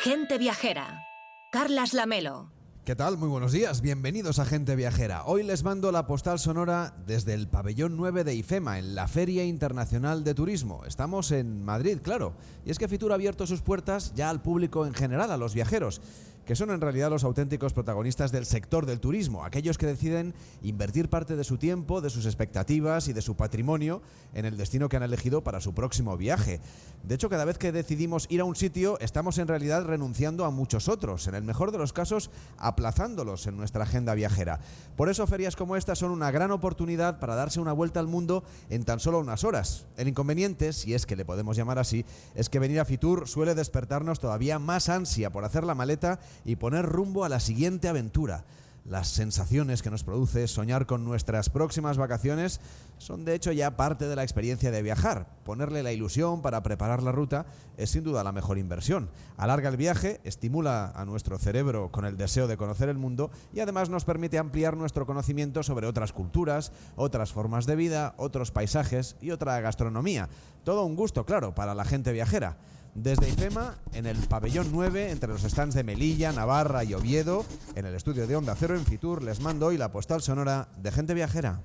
Gente Viajera. Carlas Lamelo. ¿Qué tal? Muy buenos días, bienvenidos a Gente Viajera. Hoy les mando la postal sonora desde el pabellón 9 de IFEMA, en la Feria Internacional de Turismo. Estamos en Madrid, claro. Y es que Fitur ha abierto sus puertas ya al público en general, a los viajeros que son en realidad los auténticos protagonistas del sector del turismo, aquellos que deciden invertir parte de su tiempo, de sus expectativas y de su patrimonio en el destino que han elegido para su próximo viaje. De hecho, cada vez que decidimos ir a un sitio, estamos en realidad renunciando a muchos otros, en el mejor de los casos, aplazándolos en nuestra agenda viajera. Por eso ferias como esta son una gran oportunidad para darse una vuelta al mundo en tan solo unas horas. El inconveniente, si es que le podemos llamar así, es que venir a Fitur suele despertarnos todavía más ansia por hacer la maleta y poner rumbo a la siguiente aventura. Las sensaciones que nos produce soñar con nuestras próximas vacaciones son de hecho ya parte de la experiencia de viajar. Ponerle la ilusión para preparar la ruta es sin duda la mejor inversión. Alarga el viaje, estimula a nuestro cerebro con el deseo de conocer el mundo y además nos permite ampliar nuestro conocimiento sobre otras culturas, otras formas de vida, otros paisajes y otra gastronomía. Todo un gusto, claro, para la gente viajera. Desde IFEMA, en el pabellón 9, entre los stands de Melilla, Navarra y Oviedo, en el estudio de Onda Cero en Fitur, les mando hoy la postal sonora de gente viajera.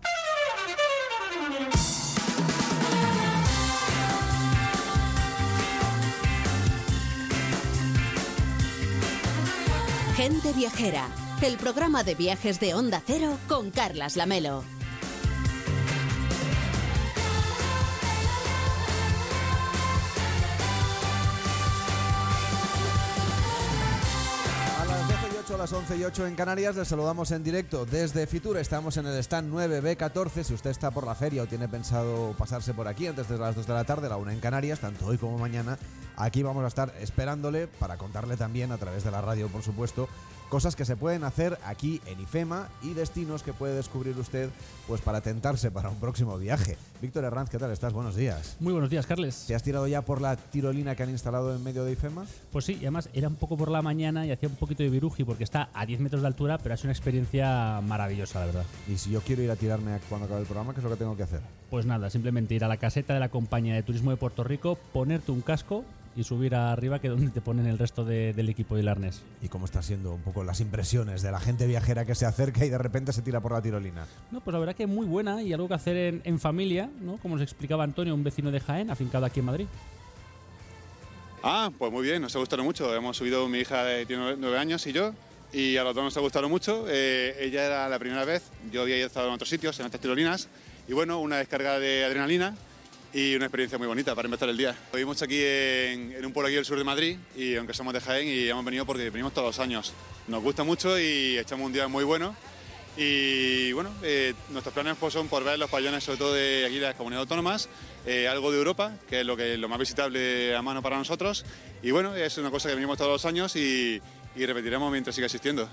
Gente Viajera, el programa de viajes de Onda Cero con Carlas Lamelo. Las 12 y 8, a las 11 y 8 en Canarias, les saludamos en directo desde Fitur. Estamos en el stand 9B14. Si usted está por la feria o tiene pensado pasarse por aquí antes de las 2 de la tarde, la 1 en Canarias, tanto hoy como mañana, aquí vamos a estar esperándole para contarle también a través de la radio, por supuesto, cosas que se pueden hacer aquí en IFEMA y destinos que puede descubrir usted pues para tentarse para un próximo viaje. Víctor Herranz, ¿qué tal estás? Buenos días. Muy buenos días, Carles. ¿Te has tirado ya por la tirolina que han instalado en medio de IFEMA? Pues sí, y además era un poco por la mañana y hacía un poquito de viruji porque está a 10 metros de altura, pero es una experiencia maravillosa, la verdad. Y si yo quiero ir a tirarme cuando acabe el programa, ¿qué es lo que tengo que hacer? Pues nada, simplemente ir a la caseta de la compañía de turismo de Puerto Rico, ponerte un casco y subir arriba, que es donde te ponen el resto de- del equipo y el arnés. ¿Y cómo están siendo un poco las impresiones de la gente viajera que se acerca y de repente se tira por la tirolina? No, pues la verdad que muy buena y algo que hacer en, en familia, ¿no? Como nos explicaba Antonio, un vecino de Jaén, afincado aquí en Madrid. Ah, pues muy bien, nos ha gustado mucho. Hemos subido mi hija de tiene nueve años y yo, y a los dos nos ha gustado mucho. Eh, ella era la primera vez, yo había estado en otros sitios, en otras tirolinas, y bueno, una descarga de adrenalina y una experiencia muy bonita para empezar el día. Vivimos aquí en, un pueblo aquí del sur de Madrid, y aunque somos de Jaén, y hemos venido porque venimos todos los años. Nos gusta mucho y echamos un día muy bueno. Y bueno, eh, nuestros planes pues, son por ver los pabellones, sobre todo de aquí de las comunidades autónomas, eh, algo de Europa, que es lo, que, lo más visitable a mano para nosotros. Y bueno, es una cosa que venimos todos los años y repetiremos mientras siga existiendo.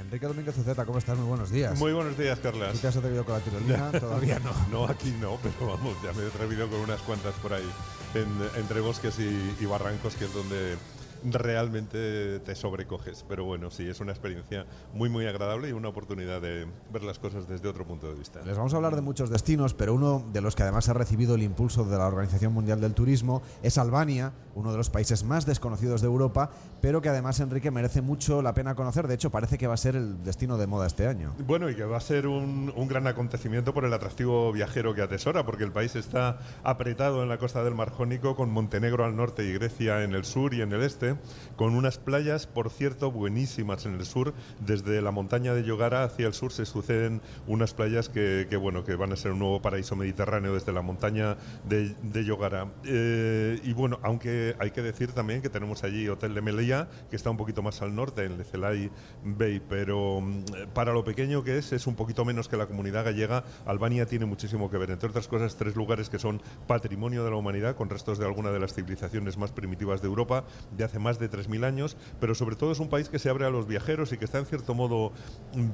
Enrique Domínguez Zuceta, ¿cómo estás? Muy buenos días. Muy buenos días, Carlas. ¿Tú te has atrevido con la tirolina? Todavía no. No, aquí no, pero vamos, ya me he atrevido con unas cuantas por ahí, en- entre bosques y, y barrancos, que es donde realmente te sobrecoges. Pero bueno, sí, es una experiencia muy, muy agradable y una oportunidad de ver las cosas desde otro punto de vista. Les vamos a hablar de muchos destinos, pero uno de los que además ha recibido el impulso de la Organización Mundial del Turismo es Albania, uno de los países más desconocidos de Europa, pero que además, Enrique, merece mucho la pena conocer. De hecho, parece que va a ser el destino de moda este año. Bueno, y que va a ser un, un gran acontecimiento por el atractivo viajero que atesora, porque el país está apretado en la costa del Mar Jónico, con Montenegro al norte y Grecia en el sur y en el este, con unas playas, por cierto, buenísimas en el sur. Desde la montaña de Yogara hacia el sur se suceden unas playas que, bueno, que van a ser un nuevo paraíso mediterráneo desde la montaña de, de Yogara. Eh, y bueno, aunque hay que decir también que tenemos allí Hotel de Melilla, que está un poquito más al norte, en Lecelay Bay, pero mm, para lo pequeño que es, es un poquito menos que la comunidad gallega. Albania tiene muchísimo que ver, entre otras cosas, tres lugares que son patrimonio de la humanidad, con restos de alguna de las civilizaciones más primitivas de Europa, de hace más de 3.000 años, pero sobre todo es un país que se abre a los viajeros y que está en cierto modo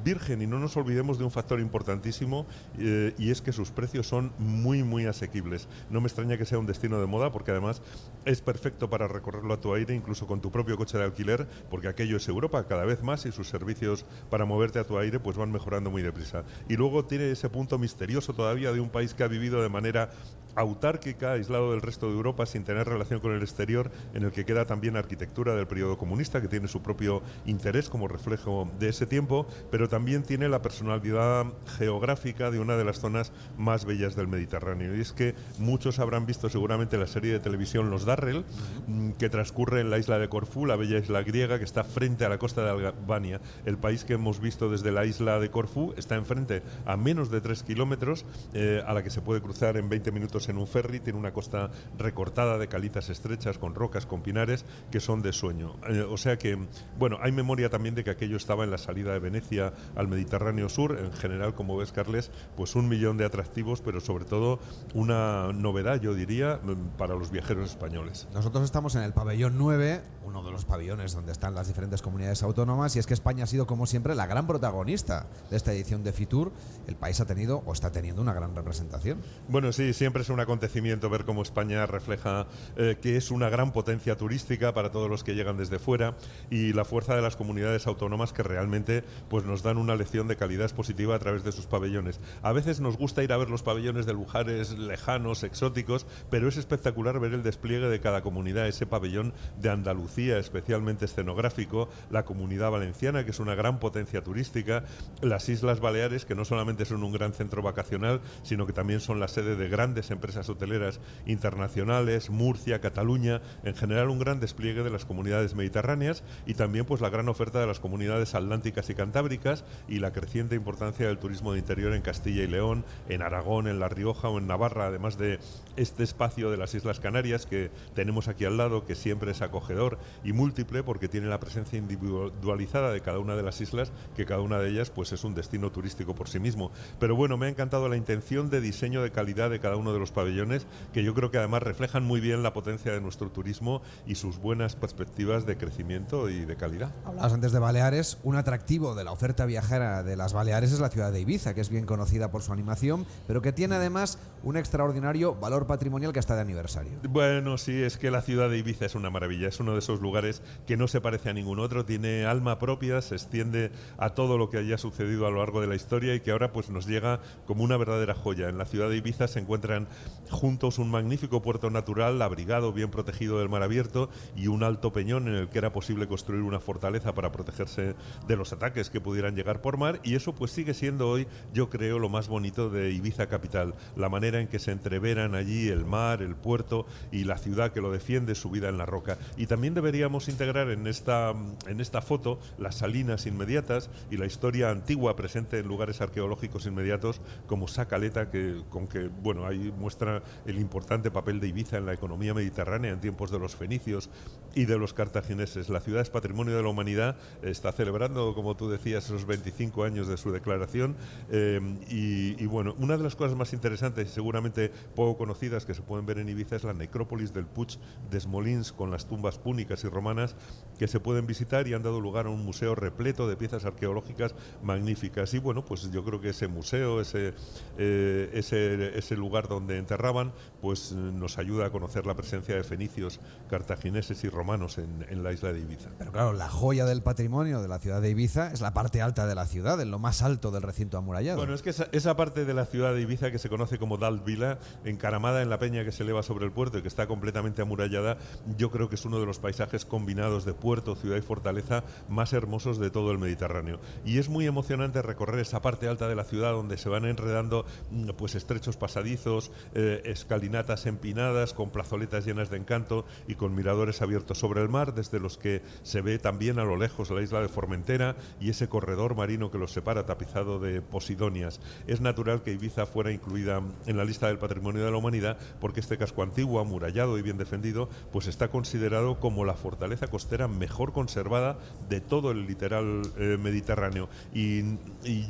virgen, y no nos olvidemos de un factor importantísimo, eh, y es que sus precios son muy, muy asequibles. No me extraña que sea un destino de moda, porque además es perfecto para recorrerlo a tu aire, incluso con tu propio coche de alquiler, porque aquello es Europa cada vez más y sus servicios para moverte a tu aire pues van mejorando muy deprisa. Y luego tiene ese punto misterioso todavía de un país que ha vivido de manera autárquica, aislado del resto de Europa, sin tener relación con el exterior, en el que queda también arquitectura del periodo comunista, que tiene su propio interés como reflejo de ese tiempo, pero también tiene la personalidad geográfica de una de las zonas más bellas del Mediterráneo. Y es que muchos habrán visto seguramente la serie de televisión Los Darrell, mm, que transcurre en la isla de Corfú, la bella isla griega, que está frente a la costa de Albania. El país que hemos visto desde la isla de Corfú está enfrente a menos de 3 kilómetros, eh, a la que se puede cruzar en 20 minutos en un ferry, tiene una costa recortada de calitas estrechas, con rocas, con pinares, que son de sueño. Eh, o sea que, bueno, hay memoria también de que aquello estaba en la salida de Venecia al Mediterráneo Sur, en general, como ves, Carles, pues un millón de atractivos, pero sobre todo una novedad, yo diría, mm, para los viajeros españoles. Nosotros estamos en el pabellón 9, uno de los pabellones donde están las diferentes comunidades autónomas, y es que España ha sido, como siempre, la gran protagonista de esta edición de Fitur. El país ha tenido o está teniendo una gran representación. Bueno, sí, siempre es un acontecimiento ver cómo España refleja eh, que es una gran potencia turística para todos los que llegan desde fuera y la fuerza de las comunidades autónomas que realmente pues, nos dan una lección de calidad positiva a través de sus pabellones. A veces nos gusta ir a ver los pabellones de lugares lejanos, exóticos, pero es espectacular ver el despliegue de cada comunidad, ese pabellón de Andalucía, especialmente escenográfico, la comunidad valenciana, que es una gran potencia turística, las Islas Baleares, que no solamente son un gran centro vacacional, sino que también son la sede de grandes empresas hoteleras internacionales, Murcia, Cataluña, en general un gran despliegue de las comunidades mediterráneas y también pues la gran oferta de las comunidades atlánticas y cantábricas y la creciente importancia del turismo de interior en Castilla y León, en Aragón, en La Rioja o en Navarra, además de este espacio de las Islas Canarias que tenemos aquí al lado, que siempre es acogedor y múltiple porque tiene la presencia individualizada de cada una de las islas, que cada una de ellas pues es un destino turístico por sí mismo. Pero bueno, me ha encantado la intención de diseño de calidad de cada uno de los pabellones, que yo creo que además reflejan muy bien la potencia de nuestro turismo y sus buenas perspectivas de crecimiento y de calidad. Hablabas antes de Baleares, un atractivo de la oferta viajera de las Baleares es la ciudad de Ibiza, que es bien conocida por su animación, pero que tiene además un extraordinario valor patrimonial que está de aniversario. Bueno, sí, es que la ciudad de Ibiza es una maravilla, es uno de esos lugares que no se parece a ningún otro, tiene alma propia, se extiende a todo lo que haya sucedido a lo largo de la historia y que ahora pues nos llega como una verdadera joya. En la ciudad de Ibiza se encuentran juntos un magnífico puerto natural, abrigado, bien protegido del mar abierto y un alto peñón en el que era posible construir una fortaleza para protegerse de los ataques que pudieran llegar por mar y eso pues sigue siendo hoy, yo creo, lo más bonito de Ibiza capital, la manera en que se entreveran allí el mar, el puerto y la ciudad que lo defiende, su vida en la roca. Y también deberíamos integrar en esta, en esta foto las salinas inmediatas y la historia antigua presente en lugares arqueológicos inmediatos como Sacaleta, que, con que bueno, ahí muestra el importante papel de Ibiza en la economía mediterránea en tiempos de los fenicios y de los cartagineses. La ciudad es patrimonio de la humanidad, está celebrando, como tú decías, esos 25 años de su declaración. Eh, y, bueno, una de las cosas más interesantes y seguramente poco conocidas que se pueden ver en Ibiza es la necrópolis del Puig de Smolins con las tumbas púnicas y romanas que se pueden visitar y han dado lugar a un museo repleto de piezas arqueológicas magníficas. Y bueno, pues yo creo que ese museo, ese, eh, ese, ese lugar donde enterraban, pues nos ayuda a conocer la presencia de fenicios, cartagineses y romanos en, en la isla de Ibiza. Pero claro, la joya del patrimonio de la ciudad de Ibiza es la parte alta de la ciudad, en lo más alto del recinto amurallado. Bueno, es que esa, esa parte de la ciudad de Ibiza que se conoce como Dalt Vila, encaramada en la peña que se eleva sobre el puerto y que está completamente amurallada, yo creo que es uno de los paisajes combinados de puerto, ciudad y fortaleza más hermosos de todo el Mediterráneo. Y es muy emocionante recorrer esa parte alta de la ciudad donde se van enredando mm, pues estrechos pasadizos, eh, escalinatas empinadas, con plazoletas llenas de encanto y con miradores abiertos sobre el mar, desde los que se ve también a lo lejos la isla de Formentera y ese corredor marino que los separa tapizado de posidonias. Es natural que Ibiza fuera incluida en la lista del patrimonio de la humanidad porque este casco antiguo, amurallado y bien defendido, pues está considerado como la fortaleza costera mejor conservada de todo el literal eh, mediterráneo. Y,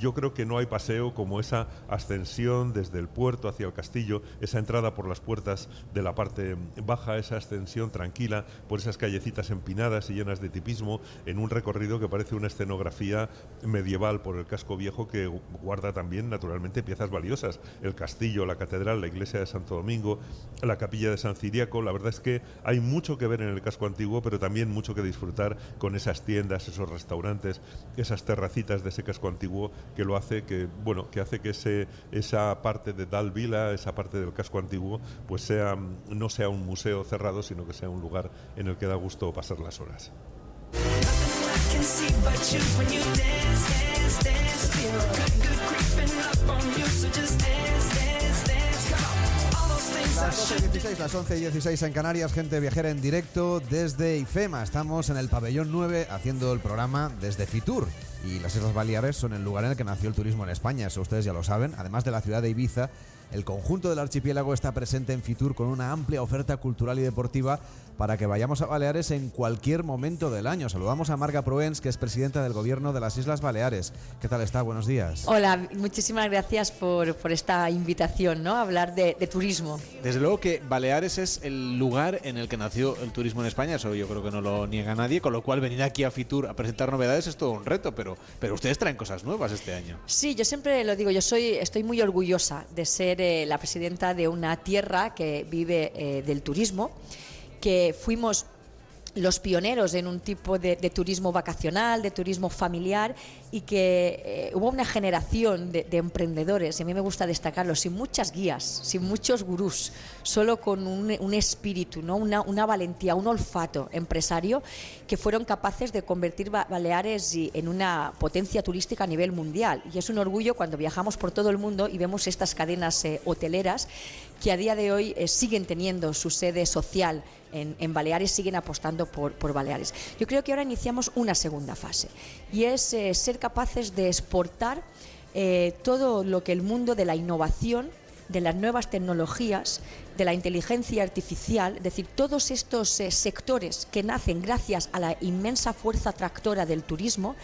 yo creo que no hay paseo como esa ascensión desde el puerto hacia el castillo, esa entrada por las puertas de la parte baja, esa ascensión tranquila esas callecitas empinadas y llenas de tipismo en un recorrido que parece una escenografía medieval por el casco viejo que guarda también naturalmente piezas valiosas, el castillo, la catedral, la iglesia de Santo Domingo, la capilla de San Ciriaco, la verdad es que hay mucho que ver en el casco antiguo, pero también mucho que disfrutar con esas tiendas, esos restaurantes, esas terracitas de ese casco antiguo que lo hace que bueno, que hace que ese, esa parte de Dal Vila, esa parte del casco antiguo, pues sea no sea un museo cerrado, sino que sea un lugar en el el que da gusto pasar las horas. Las 12 y 16, las 11 y 16 en Canarias, gente viajera en directo desde IFEMA. Estamos en el pabellón 9 haciendo el programa desde Fitur. Y las Islas Baleares son el lugar en el que nació el turismo en España, eso ustedes ya lo saben. Además de la ciudad de Ibiza, el conjunto del archipiélago está presente en Fitur con una amplia oferta cultural y deportiva para que vayamos a Baleares en cualquier momento del año. Saludamos a Marga Proens, que es presidenta del gobierno de las Islas Baleares. ¿Qué tal está? Buenos días. Hola, muchísimas gracias por, por esta invitación ¿no? a hablar de, de, turismo. Desde luego que Baleares es el lugar en el que nació el turismo en España, eso yo creo que no lo niega nadie, con lo cual venir aquí a Fitur a presentar novedades es todo un reto, pero, pero ustedes traen cosas nuevas este año. Sí, yo siempre lo digo, yo soy, estoy muy orgullosa de ser eh, la presidenta de una tierra que vive eh, del turismo, que fuimos los pioneros en un tipo de, de, turismo vacacional, de turismo familiar y que eh, hubo una generación de, de, emprendedores, y a mí me gusta destacarlo, sin muchas guías, sin muchos gurús, solo con un, un espíritu, ¿no? Una, una, valentía, un olfato empresario que fueron capaces de convertir Baleares en una potencia turística a nivel mundial. Y es un orgullo cuando viajamos por todo el mundo y vemos estas cadenas eh, hoteleras que a día de hoy eh, siguen teniendo su sede social en, Baleares, siguen apostando por, por, Baleares. Yo creo que ahora iniciamos una segunda fase y es eh, ser capaces de exportar eh, todo lo que el mundo de la innovación, de las nuevas tecnologías, de la inteligencia artificial, es decir, todos estos eh, sectores que nacen gracias a la inmensa fuerza tractora del turismo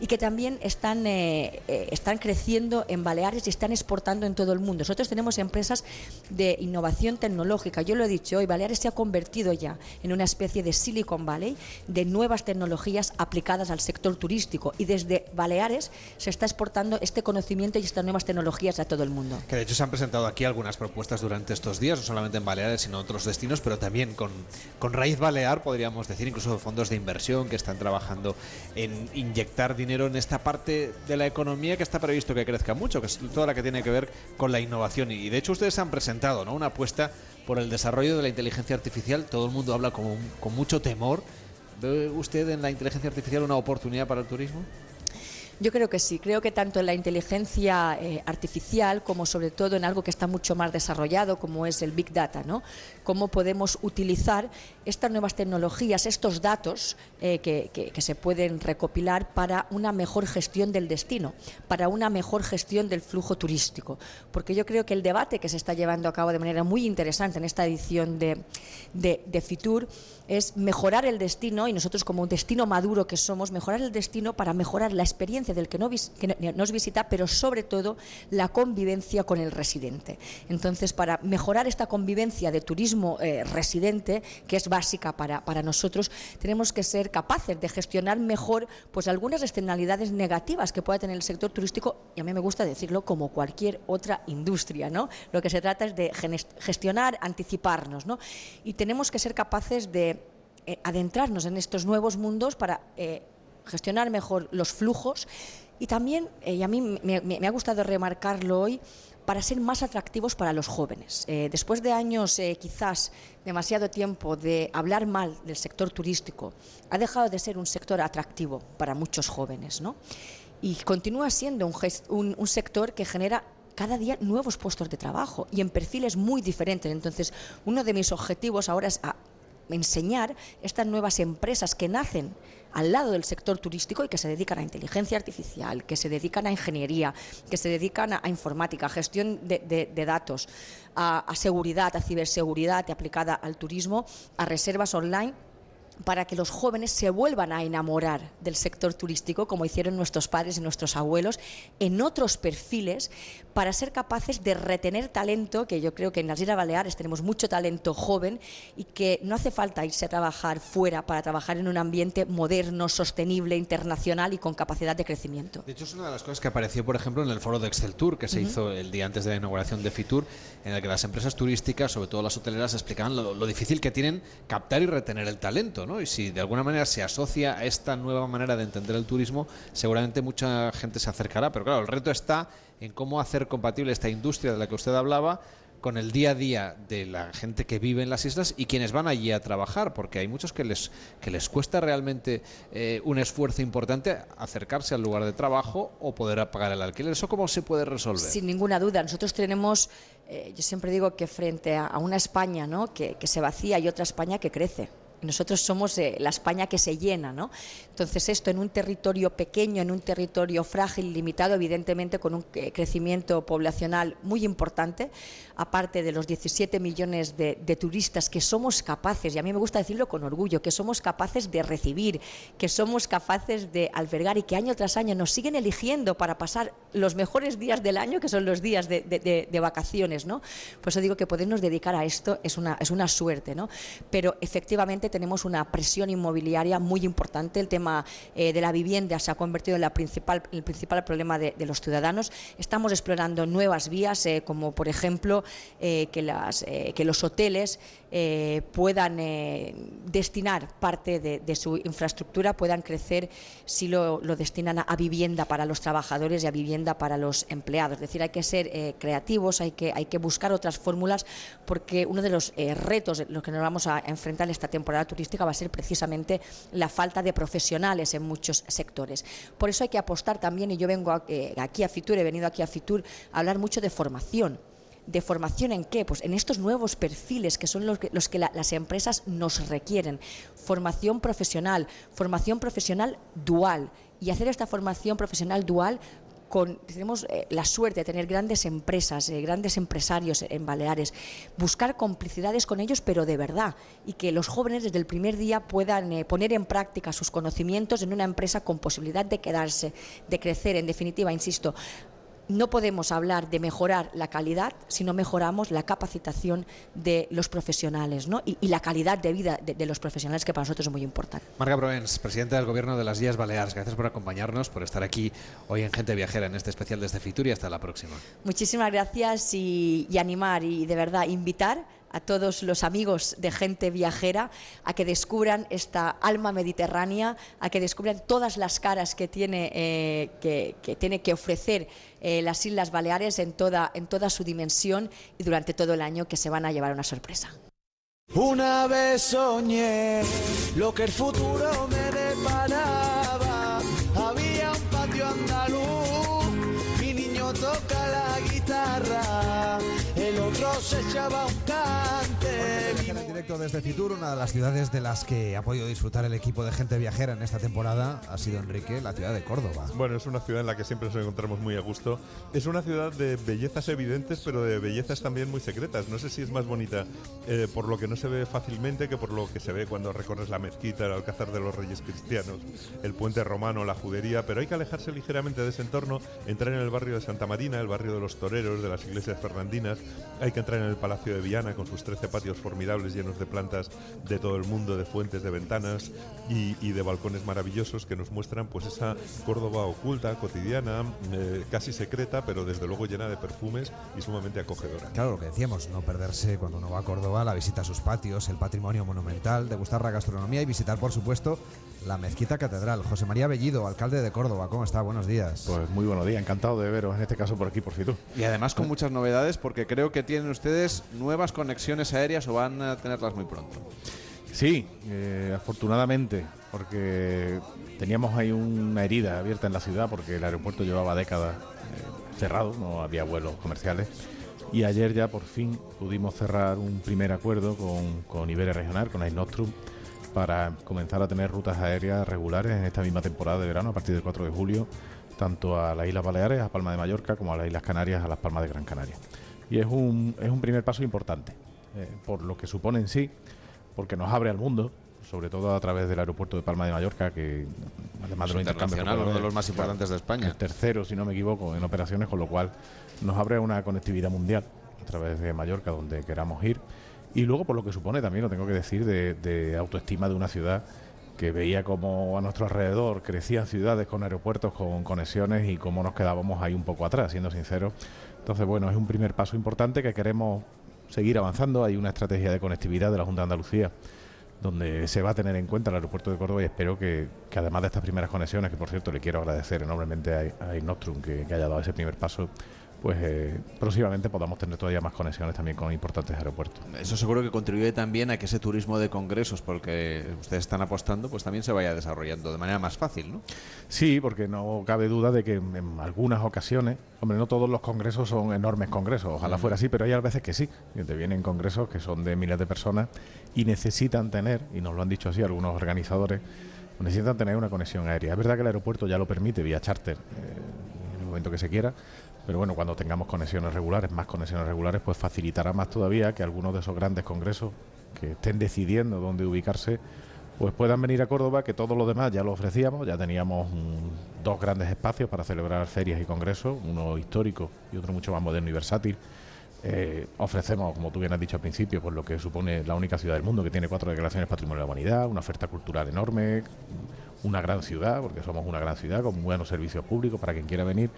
y que también están, eh, eh, están creciendo en Baleares y están exportando en todo el mundo. Nosotros tenemos empresas de innovación tecnológica. Yo lo he dicho hoy, Baleares se ha convertido ya en una especie de Silicon Valley de nuevas tecnologías aplicadas al sector turístico y desde Baleares se está exportando este conocimiento y estas nuevas tecnologías a todo el mundo. Que de hecho se han presentado aquí algunas propuestas durante estos días, no en Baleares, sino otros destinos, pero también con, con raíz balear, podríamos decir, incluso fondos de inversión que están trabajando en inyectar dinero en esta parte de la economía que está previsto que crezca mucho, que es toda la que tiene que ver con la innovación. Y de hecho ustedes han presentado ¿no? una apuesta por el desarrollo de la inteligencia artificial. Todo el mundo habla con, con mucho temor. ¿Ve usted en la inteligencia artificial una oportunidad para el turismo? Yo creo que sí, creo que tanto en la inteligencia eh, artificial como sobre todo en algo que está mucho más desarrollado como es el Big Data, ¿no? Cómo podemos utilizar estas nuevas tecnologías, estos datos eh, que, se pueden recopilar para una mejor gestión del destino, para una mejor gestión del flujo turístico. Porque yo creo que el debate que se está llevando a cabo de manera muy interesante en esta edición de, de, Fitur es mejorar el destino y nosotros como un destino maduro que somos, mejorar el destino para mejorar la experiencia del que, no que nos visita, pero sobre todo la convivencia con el residente. Entonces, para mejorar esta convivencia de turismo eh, residente, que es básica para, para, nosotros, tenemos que ser capaces de gestionar mejor pues, algunas externalidades negativas que pueda tener el sector turístico, y a mí me gusta decirlo como cualquier otra industria. ¿no? Lo que se trata es de gestionar, anticiparnos, ¿no? y tenemos que ser capaces de eh, adentrarnos en estos nuevos mundos para eh, gestionar mejor los flujos y también, eh, y a mí me, me, ha gustado remarcarlo hoy, para ser más atractivos para los jóvenes. Eh, después de años, eh, quizás demasiado tiempo, de hablar mal del sector turístico, ha dejado de ser un sector atractivo para muchos jóvenes, ¿no? Y continúa siendo un, sector que genera cada día nuevos puestos de trabajo y en perfiles muy diferentes. Entonces, uno de mis objetivos ahora es a enseñar estas nuevas empresas que nacen al lado del sector turístico y que se dedican a inteligencia artificial, que se dedican a ingeniería, que se dedican a, informática, a gestión de datos, a, a seguridad, a ciberseguridad aplicada al turismo, a reservas online para que los jóvenes se vuelvan a enamorar del sector turístico, como hicieron nuestros padres y nuestros abuelos, en otros perfiles, para ser capaces de retener talento, que yo creo que en las Islas Baleares tenemos mucho talento joven y que no hace falta irse a trabajar fuera para trabajar en un ambiente moderno, sostenible, internacional y con capacidad de crecimiento. De hecho, es una de las cosas que apareció, por ejemplo, en el foro de Excel Tour, que se uh -huh. hizo el día antes de la inauguración de Fitur, en el que las empresas turísticas, sobre todo las hoteleras, explicaban lo, lo difícil que tienen captar y retener el talento. ¿No? Y si de alguna manera se asocia a esta nueva manera de entender el turismo, seguramente mucha gente se acercará. Pero claro, el reto está en cómo hacer compatible esta industria de la que usted hablaba con el día a día de la gente que vive en las islas y quienes van allí a trabajar, porque hay muchos que les, que les cuesta realmente eh, un esfuerzo importante acercarse al lugar de trabajo o poder pagar el alquiler. ¿Eso cómo se puede resolver? Sin ninguna duda. Nosotros tenemos, eh, yo siempre digo que frente a, una España ¿no? que, que se vacía y otra España que crece. Nosotros somos eh, la España que se llena, ¿no? Entonces esto en un territorio pequeño, en un territorio frágil, limitado, evidentemente con un eh, crecimiento poblacional muy importante, aparte de los 17 millones de, turistas que somos capaces, y a mí me gusta decirlo con orgullo, que somos capaces de recibir, que somos capaces de albergar y que año tras año nos siguen eligiendo para pasar los mejores días del año, que son los días de, vacaciones, ¿no? Por eso digo que podernos dedicar a esto es una, es una suerte, ¿no? Pero efectivamente tenemos una presión inmobiliaria muy importante. El tema eh, de la vivienda se ha convertido en la principal, el principal problema de, los ciudadanos. Estamos explorando nuevas vías, eh, como por ejemplo eh, que, las, que los hoteles puedan destinar parte de, su infraestructura, puedan crecer si lo, destinan a, vivienda para los trabajadores y a vivienda para los empleados. Es decir, hay que ser creativos, hay que, hay que buscar otras fórmulas, porque uno de los retos los que nos vamos a enfrentar en esta temporada turística va a ser precisamente la falta de profesionales en muchos sectores. Por eso hay que apostar también, y yo vengo eh, aquí a Fitur, he venido aquí a Fitur a hablar mucho de formación. ¿De formación en qué? Pues en estos nuevos perfiles que son los que las empresas nos requieren. Formación profesional, formación profesional dual. Y hacer esta formación profesional dual tenemos eh, la suerte de tener grandes empresas, eh, grandes empresarios en Baleares, buscar complicidades con ellos, pero de verdad, y que los jóvenes desde el primer día puedan eh, poner en práctica sus conocimientos en una empresa con posibilidad de quedarse, de crecer. En definitiva, insisto, no podemos hablar de mejorar la calidad si no mejoramos la capacitación de los profesionales ¿no? y, la calidad de vida de, los profesionales, que para nosotros es muy importante. Marga Proens, presidenta del Gobierno de las Islas Baleares, gracias por acompañarnos, por estar aquí hoy en Gente Viajera en este especial desde Fitur y hasta la próxima. Muchísimas gracias y, y animar y de verdad invitar a todos los amigos de gente viajera a que descubran esta alma mediterránea, a que descubran todas las caras que tiene, eh, que, tiene que ofrecer eh, las Islas Baleares en toda, en toda su dimensión y durante todo el año que se van a llevar una sorpresa. Una vez soñé lo que el futuro me deparaba. Había un patio andaluz, mi niño toca la guitarra el otro se echaba un directo desde Fitur, una de las ciudades de las que ha podido disfrutar el equipo de gente viajera en esta temporada ha sido Enrique, la ciudad de Córdoba. Bueno, es una ciudad en la que siempre nos encontramos muy a gusto. Es una ciudad de bellezas evidentes, pero de bellezas también muy secretas. No sé si es más bonita eh, por lo que no se ve fácilmente que por lo que se ve cuando recorres la mezquita, el Alcázar de los Reyes Cristianos, el puente romano, la judería, pero hay que alejarse ligeramente de ese entorno, entrar en el barrio de Santa Marina, el barrio de los toreros, de las iglesias fernandinas, hay que entrar en el Palacio de Viana con sus 13 patios formidables llenos de plantas de todo el mundo, de fuentes, de ventanas y, de balcones maravillosos que nos muestran pues esa Córdoba oculta, cotidiana, eh, casi secreta, pero desde luego llena de perfumes y sumamente acogedora. Claro, lo que decíamos, no perderse cuando uno va a Córdoba la visita a sus patios, el patrimonio monumental, degustar la gastronomía y visitar, por supuesto, la Mezquita Catedral. José María Bellido, alcalde de Córdoba, ¿cómo está? Buenos días. Pues muy buenos días, encantado de veros, en este caso por aquí, por Fitur. Y además con muchas novedades, porque creo que tienen ustedes nuevas conexiones aéreas o van a tenerlas muy pronto. Sí, eh, afortunadamente, porque teníamos ahí una herida abierta en la ciudad, porque el aeropuerto llevaba décadas eh, cerrado, no había vuelos comerciales. Y ayer ya por fin pudimos cerrar un primer acuerdo con, con Iberia Regional, con Nostrum para comenzar a tener rutas aéreas regulares en esta misma temporada de verano, a partir del 4 de julio, tanto a las Islas Baleares, a Palma de Mallorca, como a las Islas Canarias, a las Palmas de Gran Canaria. Y es un, es un primer paso importante, eh, por lo que supone en sí, porque nos abre al mundo, sobre todo a través del aeropuerto de Palma de Mallorca, que además de los intercambios, uno de los más importantes de España. El tercero, si no me equivoco, en operaciones, con lo cual nos abre una conectividad mundial a través de Mallorca, donde queramos ir y luego por lo que supone también, lo tengo que decir, de, autoestima de una ciudad que veía como a nuestro alrededor crecían ciudades con aeropuertos, con conexiones y cómo nos quedábamos ahí un poco atrás, siendo sinceros. Entonces, bueno, es un primer paso importante que queremos seguir avanzando. Hay una estrategia de conectividad de la Junta de Andalucía donde se va a tener en cuenta el aeropuerto de Córdoba y espero que, además de estas primeras conexiones, que por cierto le quiero agradecer enormemente a, a Innostrum que, que haya dado ese primer paso, pues eh, próximamente podamos tener todavía más conexiones también con importantes aeropuertos. Eso seguro que contribuye también a que ese turismo de congresos, porque ustedes están apostando, pues también se vaya desarrollando de manera más fácil, ¿no? Sí, porque no cabe duda de que en algunas ocasiones, hombre, no todos los congresos son enormes congresos, ojalá fuera así, pero hay a veces que sí, que te vienen congresos que son de miles de personas y necesitan tener, y nos lo han dicho así algunos organizadores, necesitan tener una conexión aérea. Es verdad que el aeropuerto ya lo permite vía charter eh, en el momento que se quiera, pero bueno, cuando tengamos conexiones regulares, más conexiones regulares, pues facilitará más todavía que algunos de esos grandes congresos que estén decidiendo dónde ubicarse, pues puedan venir a Córdoba, que todo lo demás ya lo ofrecíamos, ya teníamos mm, dos grandes espacios para celebrar ferias y congresos, uno histórico y otro mucho más moderno y versátil. Eh, ofrecemos, como tú bien has dicho al principio, pues lo que supone la única ciudad del mundo que tiene cuatro declaraciones patrimonio de la humanidad, una oferta cultural enorme, una gran ciudad, porque somos una gran ciudad con buenos servicios públicos para quien quiera venir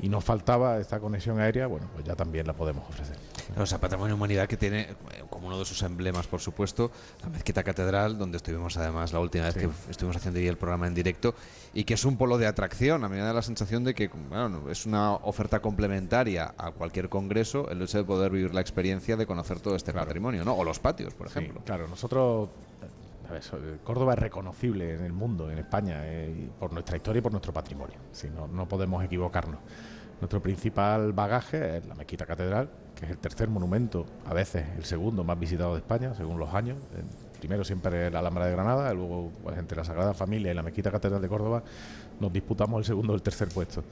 y nos faltaba esta conexión aérea, bueno, pues ya también la podemos ofrecer. O sea, Patrimonio Humanidad que tiene eh, como uno de sus emblemas, por supuesto, la Mezquita Catedral, donde estuvimos además la última vez que estuvimos haciendo el programa en directo, y que es un polo de atracción. A mí me da la sensación de que bueno, es una oferta complementaria a cualquier congreso el hecho de poder vivir la experiencia de conocer todo este patrimonio, ¿no? O los patios, por ejemplo. claro, nosotros Córdoba es reconocible en el mundo, en España, eh, por nuestra historia y por nuestro patrimonio. Si no, no podemos equivocarnos. Nuestro principal bagaje es la Mezquita Catedral, que es el tercer monumento, a veces el segundo más visitado de España, según los años. primero siempre la Alhambra de Granada, luego pues, entre la Sagrada Familia y la Mezquita Catedral de Córdoba nos disputamos el segundo o el tercer puesto.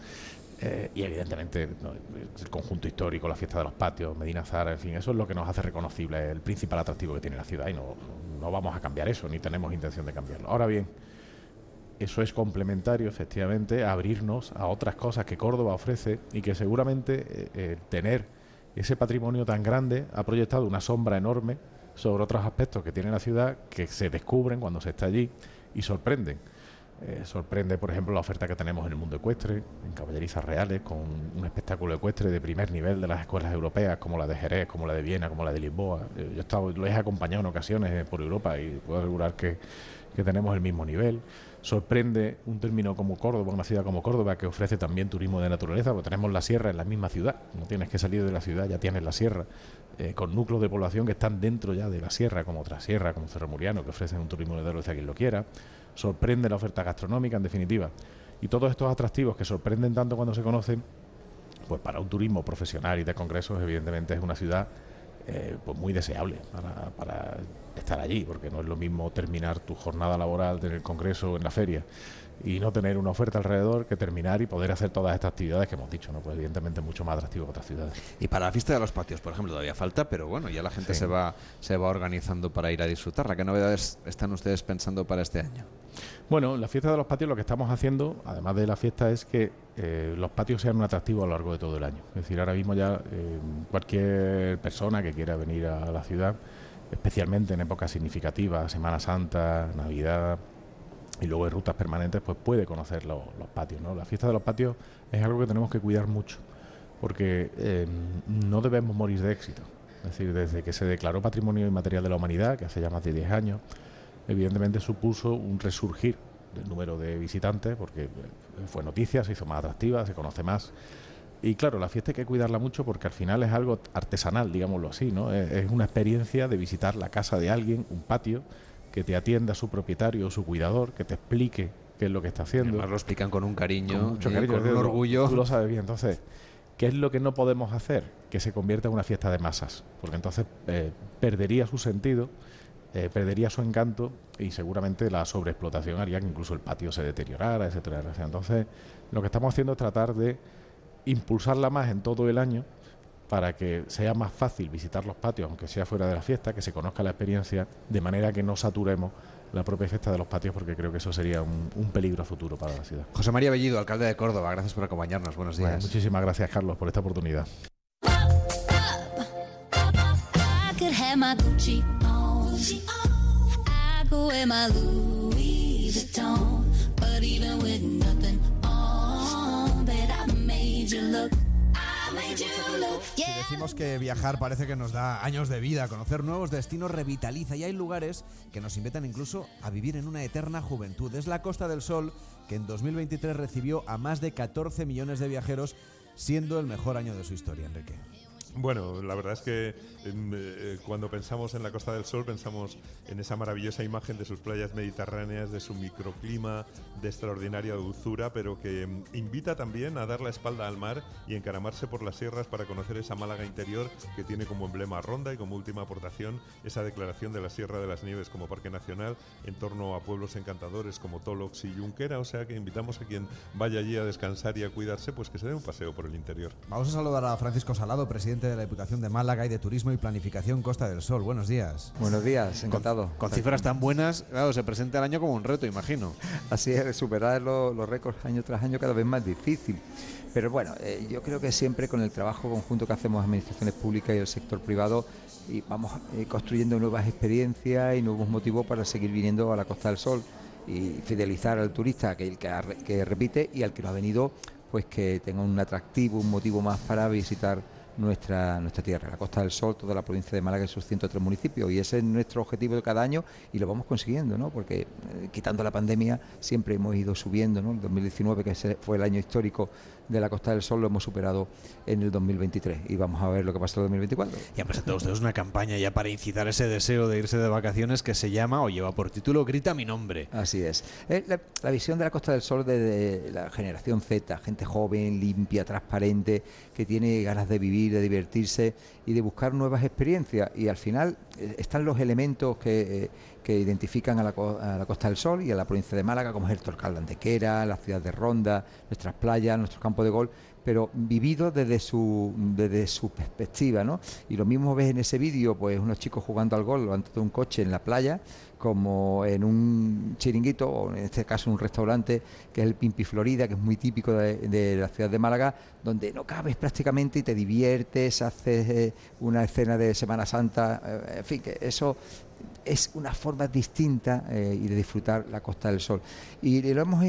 Eh, y evidentemente el conjunto histórico, la fiesta de los patios, Medina Zara, en fin, eso es lo que nos hace reconocible, el principal atractivo que tiene la ciudad y no, no vamos a cambiar eso, ni tenemos intención de cambiarlo. Ahora bien, eso es complementario, efectivamente, a abrirnos a otras cosas que Córdoba ofrece y que seguramente eh, tener ese patrimonio tan grande ha proyectado una sombra enorme sobre otros aspectos que tiene la ciudad que se descubren cuando se está allí y sorprenden. Eh, sorprende, por ejemplo, la oferta que tenemos en el mundo ecuestre, en caballerizas reales, con un espectáculo ecuestre de primer nivel de las escuelas europeas, como la de Jerez, como la de Viena, como la de Lisboa. Eh, yo he estado, lo he acompañado en ocasiones eh, por Europa y puedo asegurar que, que tenemos el mismo nivel. Sorprende un término como Córdoba, una ciudad como Córdoba, que ofrece también turismo de naturaleza, porque tenemos la sierra en la misma ciudad. No tienes que salir de la ciudad, ya tienes la sierra, con núcleos de población que están dentro ya de la sierra, como otra sierra, como Cerro Muriano, que ofrecen un turismo de naturaleza a quien lo quiera sorprende la oferta gastronómica, en definitiva. Y todos estos atractivos que sorprenden tanto cuando se conocen, pues para un turismo profesional y de congresos, evidentemente es una ciudad eh, pues muy deseable para, para, estar allí, porque no es lo mismo terminar tu jornada laboral en el congreso o en la feria y no tener una oferta alrededor que terminar y poder hacer todas estas actividades que hemos dicho, ¿no? Pues evidentemente mucho más atractivo que otras ciudades. Y para la fiesta de los patios, por ejemplo, todavía falta, pero bueno, ya la gente se va se va organizando para ir a disfrutarla. ¿Qué novedades están ustedes pensando para este año? Bueno, la fiesta de los patios lo que estamos haciendo, además de la fiesta, es que eh, los patios sean un atractivo a lo largo de todo el año. Es decir, ahora mismo ya eh, cualquier persona que quiera venir a la ciudad, especialmente en épocas significativas, Semana Santa, Navidad, y luego en rutas permanentes, pues puede conocer los patios. ¿no? La fiesta de los patios es algo que tenemos que cuidar mucho, porque eh, no debemos morir de éxito. Es decir, desde que se declaró Patrimonio Inmaterial de la Humanidad, que hace ya más de 10 años, evidentemente supuso un resurgir del número de visitantes, porque eh, fue noticia, se hizo más atractiva, se conoce más. Y claro, la fiesta hay que cuidarla mucho porque al final es algo artesanal, digámoslo así, ¿no? es una experiencia de visitar la casa de alguien, un patio, que te atienda su propietario o su cuidador, que te explique qué es lo que está haciendo. Además lo explican con un cariño, con, mucho cariño, con un orgullo. Tú lo sabes bien. Entonces, ¿qué es lo que no podemos hacer? Que se convierta en una fiesta de masas, porque entonces eh, perdería su sentido, eh, perdería su encanto y seguramente la sobreexplotación haría que incluso el patio se deteriorara, etcétera. Entonces, lo que estamos haciendo es tratar de impulsarla más en todo el año para que sea más fácil visitar los patios, aunque sea fuera de la fiesta, que se conozca la experiencia, de manera que no saturemos la propia fiesta de los patios, porque creo que eso sería un, peligro futuro para la ciudad. José María Bellido, alcalde de Córdoba, gracias por acompañarnos. Buenos días. muchísimas gracias, Carlos, por esta oportunidad. Si decimos que viajar parece que nos da años de vida, conocer nuevos destinos revitaliza y hay lugares que nos invitan incluso a vivir en una eterna juventud. Es la Costa del Sol que en 2023 recibió a más de 14 millones de viajeros siendo el mejor año de su historia, Enrique. Bueno, la verdad es que eh, cuando pensamos en la Costa del Sol pensamos en esa maravillosa imagen de sus playas mediterráneas, de su microclima, de extraordinaria dulzura, pero que em, invita también a dar la espalda al mar y encaramarse por las sierras para conocer esa Málaga interior que tiene como emblema Ronda y como última aportación esa declaración de la Sierra de las Nieves como Parque Nacional en torno a pueblos encantadores como Tolox y Junquera, o sea que invitamos a quien vaya allí a descansar y a cuidarse, pues que se dé un paseo por el interior. Vamos a saludar a Francisco Salado, presidente de la Diputación de Málaga y de Turismo y Planificación Costa del Sol. Buenos días. Buenos días, encantado. Con cifras tan buenas, claro, se presenta el año como un reto, imagino. Así es, superar los, los récords año tras año cada vez más difícil. Pero bueno, eh, yo creo que siempre con el trabajo conjunto que hacemos administraciones públicas y el sector privado y vamos eh, construyendo nuevas experiencias y nuevos motivos para seguir viniendo a la Costa del Sol y fidelizar al turista que, que, que repite y al que no ha venido pues que tenga un atractivo, un motivo más para visitar nuestra, nuestra tierra, la Costa del Sol, toda la provincia de Málaga y sus 103 municipios. Y ese es nuestro objetivo de cada año y lo vamos consiguiendo, ¿no? porque eh, quitando la pandemia siempre hemos ido subiendo. ¿no? El 2019, que fue el año histórico de la Costa del Sol, lo hemos superado en el 2023 y vamos a ver lo que pasa en el 2024. Y han presentado ustedes una campaña ya para incitar ese deseo de irse de vacaciones que se llama o lleva por título Grita mi nombre. Así es. Eh, la, la, visión de la Costa del Sol de la generación Z, gente joven, limpia, transparente, que tiene ganas de vivir, de divertirse y de buscar nuevas experiencias. Y al final eh, están los elementos que, eh, que identifican a la, a la, Costa del Sol y a la provincia de Málaga, como es el Torcal de Antequera, la ciudad de Ronda, nuestras playas, nuestro campo de gol, pero vivido desde su, desde su perspectiva, ¿no? Y lo mismo ves en ese vídeo, pues unos chicos jugando al gol antes de un coche en la playa, como en un chiringuito, o en este caso un restaurante, que es el Pimpi Florida, que es muy típico de, de la ciudad de Málaga, donde no cabes prácticamente y te diviertes, haces eh, una escena de Semana Santa, eh, en fin, que eso es una forma distinta eh, y de disfrutar la Costa del Sol. Y, lo hemos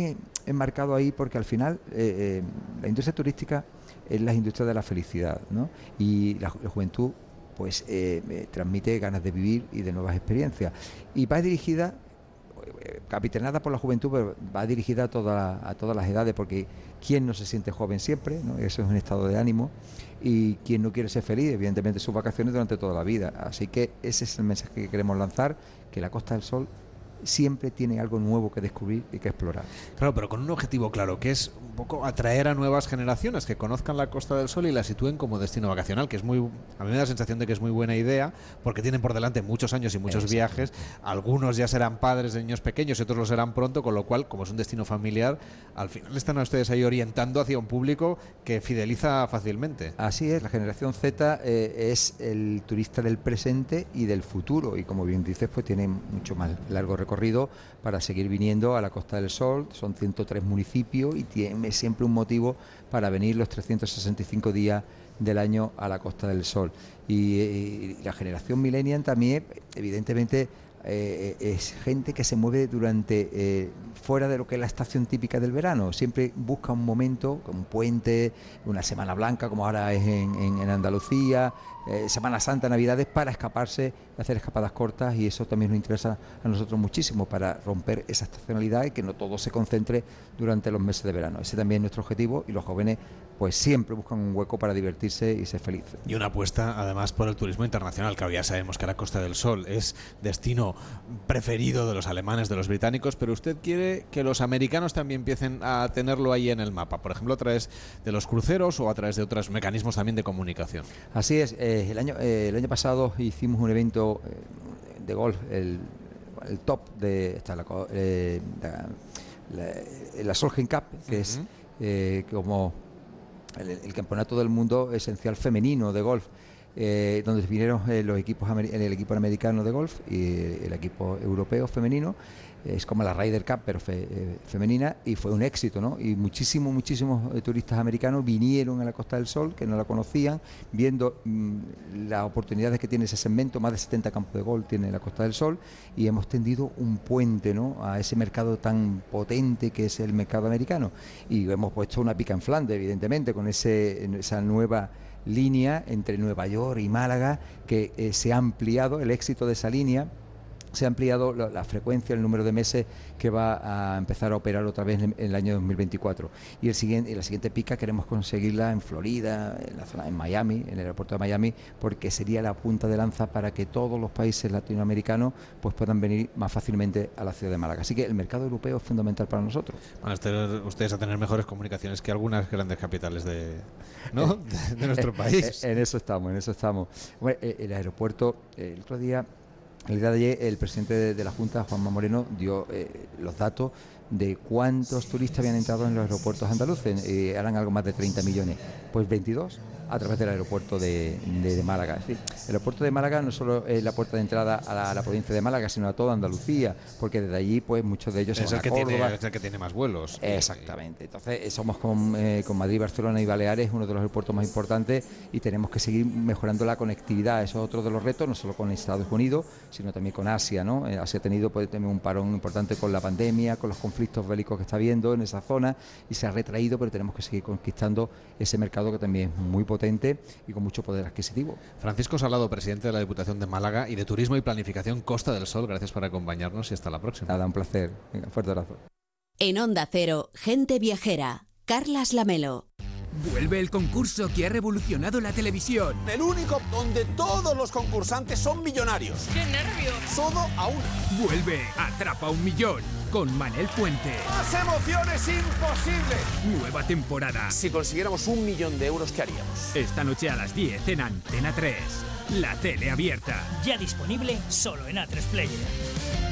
enmarcado ahí porque al final eh, eh, la industria turística es la industria de la felicidad, ¿no? Y la, juventud pues eh, transmite ganas de vivir y de nuevas experiencias. Y va dirigida, capitanada por la juventud, pero va dirigida a, toda, a todas las edades, porque ¿quién no se siente joven siempre? ¿no? Eso es un estado de ánimo. Y quien no quiere ser feliz, evidentemente, sus vacaciones durante toda la vida. Así que ese es el mensaje que queremos lanzar, que la Costa del Sol siempre tiene algo nuevo que descubrir y que explorar. Claro, pero con un objetivo claro, que es un poco atraer a nuevas generaciones que conozcan la Costa del Sol y la sitúen como destino vacacional, que es muy, a mí me da la sensación de que es muy buena idea, porque tienen por delante muchos años y muchos viajes, algunos ya serán padres de niños pequeños y otros lo serán pronto, con lo cual, como es un destino familiar, al final están a ustedes ahí orientando hacia un público que fideliza fácilmente. Así es, la generación Z eh, es el turista del presente y del futuro, y como bien dices, pues tiene mucho más largo recorrido recorrido para seguir viniendo a la Costa del Sol. Son 103 municipios y tiene siempre un motivo para venir los 365 días del año a la Costa del Sol. Y, y la generación millennial también, evidentemente, eh, es gente que se mueve durante eh, fuera de lo que es la estación típica del verano. Siempre busca un momento, un puente, una semana blanca, como ahora es en Andalucía, eh, Semana Santa, Navidades, para escaparse, hacer escapadas cortas y eso también nos interesa a nosotros muchísimo para romper esa estacionalidad y que no todo se concentre durante los meses de verano. Ese también es nuestro objetivo y los jóvenes pues siempre buscan un hueco para divertirse y ser felices. Y una apuesta además por el turismo internacional, que ya sabemos que la Costa del Sol es destino preferido de los alemanes, de los británicos, pero usted quiere que los americanos también empiecen a tenerlo ahí en el mapa, por ejemplo a través de los cruceros o a través de otros mecanismos también de comunicación. Así es, eh, el, año, eh, el año pasado hicimos un evento eh, de golf, el, el top de esta, la, la, la, la Solheim Cup, que uh -huh. es como el, el, campeonato del mundo esencial femenino de golf, eh, donde vinieron eh, los equipos el equipo americano de golf y el equipo europeo femenino. Es como la Ryder Cup, pero eh, femenina, y fue un éxito, ¿no? Y muchísimos, muchísimos turistas americanos vinieron a la Costa del Sol, que no la conocían, viendo mmm, las oportunidades que tiene ese segmento, más de 70 campos de golf tiene la Costa del Sol, y hemos tendido un puente, ¿no? A ese mercado tan potente que es el mercado americano. Y hemos puesto una pica en Flandes, evidentemente, con ese, esa nueva línea entre Nueva York y Málaga que eh, se ha ampliado el éxito de esa línea se ha ampliado la, la, frecuencia, el número de meses que va a empezar a operar otra vez en, el año 2024. Y el siguiente, la siguiente pica queremos conseguirla en Florida, en la zona en Miami, en el aeropuerto de Miami, porque sería la punta de lanza para que todos los países latinoamericanos pues puedan venir más fácilmente a la ciudad de Málaga. Así que el mercado europeo es fundamental para nosotros. Van a estar ustedes a tener mejores comunicaciones que algunas grandes capitales de, ¿no? de, nuestro país. En, eso estamos, en eso estamos. Bueno, el aeropuerto, el otro día el día de ayer el presidente de, la Junta, Juanma Moreno, dio eh, los datos de cuántos turistas habían entrado en los aeropuertos andaluces. Eh, eran algo más de 30 millones. Pues 22 a través del aeropuerto de, Málaga. Es decir, el aeropuerto de Málaga no solo es la puerta de entrada a la, provincia de Málaga, sino a toda Andalucía, porque desde allí, pues muchos de ellos es el, que tiene, es el que tiene más vuelos. Exactamente. Entonces, eh, somos con, eh, con, Madrid, Barcelona y Baleares uno de los aeropuertos más importantes y tenemos que seguir mejorando la conectividad. Eso es otro de los retos, no solo con Estados Unidos, sino también con Asia. ¿no? Eh, Asia ha tenido pues, un parón importante con la pandemia, con los conflictos bélicos que está habiendo en esa zona y se ha retraído, pero tenemos que seguir conquistando ese mercado que también es muy potente y con mucho poder adquisitivo. Francisco Salado, presidente de la Diputación de Málaga y de Turismo y Planificación Costa del Sol, gracias por acompañarnos y hasta la próxima. Nada, un placer. fuerte abrazo. En Onda Cero, gente viajera. Carlas Lamelo. Vuelve el concurso que ha revolucionado la televisión. El único donde todos los concursantes son millonarios. ¡Qué nervios! Todo a una. Vuelve Atrapa un Millón con Manel Fuente. ¡Más emociones imposible! Nueva temporada. Si consiguiéramos un millón de euros, ¿qué haríamos? Esta noche a las 10 en Antena 3. La tele abierta. Ya disponible solo en A3 Player.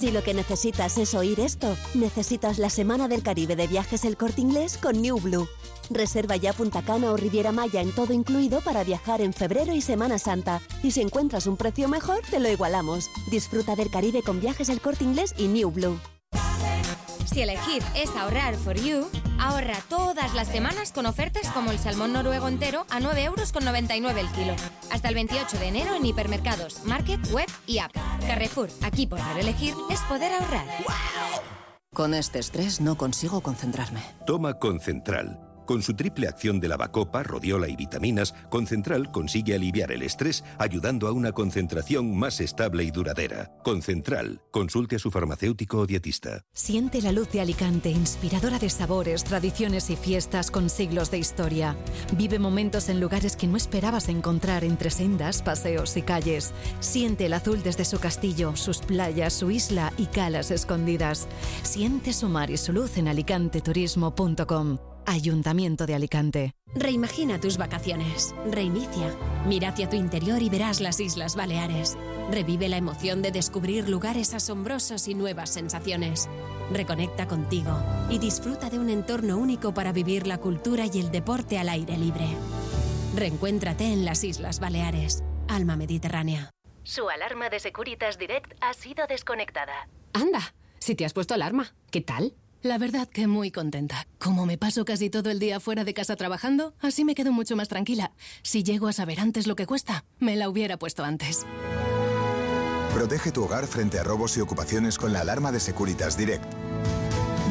Si lo que necesitas es oír esto, necesitas la Semana del Caribe de Viajes El Corte Inglés con New Blue. Reserva ya Punta Cana o Riviera Maya en todo incluido para viajar en febrero y Semana Santa. Y si encuentras un precio mejor, te lo igualamos. Disfruta del Caribe con Viajes El Corte Inglés y New Blue. Si elegir es ahorrar for you, ahorra todas las semanas con ofertas como el salmón noruego entero a 9,99 euros el kilo. Hasta el 28 de enero en hipermercados, market, web y app. Carrefour, aquí poder elegir es poder ahorrar. Con este estrés no consigo concentrarme. Toma Concentral. Con su triple acción de lavacopa, rodiola y vitaminas, Concentral consigue aliviar el estrés ayudando a una concentración más estable y duradera. Concentral, consulte a su farmacéutico o dietista. Siente la luz de Alicante, inspiradora de sabores, tradiciones y fiestas con siglos de historia. Vive momentos en lugares que no esperabas encontrar entre sendas, paseos y calles. Siente el azul desde su castillo, sus playas, su isla y calas escondidas. Siente su mar y su luz en alicanteturismo.com. Ayuntamiento de Alicante. Reimagina tus vacaciones. Reinicia. Mira hacia tu interior y verás las Islas Baleares. Revive la emoción de descubrir lugares asombrosos y nuevas sensaciones. Reconecta contigo y disfruta de un entorno único para vivir la cultura y el deporte al aire libre. Reencuéntrate en las Islas Baleares. Alma Mediterránea. Su alarma de Securitas Direct ha sido desconectada. Anda, si te has puesto alarma, ¿qué tal? La verdad que muy contenta. Como me paso casi todo el día fuera de casa trabajando, así me quedo mucho más tranquila. Si llego a saber antes lo que cuesta, me la hubiera puesto antes. Protege tu hogar frente a robos y ocupaciones con la alarma de Securitas Direct.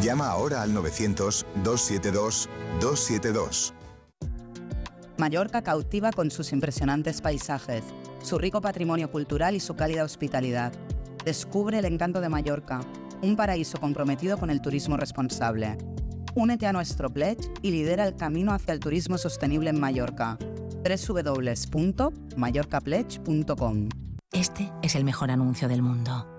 Llama ahora al 900-272-272. Mallorca cautiva con sus impresionantes paisajes, su rico patrimonio cultural y su cálida hospitalidad. Descubre el encanto de Mallorca un paraíso comprometido con el turismo responsable. Únete a nuestro pledge y lidera el camino hacia el turismo sostenible en Mallorca. www.mallorcapledge.com Este es el mejor anuncio del mundo.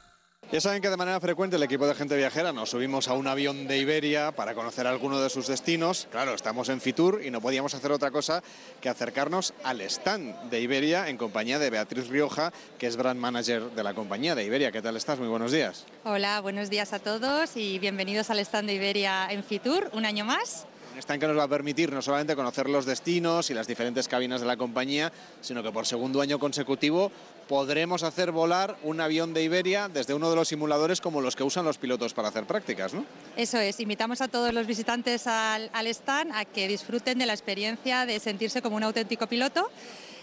Ya saben que de manera frecuente el equipo de gente viajera nos subimos a un avión de Iberia para conocer alguno de sus destinos. Claro, estamos en Fitur y no podíamos hacer otra cosa que acercarnos al stand de Iberia en compañía de Beatriz Rioja, que es brand manager de la compañía de Iberia. ¿Qué tal estás? Muy buenos días. Hola, buenos días a todos y bienvenidos al stand de Iberia en Fitur, un año más. Un stand que nos va a permitir no solamente conocer los destinos y las diferentes cabinas de la compañía, sino que por segundo año consecutivo podremos hacer volar un avión de Iberia desde uno de los simuladores como los que usan los pilotos para hacer prácticas, ¿no? Eso es, invitamos a todos los visitantes al, stand a que disfruten de la experiencia de sentirse como un auténtico piloto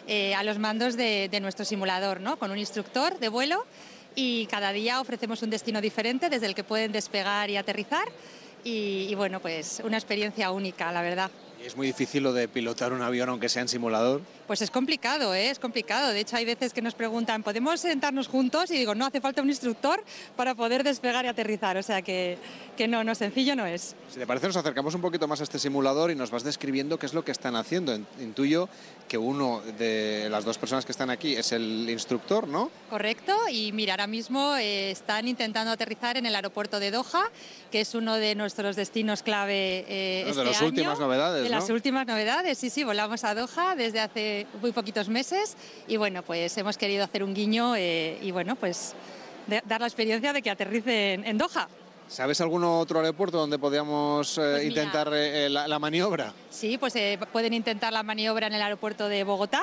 eh, a los mandos de, nuestro simulador, ¿no? Con un instructor de vuelo y cada día ofrecemos un destino diferente desde el que pueden despegar y aterrizar y bueno, pues una experiencia única, la verdad. ¿Es muy difícil lo de pilotar un avión aunque sea en simulador? Pues es complicado, ¿eh? es complicado. De hecho, hay veces que nos preguntan, ¿podemos sentarnos juntos? Y digo, no, hace falta un instructor para poder despegar y aterrizar. O sea que, que no, no, sencillo no es. Si te parece, nos acercamos un poquito más a este simulador y nos vas describiendo qué es lo que están haciendo. Intuyo que uno de las dos personas que están aquí es el instructor, ¿no? Correcto, y mira, ahora mismo eh, están intentando aterrizar en el aeropuerto de Doha, que es uno de nuestros destinos clave eh, de las últimas novedades, De las últimas novedades, sí, sí, volamos a Doha desde hace muy poquitos meses y bueno, pues hemos querido hacer un guiño eh, y bueno, pues dar la experiencia de que aterricen en Doha. ¿Sabes algún otro aeropuerto donde podríamos eh, pues intentar eh, la, maniobra? Sí, pues pueden intentar la maniobra en el aeropuerto de Bogotá,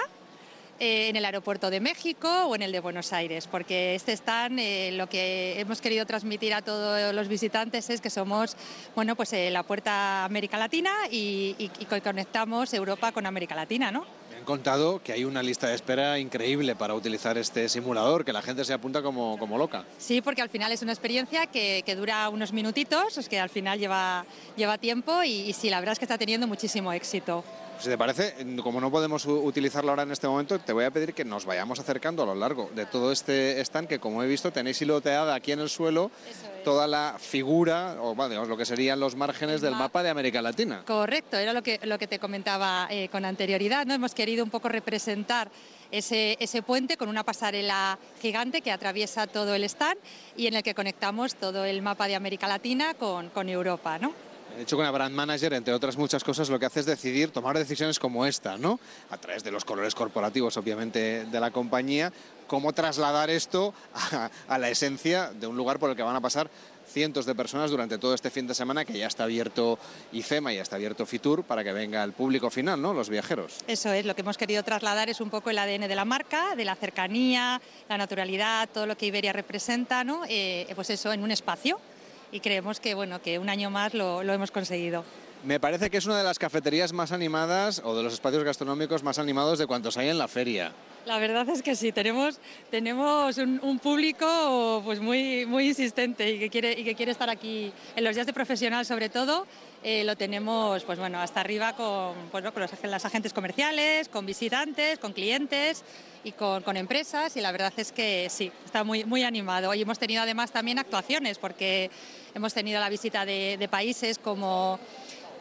en el aeropuerto de México o en el de Buenos Aires, porque este stand lo que hemos querido transmitir a todos los visitantes es que somos bueno, pues, la puerta América Latina y, y, y conectamos Europa con América Latina, ¿no? Contado que hay una lista de espera increíble para utilizar este simulador, que la gente se apunta como, como loca. Sí, porque al final es una experiencia que, que dura unos minutitos, es que al final lleva, lleva tiempo y, y sí, la verdad es que está teniendo muchísimo éxito. Si te parece, como no podemos utilizarlo ahora en este momento, te voy a pedir que nos vayamos acercando a lo largo de todo este stand que, como he visto, tenéis hiloteada aquí en el suelo toda la figura, o digamos, lo que serían los márgenes del mapa de América Latina. Correcto, era lo que, lo que te comentaba eh, con anterioridad. ¿no? Hemos querido un poco representar ese, ese, puente con una pasarela gigante que atraviesa todo el stand y en el que conectamos todo el mapa de América Latina con, con Europa. ¿no? De hecho, con la brand manager, entre otras muchas cosas, lo que hace es decidir tomar decisiones como esta, ¿no? A través de los colores corporativos, obviamente, de la compañía, cómo trasladar esto a, la esencia de un lugar por el que van a pasar cientos de personas durante todo este fin de semana que ya está abierto IFEMA, ya está abierto FITUR para que venga el público final, ¿no? Los viajeros. Eso es, lo que hemos querido trasladar es un poco el ADN de la marca, de la cercanía, la naturalidad, todo lo que Iberia representa, ¿no? Eh, pues eso, en un espacio y creemos que, bueno, que un año más lo, lo hemos conseguido. Me parece que es una de las cafeterías más animadas o de los espacios gastronómicos más animados de cuantos hay en la feria. La verdad es que sí, tenemos, tenemos un, público pues muy, muy insistente y que, quiere, y que quiere estar aquí en los días de profesional sobre todo. Eh, lo tenemos pues bueno, hasta arriba con, pues, los, las agentes comerciales, con visitantes, con clientes y con, empresas y la verdad es que sí, está muy, muy animado. Hoy hemos tenido además también actuaciones porque hemos tenido la visita de países como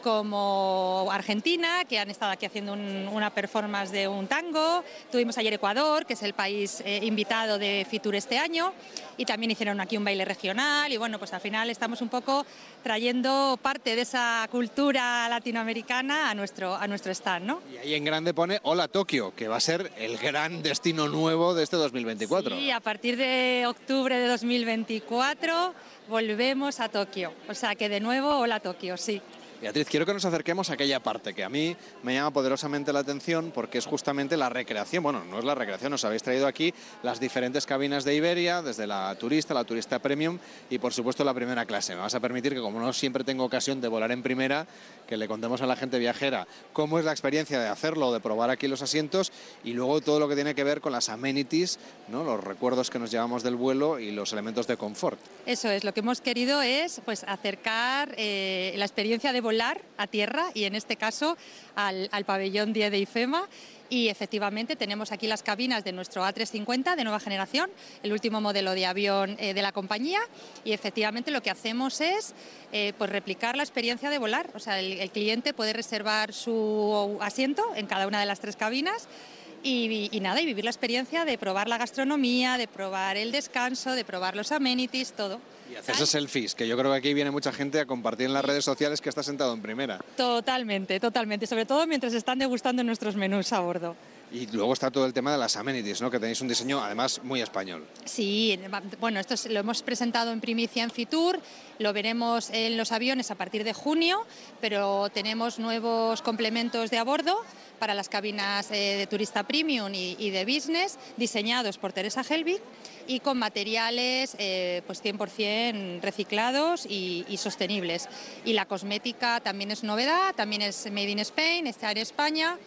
como Argentina, que han estado aquí haciendo una performance de un tango. Tuvimos ayer Ecuador, que es el país eh, invitado de Fitur este año, y también hicieron aquí un baile regional. Y bueno, pues al final estamos un poco trayendo parte de esa cultura latinoamericana a nuestro, a nuestro stand. ¿no? Y ahí en grande pone Hola Tokio, que va a ser el gran destino nuevo de este 2024. Sí, a partir de octubre de 2024 volvemos a Tokio. O sea que de nuevo Hola Tokio, sí. Beatriz, quiero que nos acerquemos a aquella parte que a mí me llama poderosamente la atención porque es justamente la recreación. Bueno, no es la recreación, os habéis traído aquí las diferentes cabinas de Iberia, desde la turista, la turista premium y por supuesto la primera clase. Me vas a permitir que como no siempre tengo ocasión de volar en primera, que le contemos a la gente viajera cómo es la experiencia de hacerlo, de probar aquí los asientos y luego todo lo que tiene que ver con las amenities, ¿no? los recuerdos que nos llevamos del vuelo y los elementos de confort. Eso es, lo que hemos querido es pues, acercar eh, la experiencia de volar a tierra y en este caso al, pabellón 10 de IFEMA. Y efectivamente tenemos aquí las cabinas de nuestro A350 de nueva generación, el último modelo de avión eh, de la compañía. Y efectivamente lo que hacemos es eh, pues replicar la experiencia de volar, o sea, el cliente puede reservar su asiento en cada una de las tres cabinas y, y nada, y vivir la experiencia de probar la gastronomía, de probar el descanso, de probar los amenities, todo. Y hacerse selfies, que yo creo que aquí viene mucha gente a compartir en las redes sociales que está sentado en primera. Totalmente, totalmente, sobre todo mientras están degustando nuestros menús a bordo. Y luego está todo el tema de las amenities, ¿no? que tenéis un diseño además muy español. Sí, bueno, esto es- lo hemos presentado en primicia en Fitur, lo veremos en los aviones a partir de junio, pero tenemos nuevos complementos de a bordo para las cabinas eh, de turista premium y, de business, diseñados por Teresa Helbig y con materiales eh, pues 100% reciclados y, y sostenibles. Y la cosmética también es novedad, también es made in Spain, está en España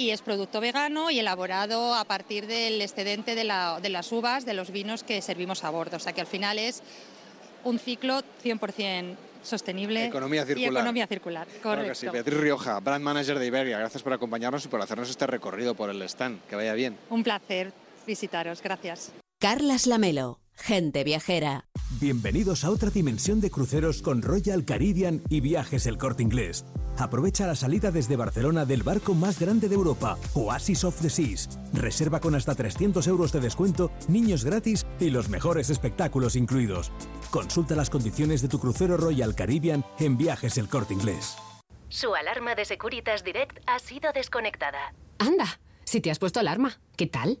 y es producto vegano y elaborado a partir del excedente de, la- de las uvas, de los vinos que servimos a bordo. O sea que al final es un ciclo 100% sostenible. Economía Y circular. economía circular, correcto. Claro que sí. Beatriz Rioja, brand manager de Iberia, gracias por acompañarnos y por hacernos este recorrido por el stand. Que vaya bien. Un placer visitaros, gracias. Carlas Lamelo, gente viajera. Bienvenidos a otra dimensión de cruceros con Royal Caribbean y Viajes El Corte Inglés. Aprovecha la salida desde Barcelona del barco más grande de Europa, Oasis of the Seas. Reserva con hasta 300 euros de descuento, niños gratis y los mejores espectáculos incluidos. Consulta las condiciones de tu crucero Royal Caribbean en Viajes El Corte Inglés. Su alarma de Securitas Direct ha sido desconectada. Anda, si te has puesto alarma, ¿qué tal?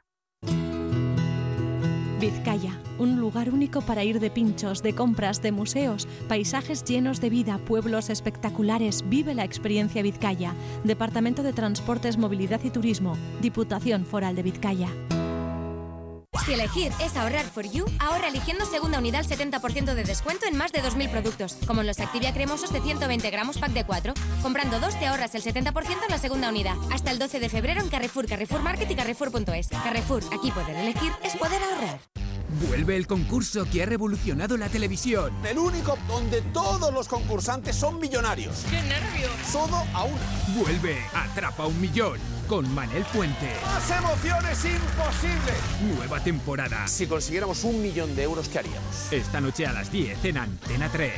Vizcaya, un lugar único para ir de pinchos, de compras, de museos, paisajes llenos de vida, pueblos espectaculares. Vive la experiencia Vizcaya. Departamento de Transportes, Movilidad y Turismo. Diputación Foral de Vizcaya. Si elegir es ahorrar for you, ahorra eligiendo segunda unidad al 70% de descuento en más de 2.000 productos, como en los Activia cremosos de 120 gramos pack de 4. Comprando dos te ahorras el 70% en la segunda unidad. Hasta el 12 de febrero en Carrefour, Carrefour Market y Carrefour.es. Carrefour, aquí poder elegir es poder ahorrar. Vuelve el concurso que ha revolucionado la televisión. El único donde todos los concursantes son millonarios. ¡Qué nervios! Todo a una. Vuelve Atrapa un Millón con Manel Fuente. ¡Más emociones imposible! Nueva temporada. Si consiguiéramos un millón de euros, ¿qué haríamos? Esta noche a las 10 en Antena 3.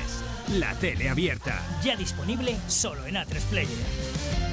La tele abierta. Ya disponible solo en A3 Player.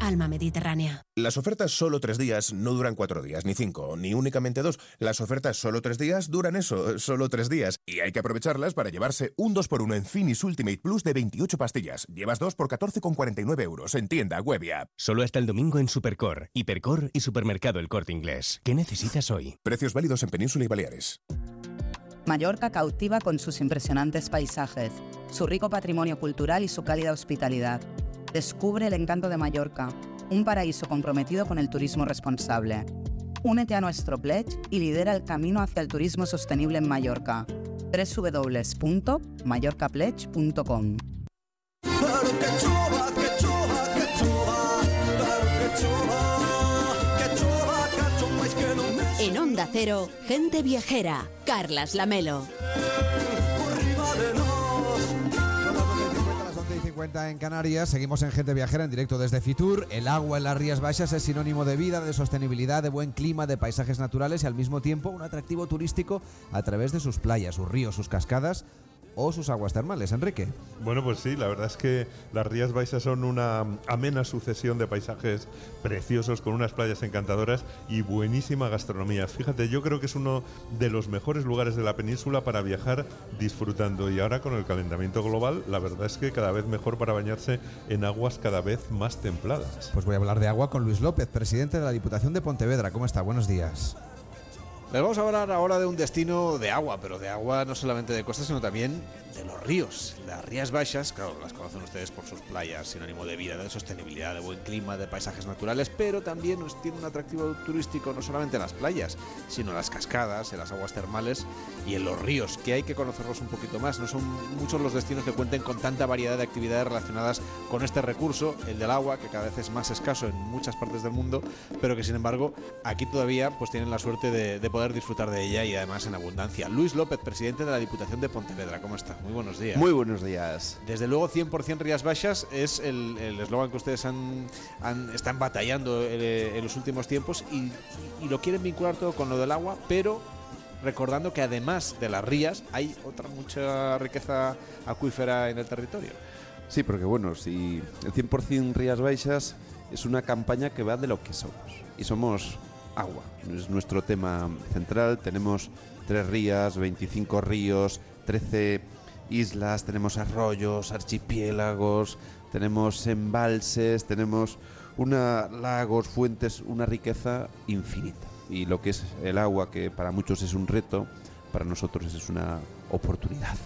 Alma Mediterránea. Las ofertas solo tres días no duran cuatro días, ni cinco, ni únicamente dos. Las ofertas solo tres días duran eso, solo tres días. Y hay que aprovecharlas para llevarse un 2x1 en Finis Ultimate Plus de 28 pastillas. Llevas dos por 14,49 euros en tienda, web y app. Solo hasta el domingo en Supercor, Hipercor y Supermercado El Corte Inglés. ¿Qué necesitas hoy? Precios válidos en Península y Baleares. Mallorca cautiva con sus impresionantes paisajes, su rico patrimonio cultural y su cálida hospitalidad. Descubre el encanto de Mallorca, un paraíso comprometido con el turismo responsable. Únete a nuestro pledge y lidera el camino hacia el turismo sostenible en Mallorca. www.mallorcapledge.com En Onda Cero, gente viajera. Carlas Lamelo. 50 en Canarias, seguimos en Gente Viajera en directo desde Fitur. El agua en las Rías Baixas es sinónimo de vida, de sostenibilidad, de buen clima, de paisajes naturales y al mismo tiempo un atractivo turístico a través de sus playas, sus ríos, sus cascadas o sus aguas termales. Enrique. Bueno, pues sí, la verdad es que las Rías Baixas son una amena sucesión de paisajes preciosos con unas playas encantadoras y buenísima gastronomía. Fíjate, yo creo que es uno de los mejores lugares de la península para viajar disfrutando y ahora con el calentamiento global, la verdad es que cada vez mejor para bañarse en aguas cada vez más templadas. Pues voy a hablar de agua con Luis López, presidente de la Diputación de Pontevedra. ¿Cómo está? Buenos días. Les vamos a hablar ahora de un destino de agua, pero de agua no solamente de costa, sino también de los ríos. Las Rías Baixas, claro, las conocen ustedes por sus playas, sinónimo de vida, de sostenibilidad, de buen clima, de paisajes naturales, pero también nos tiene un atractivo turístico no solamente en las playas, sino en las cascadas, en las aguas termales y en los ríos, que hay que conocerlos un poquito más. No son muchos los destinos que cuenten con tanta variedad de actividades relacionadas con este recurso, el del agua, que cada vez es más escaso en muchas partes del mundo, pero que sin embargo aquí todavía pues tienen la suerte de, de poder disfrutar de ella y además en abundancia. Luis López, presidente de la Diputación de Pontevedra, ¿cómo está? Muy buenos días. Muy buenos días. Desde luego 100% Rías Baixas es el el eslogan que ustedes han, han- están batallando eh, en los últimos tiempos y, y lo quieren vincular todo con lo del agua, pero recordando que además de las rías hay otra mucha riqueza acuífera en el territorio. Sí, porque bueno, si el 100% Rías Baixas es una campaña que va de lo que somos. Y somos agua. Es nuestro tema central. Tenemos tres rías, 25 ríos, 13 islas, tenemos arroyos, archipiélagos, tenemos embalses, tenemos una, lagos, fuentes, una riqueza infinita. Y lo que es el agua, que para muchos es un reto, para nosotros es una oportunidad.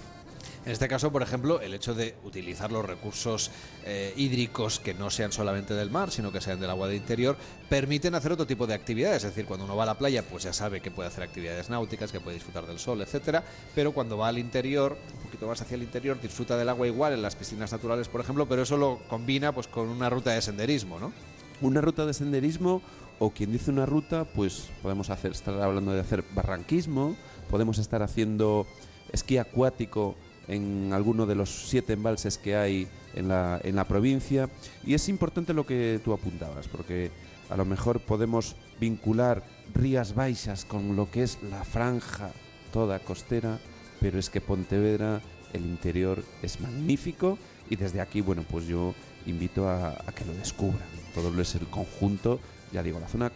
En este caso, por ejemplo, el hecho de utilizar los recursos eh, hídricos que no sean solamente del mar, sino que sean del agua de interior, permiten hacer otro tipo de actividades. Es decir, cuando uno va a la playa, pues ya sabe que puede hacer actividades náuticas, que puede disfrutar del sol, etcétera. Pero cuando va al interior, un poquito más hacia el interior, disfruta del agua igual en las piscinas naturales, por ejemplo, pero eso lo combina pues con una ruta de senderismo, ¿no? Una ruta de senderismo o quien dice una ruta, pues podemos hacer, estar hablando de hacer barranquismo, podemos estar haciendo esquí acuático en alguno de los siete embalses que hay en la, en la provincia. Y es importante lo que tú apuntabas, porque a lo mejor podemos vincular Rías Baixas con lo que es la franja toda costera, pero es que Pontevedra, el interior es magnífico y desde aquí, bueno, pues yo invito a, a que lo descubran. Todo lo es el conjunto, ya digo, la zona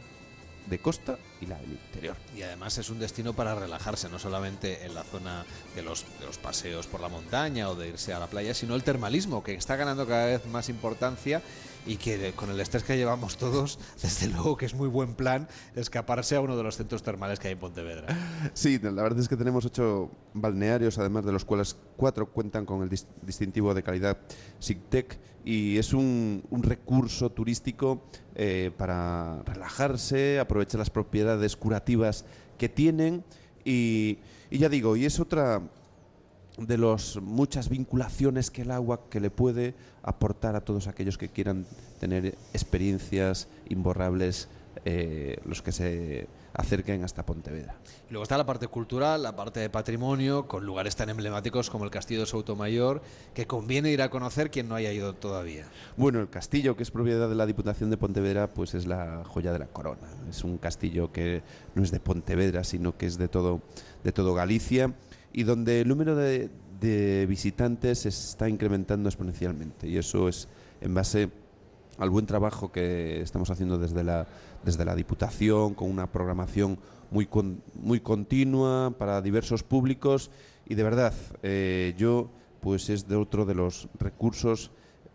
de costa y la del interior. Y además es un destino para relajarse, no solamente en la zona de los, de los paseos por la montaña o de irse a la playa, sino el termalismo, que está ganando cada vez más importancia y que con el estrés que llevamos todos, desde luego que es muy buen plan escaparse a uno de los centros termales que hay en Pontevedra. Sí, la verdad es que tenemos ocho balnearios, además de los cuales cuatro cuentan con el dis- distintivo de calidad SIGTEC y es un, recurso turístico eh, para relajarse, aprovechar las propiedades curativas que tienen y, y ya digo, y es otra de las muchas vinculaciones que el agua que le puede aportar a todos aquellos que quieran tener experiencias imborrables eh, los que se acerquen hasta Pontevedra. Y luego está la parte cultural, la parte de patrimonio, con lugares tan emblemáticos como el Castillo de Soutomayor, que conviene ir a conocer quien no haya ido todavía. Bueno, el castillo, que es propiedad de la Diputación de Pontevedra, pues es la joya de la corona. Es un castillo que no es de Pontevedra, sino que es de todo, de todo Galicia y donde el número de, de visitantes se está incrementando exponencialmente. Y eso es en base al buen trabajo que estamos haciendo desde la, desde la Diputación, con una programación muy, con- muy continua para diversos públicos. Y de verdad, eh, yo pues es de otro de los recursos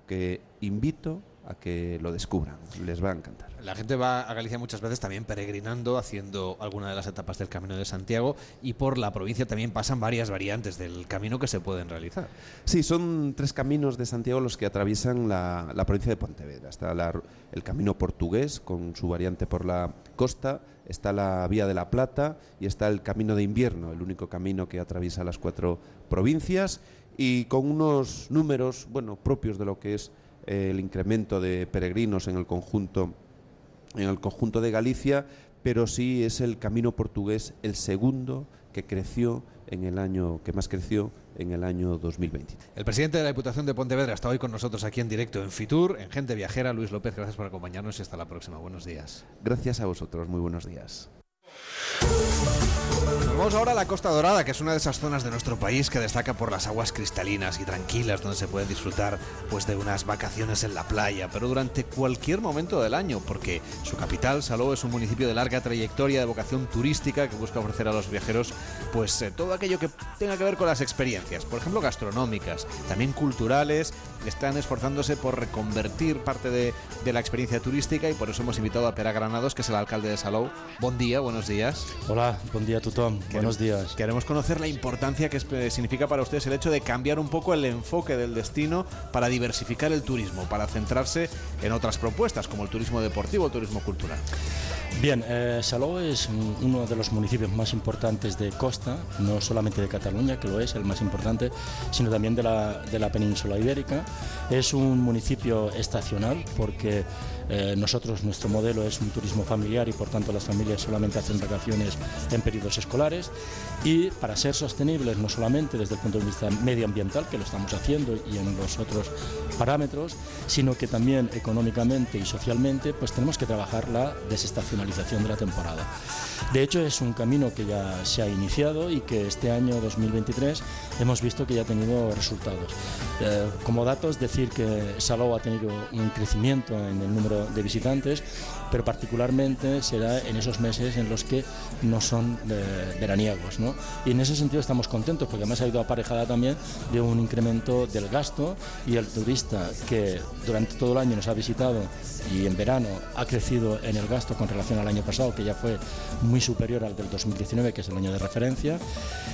que invito a que lo descubran. Les va a encantar. La gente va a Galicia muchas veces también peregrinando, haciendo alguna de las etapas del Camino de Santiago y por la provincia también pasan varias variantes del camino que se pueden realizar. Sí, son tres caminos de Santiago los que atraviesan la, la provincia de Pontevedra. Está la el camino portugués con su variante por la costa, está la Vía de la Plata y está el camino de invierno, el único camino que atraviesa las cuatro provincias y con unos números, bueno, propios de lo que es el incremento de peregrinos en el conjunto en el conjunto de Galicia, pero sí es el camino portugués el segundo que creció en el año que más creció en el año 2020. El presidente de la Diputación de Pontevedra está hoy con nosotros aquí en directo en Fitur, en Gente Viajera. Luis López, gracias por acompañarnos y hasta la próxima. Buenos días. Gracias a vosotros, muy buenos días. Vamos ahora a la Costa Dorada, que es una de esas zonas de nuestro país que destaca por las aguas cristalinas y tranquilas, donde se puede disfrutar pues, de unas vacaciones en la playa, pero durante cualquier momento del año, porque su capital, Salou, es un municipio de larga trayectoria de vocación turística que busca ofrecer a los viajeros pues, eh, todo aquello que tenga que ver con las experiencias, por ejemplo, gastronómicas, también culturales. Están esforzándose por reconvertir parte de, de la experiencia turística y por eso hemos invitado a Pera Granados, que es el alcalde de Salou. Buen día, buenos días. Hola, buen día, Tutón. Buenos días. Queremos conocer la importancia que es- significa para ustedes el hecho de cambiar un poco el enfoque del destino para diversificar el turismo, para centrarse en otras propuestas como el turismo deportivo, el turismo cultural. Bien, eh, Salou es un- uno de los municipios más importantes de costa, no solamente de Cataluña, que lo es el más importante, sino también de la, de la península ibérica. Es un municipio estacional porque eh, nosotros, nuestro modelo es un turismo familiar y por tanto las familias solamente hacen vacaciones en periodos escolares. Y para ser sostenibles, no solamente desde el punto de vista medioambiental, que lo estamos haciendo y en los otros parámetros, sino que también económicamente y socialmente, pues tenemos que trabajar la desestacionalización de la temporada. De hecho, es un camino que ya se ha iniciado y que este año 2023 hemos visto que ya ha tenido resultados. Eh, como datos, decir que Salou ha tenido un crecimiento en el número de visitantes, pero particularmente será en esos meses en los que no son eh, veraniegos. ¿no? Y en ese sentido estamos contentos porque además ha ido aparejada también de un incremento del gasto y el turista que durante todo el año nos ha visitado y en verano ha crecido en el gasto con relación al año pasado, que ya fue muy superior al del 2019, que es el año de referencia,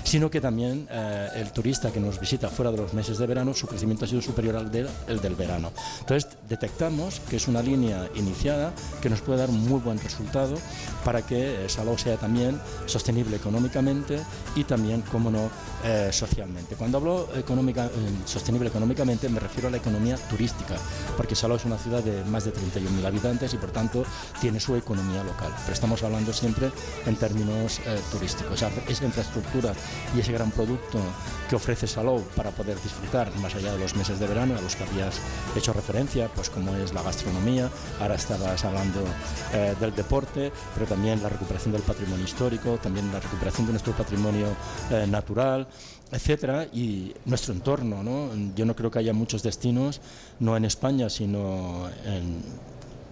sino que también eh, el turista que nos visita fuera de los meses de verano, su crecimiento ha sido superior al del, el del verano. Entonces detectamos que es una línea iniciada que nos puede dar muy buen resultado para que eh, Salou sea también sostenible económicamente y también, como no, eh, socialmente. Cuando hablo eh, sostenible económicamente me refiero a la economía turística, porque Salou es una ciudad de más de 31.000 habitantes y por tanto tiene su economía local. Pero estamos hablando siempre en términos eh, turísticos. Esa, esa infraestructura y ese gran producto que ofrece Salou para poder disfrutar más allá de los meses de verano, a los que habías hecho referencia, pues como es la gastronomía, ahora estabas hablando del deporte, pero también la recuperación del patrimonio histórico, también la recuperación de nuestro patrimonio natural, etcétera, y nuestro entorno. ¿no? Yo no creo que haya muchos destinos, no en España, sino en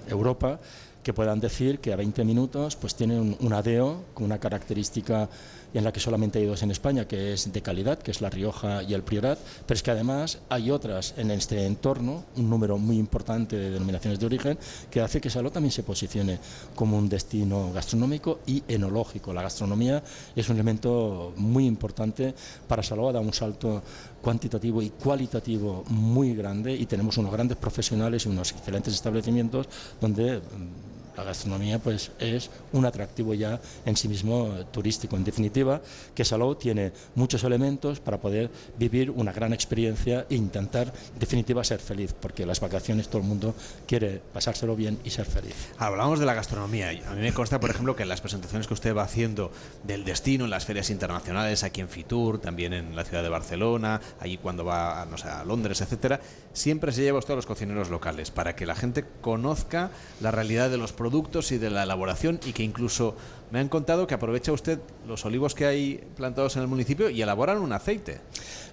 Europa, que puedan decir que a 20 minutos pues tienen un, un adeo con una característica en la que solamente hay dos en España, que es de calidad, que es La Rioja y el Priorat, pero es que además hay otras en este entorno, un número muy importante de denominaciones de origen, que hace que Salou también se posicione como un destino gastronómico y enológico. La gastronomía es un elemento muy importante para ha dado un salto cuantitativo y cualitativo muy grande y tenemos unos grandes profesionales y unos excelentes establecimientos donde mm, la gastronomía pues es un atractivo ya en sí mismo eh, turístico. En definitiva, que Salou tiene muchos elementos para poder vivir una gran experiencia e intentar, en definitiva, ser feliz, porque las vacaciones todo el mundo quiere pasárselo bien y ser feliz. Hablamos de la gastronomía. A mí me consta, por ejemplo, que en las presentaciones que usted va haciendo del destino en las ferias internacionales, aquí en Fitur, también en la ciudad de Barcelona, allí cuando va no sé, a Londres, etcétera, siempre se lleva usted a los cocineros locales para que la gente conozca la realidad de los productos y de la elaboración y que incluso me han contado que aprovecha usted los olivos que hay plantados en el municipio y elaboran un aceite.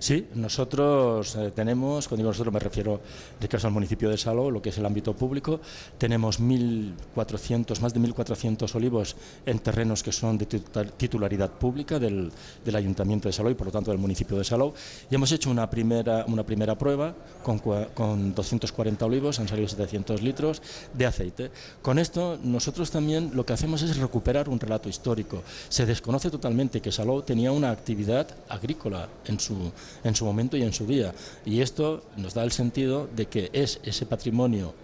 Sí, nosotros eh, tenemos, cuando digo nosotros me refiero de caso al municipio de Salou, lo que es el ámbito público, tenemos 1.400, más de 1.400 olivos en terrenos que son de titu- titularidad pública del, del Ayuntamiento de Salou y por lo tanto del municipio de Salou. Y hemos hecho una primera, una primera prueba con, con 240 olivos, han salido 700 litros de aceite. Con esto nosotros también lo que hacemos es recuperar un relato histórico. Se desconoce totalmente que Salou tenía una actividad agrícola en su, en su momento y en su día. Y esto nos da el sentido de que es ese patrimonio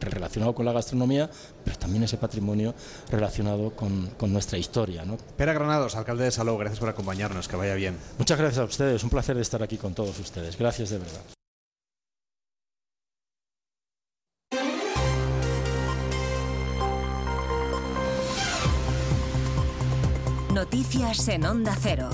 relacionado con la gastronomía, pero también ese patrimonio relacionado con, con nuestra historia. ¿no? Pera Granados, alcalde de Salou, gracias por acompañarnos, que vaya bien. Muchas gracias a ustedes, un placer estar aquí con todos ustedes. Gracias de verdad. Noticias en Onda Cero.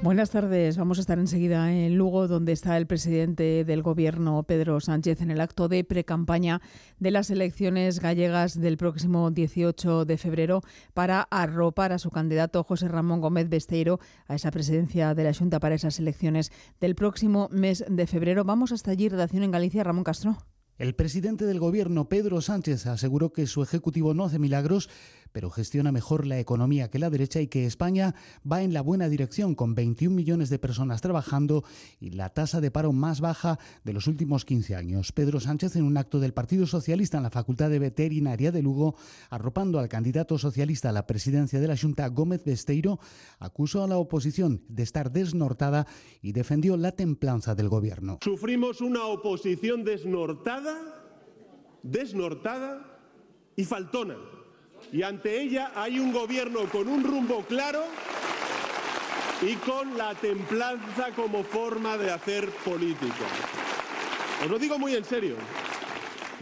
Buenas tardes. Vamos a estar enseguida en Lugo, donde está el presidente del Gobierno, Pedro Sánchez, en el acto de precampaña de las elecciones gallegas del próximo 18 de febrero para arropar a su candidato José Ramón Gómez Besteiro a esa presidencia de la Junta para esas elecciones del próximo mes de febrero. Vamos hasta allí, redacción en Galicia, Ramón Castro. El presidente del Gobierno, Pedro Sánchez, aseguró que su ejecutivo no hace milagros pero gestiona mejor la economía que la derecha y que España va en la buena dirección con 21 millones de personas trabajando y la tasa de paro más baja de los últimos 15 años. Pedro Sánchez en un acto del Partido Socialista en la Facultad de Veterinaria de Lugo, arropando al candidato socialista a la presidencia de la Junta, Gómez Besteiro, acusó a la oposición de estar desnortada y defendió la templanza del gobierno. Sufrimos una oposición desnortada, desnortada y faltona y ante ella hay un gobierno con un rumbo claro y con la templanza como forma de hacer política. Os lo digo muy en serio.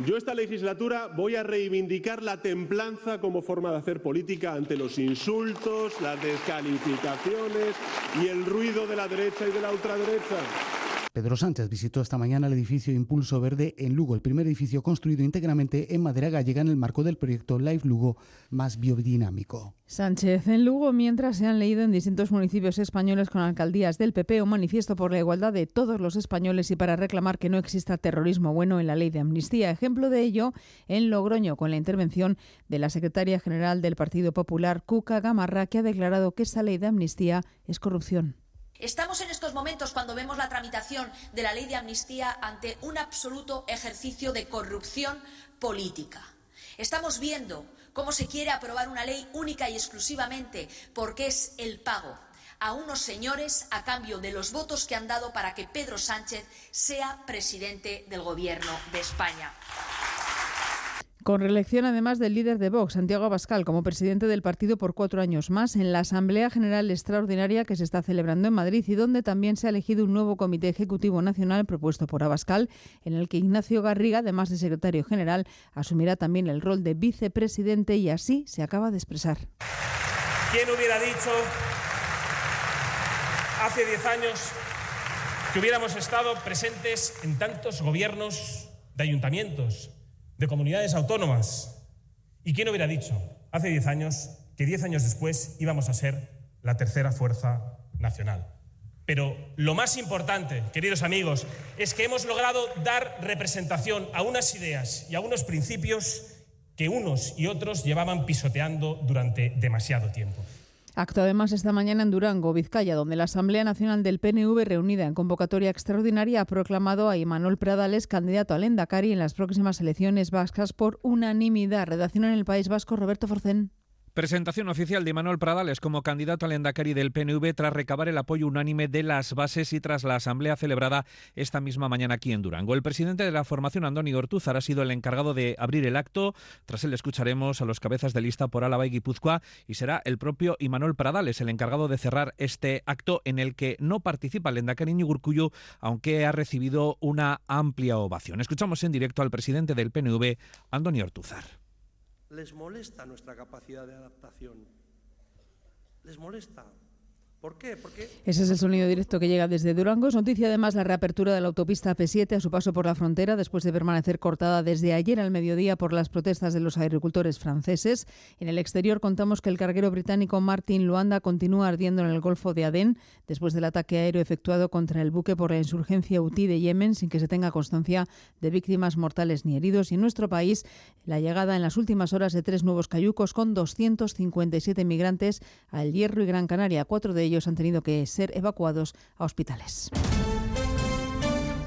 Yo esta legislatura voy a reivindicar la templanza como forma de hacer política ante los insultos, las descalificaciones y el ruido de la derecha y de la ultraderecha. Pedro Sánchez visitó esta mañana el edificio Impulso Verde en Lugo, el primer edificio construido íntegramente en madera gallega en el marco del proyecto Live Lugo más biodinámico. Sánchez en Lugo, mientras se han leído en distintos municipios españoles con alcaldías del PP un manifiesto por la igualdad de todos los españoles y para reclamar que no exista terrorismo bueno en la ley de amnistía. Ejemplo de ello en Logroño, con la intervención de la secretaria general del Partido Popular, Cuca Gamarra, que ha declarado que esa ley de amnistía es corrupción. Estamos en estos momentos cuando vemos la tramitación de la ley de amnistía ante un absoluto ejercicio de corrupción política. Estamos viendo cómo se quiere aprobar una ley única y exclusivamente porque es el pago a unos señores a cambio de los votos que han dado para que Pedro Sánchez sea presidente del Gobierno de España. Con reelección además del líder de Vox, Santiago Abascal, como presidente del partido por cuatro años más, en la Asamblea General Extraordinaria que se está celebrando en Madrid y donde también se ha elegido un nuevo Comité Ejecutivo Nacional propuesto por Abascal, en el que Ignacio Garriga, además de secretario general, asumirá también el rol de vicepresidente y así se acaba de expresar. ¿Quién hubiera dicho hace diez años que hubiéramos estado presentes en tantos gobiernos de ayuntamientos? De comunidades autónomas. ¿Y quién hubiera dicho hace 10 años que 10 años después íbamos a ser la tercera fuerza nacional? Pero lo más importante, queridos amigos, es que hemos logrado dar representación a unas ideas y a unos principios que unos y otros llevaban pisoteando durante demasiado tiempo. Acto además esta mañana en Durango, Vizcaya, donde la Asamblea Nacional del PNV, reunida en convocatoria extraordinaria, ha proclamado a Imanol Pradales candidato al Endacari en las próximas elecciones vascas por unanimidad. Redacción en el País Vasco, Roberto Forcén. Presentación oficial de Manuel Pradales como candidato al Endacari del PNV tras recabar el apoyo unánime de las bases y tras la asamblea celebrada esta misma mañana aquí en Durango. El presidente de la formación, Andoni Ortúzar, ha sido el encargado de abrir el acto. Tras él escucharemos a los cabezas de lista por Álava y Guipúzcoa y será el propio Imanol Pradales el encargado de cerrar este acto en el que no participa el Endacari Ñugurcuyo, aunque ha recibido una amplia ovación. Escuchamos en directo al presidente del PNV, Andoni Ortúzar les molesta nuestra capacidad de adaptación. Les molesta. ¿Por qué? Ese es el sonido directo que llega desde Durango. Es noticia además la reapertura de la autopista P7 a su paso por la frontera después de permanecer cortada desde ayer al mediodía por las protestas de los agricultores franceses. En el exterior contamos que el carguero británico Martin Luanda continúa ardiendo en el Golfo de Adén después del ataque aéreo efectuado contra el buque por la insurgencia hutí de Yemen sin que se tenga constancia de víctimas mortales ni heridos. Y en nuestro país, la llegada en las últimas horas de tres nuevos cayucos con 257 migrantes al Hierro y Gran Canaria. Cuatro de ellos han tenido que ser evacuados a hospitales.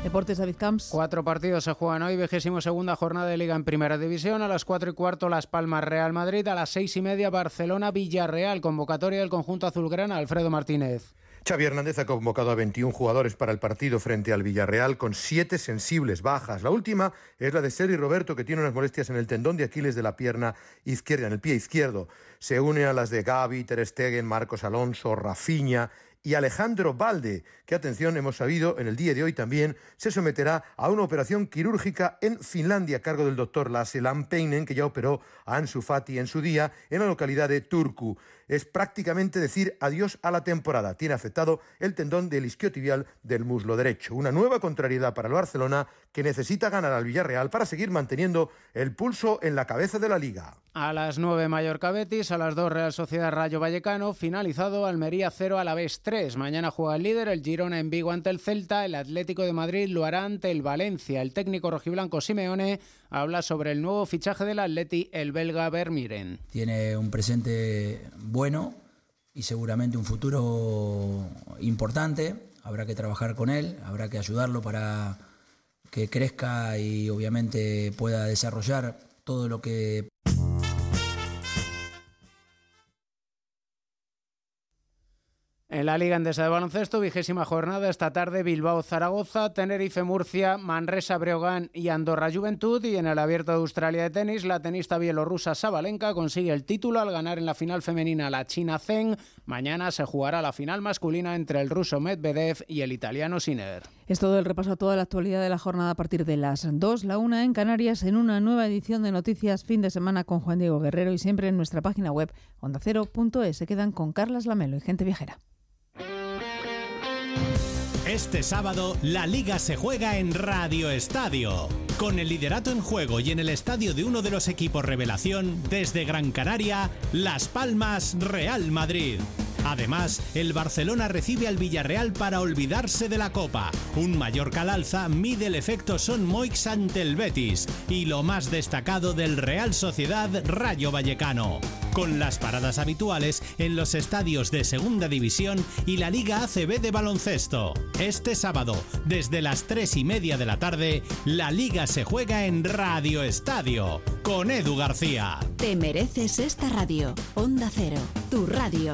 Deportes David Camps. Cuatro partidos se juegan hoy, vigésimo segunda jornada de Liga en Primera División. A las cuatro y cuarto Las Palmas Real Madrid, a las seis y media Barcelona Villarreal, convocatoria del conjunto azulgrana Alfredo Martínez. Xavi Hernández ha convocado a 21 jugadores para el partido frente al Villarreal con siete sensibles bajas. La última es la de Seri Roberto, que tiene unas molestias en el tendón de Aquiles de la pierna izquierda, en el pie izquierdo. Se une a las de Gaby, Ter Stegen, Marcos Alonso, Rafinha y Alejandro Valde, que atención hemos sabido en el día de hoy también se someterá a una operación quirúrgica en Finlandia a cargo del doctor Lasse Lampeinen, que ya operó a Ansu Fati en su día en la localidad de Turku. Es prácticamente decir adiós a la temporada. Tiene afectado el tendón del isquiotibial del muslo derecho. Una nueva contrariedad para el Barcelona que necesita ganar al Villarreal para seguir manteniendo el pulso en la cabeza de la liga. A las 9 Mallorca Betis, a las 2 Real Sociedad Rayo Vallecano, finalizado Almería 0 a la vez 3. Mañana juega el líder, el Girona en Vigo ante el Celta, el Atlético de Madrid lo hará ante el Valencia. El técnico rojiblanco Simeone habla sobre el nuevo fichaje del Atleti, el belga Vermiren. Tiene un presente bueno y seguramente un futuro importante. Habrá que trabajar con él, habrá que ayudarlo para que crezca y obviamente pueda desarrollar todo lo que En la Liga Endesa de Baloncesto, vigésima jornada, esta tarde Bilbao-Zaragoza, Tenerife-Murcia, Manresa-Breogán y Andorra-Juventud. Y en el Abierto de Australia de tenis, la tenista bielorrusa Sabalenka consigue el título al ganar en la final femenina la China Zeng. Mañana se jugará la final masculina entre el ruso Medvedev y el italiano Sinner. Es todo el repaso a toda la actualidad de la jornada a partir de las 2, la 1 en Canarias, en una nueva edición de Noticias Fin de Semana con Juan Diego Guerrero y siempre en nuestra página web ondacero.es. Se quedan con Carlas Lamelo y gente viajera. Este sábado, la liga se juega en Radio Estadio. Con el liderato en juego y en el estadio de uno de los equipos revelación, desde Gran Canaria, Las Palmas, Real Madrid. Además, el Barcelona recibe al Villarreal para olvidarse de la Copa. Un Mallorca al alza mide el efecto Son Moix ante el Betis. Y lo más destacado del Real Sociedad Rayo Vallecano. Con las paradas habituales en los estadios de Segunda División y la Liga ACB de baloncesto. Este sábado, desde las 3 y media de la tarde, la Liga se juega en Radio Estadio. Con Edu García. Te mereces esta radio. Onda Cero, tu radio.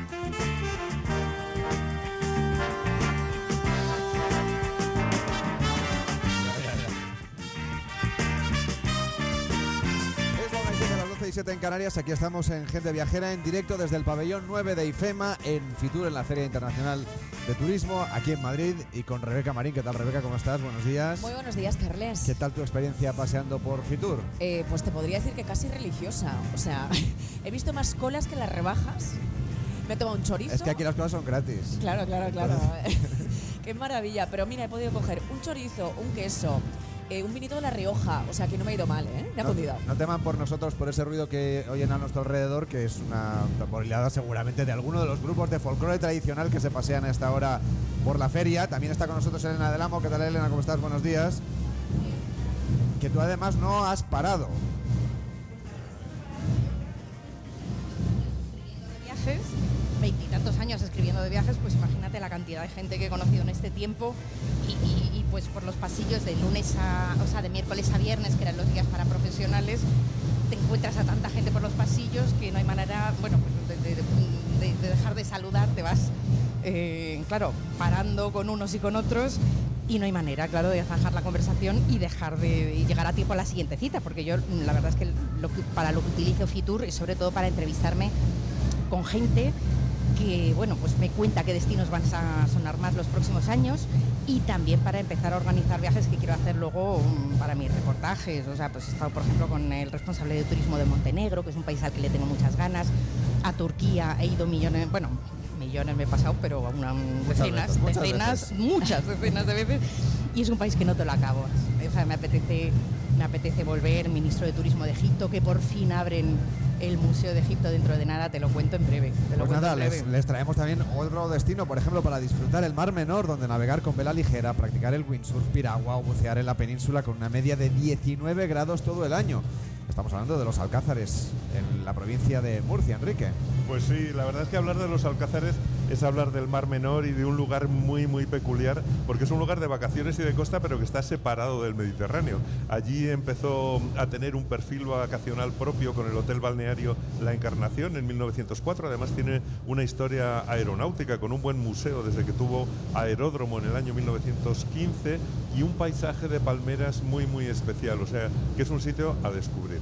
12 y 7 en Canarias, aquí estamos en Gente Viajera en directo desde el pabellón 9 de IFEMA en Fitur, en la Feria Internacional de Turismo, aquí en Madrid y con Rebeca Marín. ¿Qué tal Rebeca? ¿Cómo estás? Buenos días. Muy buenos días, Carles. ¿Qué tal tu experiencia paseando por Fitur? Eh, pues te podría decir que casi religiosa. O sea, he visto más colas que las rebajas. Me he tomado un chorizo. Es que aquí las cosas son gratis. Claro, claro, claro. Qué maravilla. Pero mira, he podido coger un chorizo, un queso, eh, un vinito de La Rioja. O sea, que no me ha ido mal, ¿eh? Me ha no, no teman por nosotros, por ese ruido que oyen a nuestro alrededor, que es una temporalidad seguramente de alguno de los grupos de folclore tradicional que se pasean a esta hora por la feria. También está con nosotros Elena del Amo. ¿Qué tal, Elena? ¿Cómo estás? Buenos días. Que tú además no has parado. Veintitantos años escribiendo de viajes, pues imagínate la cantidad de gente que he conocido en este tiempo y, pues por los pasillos de lunes a, o sea, de miércoles a viernes, que eran los días para profesionales, te encuentras a tanta gente por los pasillos que no hay manera, bueno, pues de, de- de- de dejar de saludar, te vas, eh, claro, parando con unos y con otros. Y no hay manera, claro, de zanjar la conversación y dejar de llegar a tiempo a la siguiente cita, porque yo la verdad es que- para lo que utilizo Fitur es sobre todo para entrevistarme con gente que bueno pues me cuenta qué destinos van a sonar más los próximos años y también para empezar a organizar viajes que quiero hacer luego mm, para mis reportajes o sea pues he estado por ejemplo con el responsable de turismo de Montenegro que es un país al que le tengo muchas ganas a Turquía he ido millones bueno millones me he pasado pero una decenas veces, muchas decenas veces. muchas decenas de veces y es un país que no te lo acabas o sea me apetece me apetece volver ministro de turismo de Egipto que por fin abren el Museo de Egipto dentro de nada, te lo cuento en breve. Te lo Pues nada, breve. les, les traemos también otro destino, por ejemplo, para disfrutar el Mar Menor, donde navegar con vela ligera, practicar el windsurf, piragua o bucear en la península con una media de 19 grados todo el año. Estamos hablando de los Alcázares, en la provincia de Murcia, Enrique. Pues sí, la verdad es que hablar de los Alcázares es hablar del Mar Menor y de un lugar muy, muy peculiar, porque es un lugar de vacaciones y de costa, pero que está separado del Mediterráneo. Allí empezó a tener un perfil vacacional propio con el Hotel Balneario La Encarnación en 1904. Además tiene una historia aeronáutica con un buen museo desde que tuvo aeródromo en el año 1915 y un paisaje de palmeras muy, muy especial. O sea, que es un sitio a descubrir.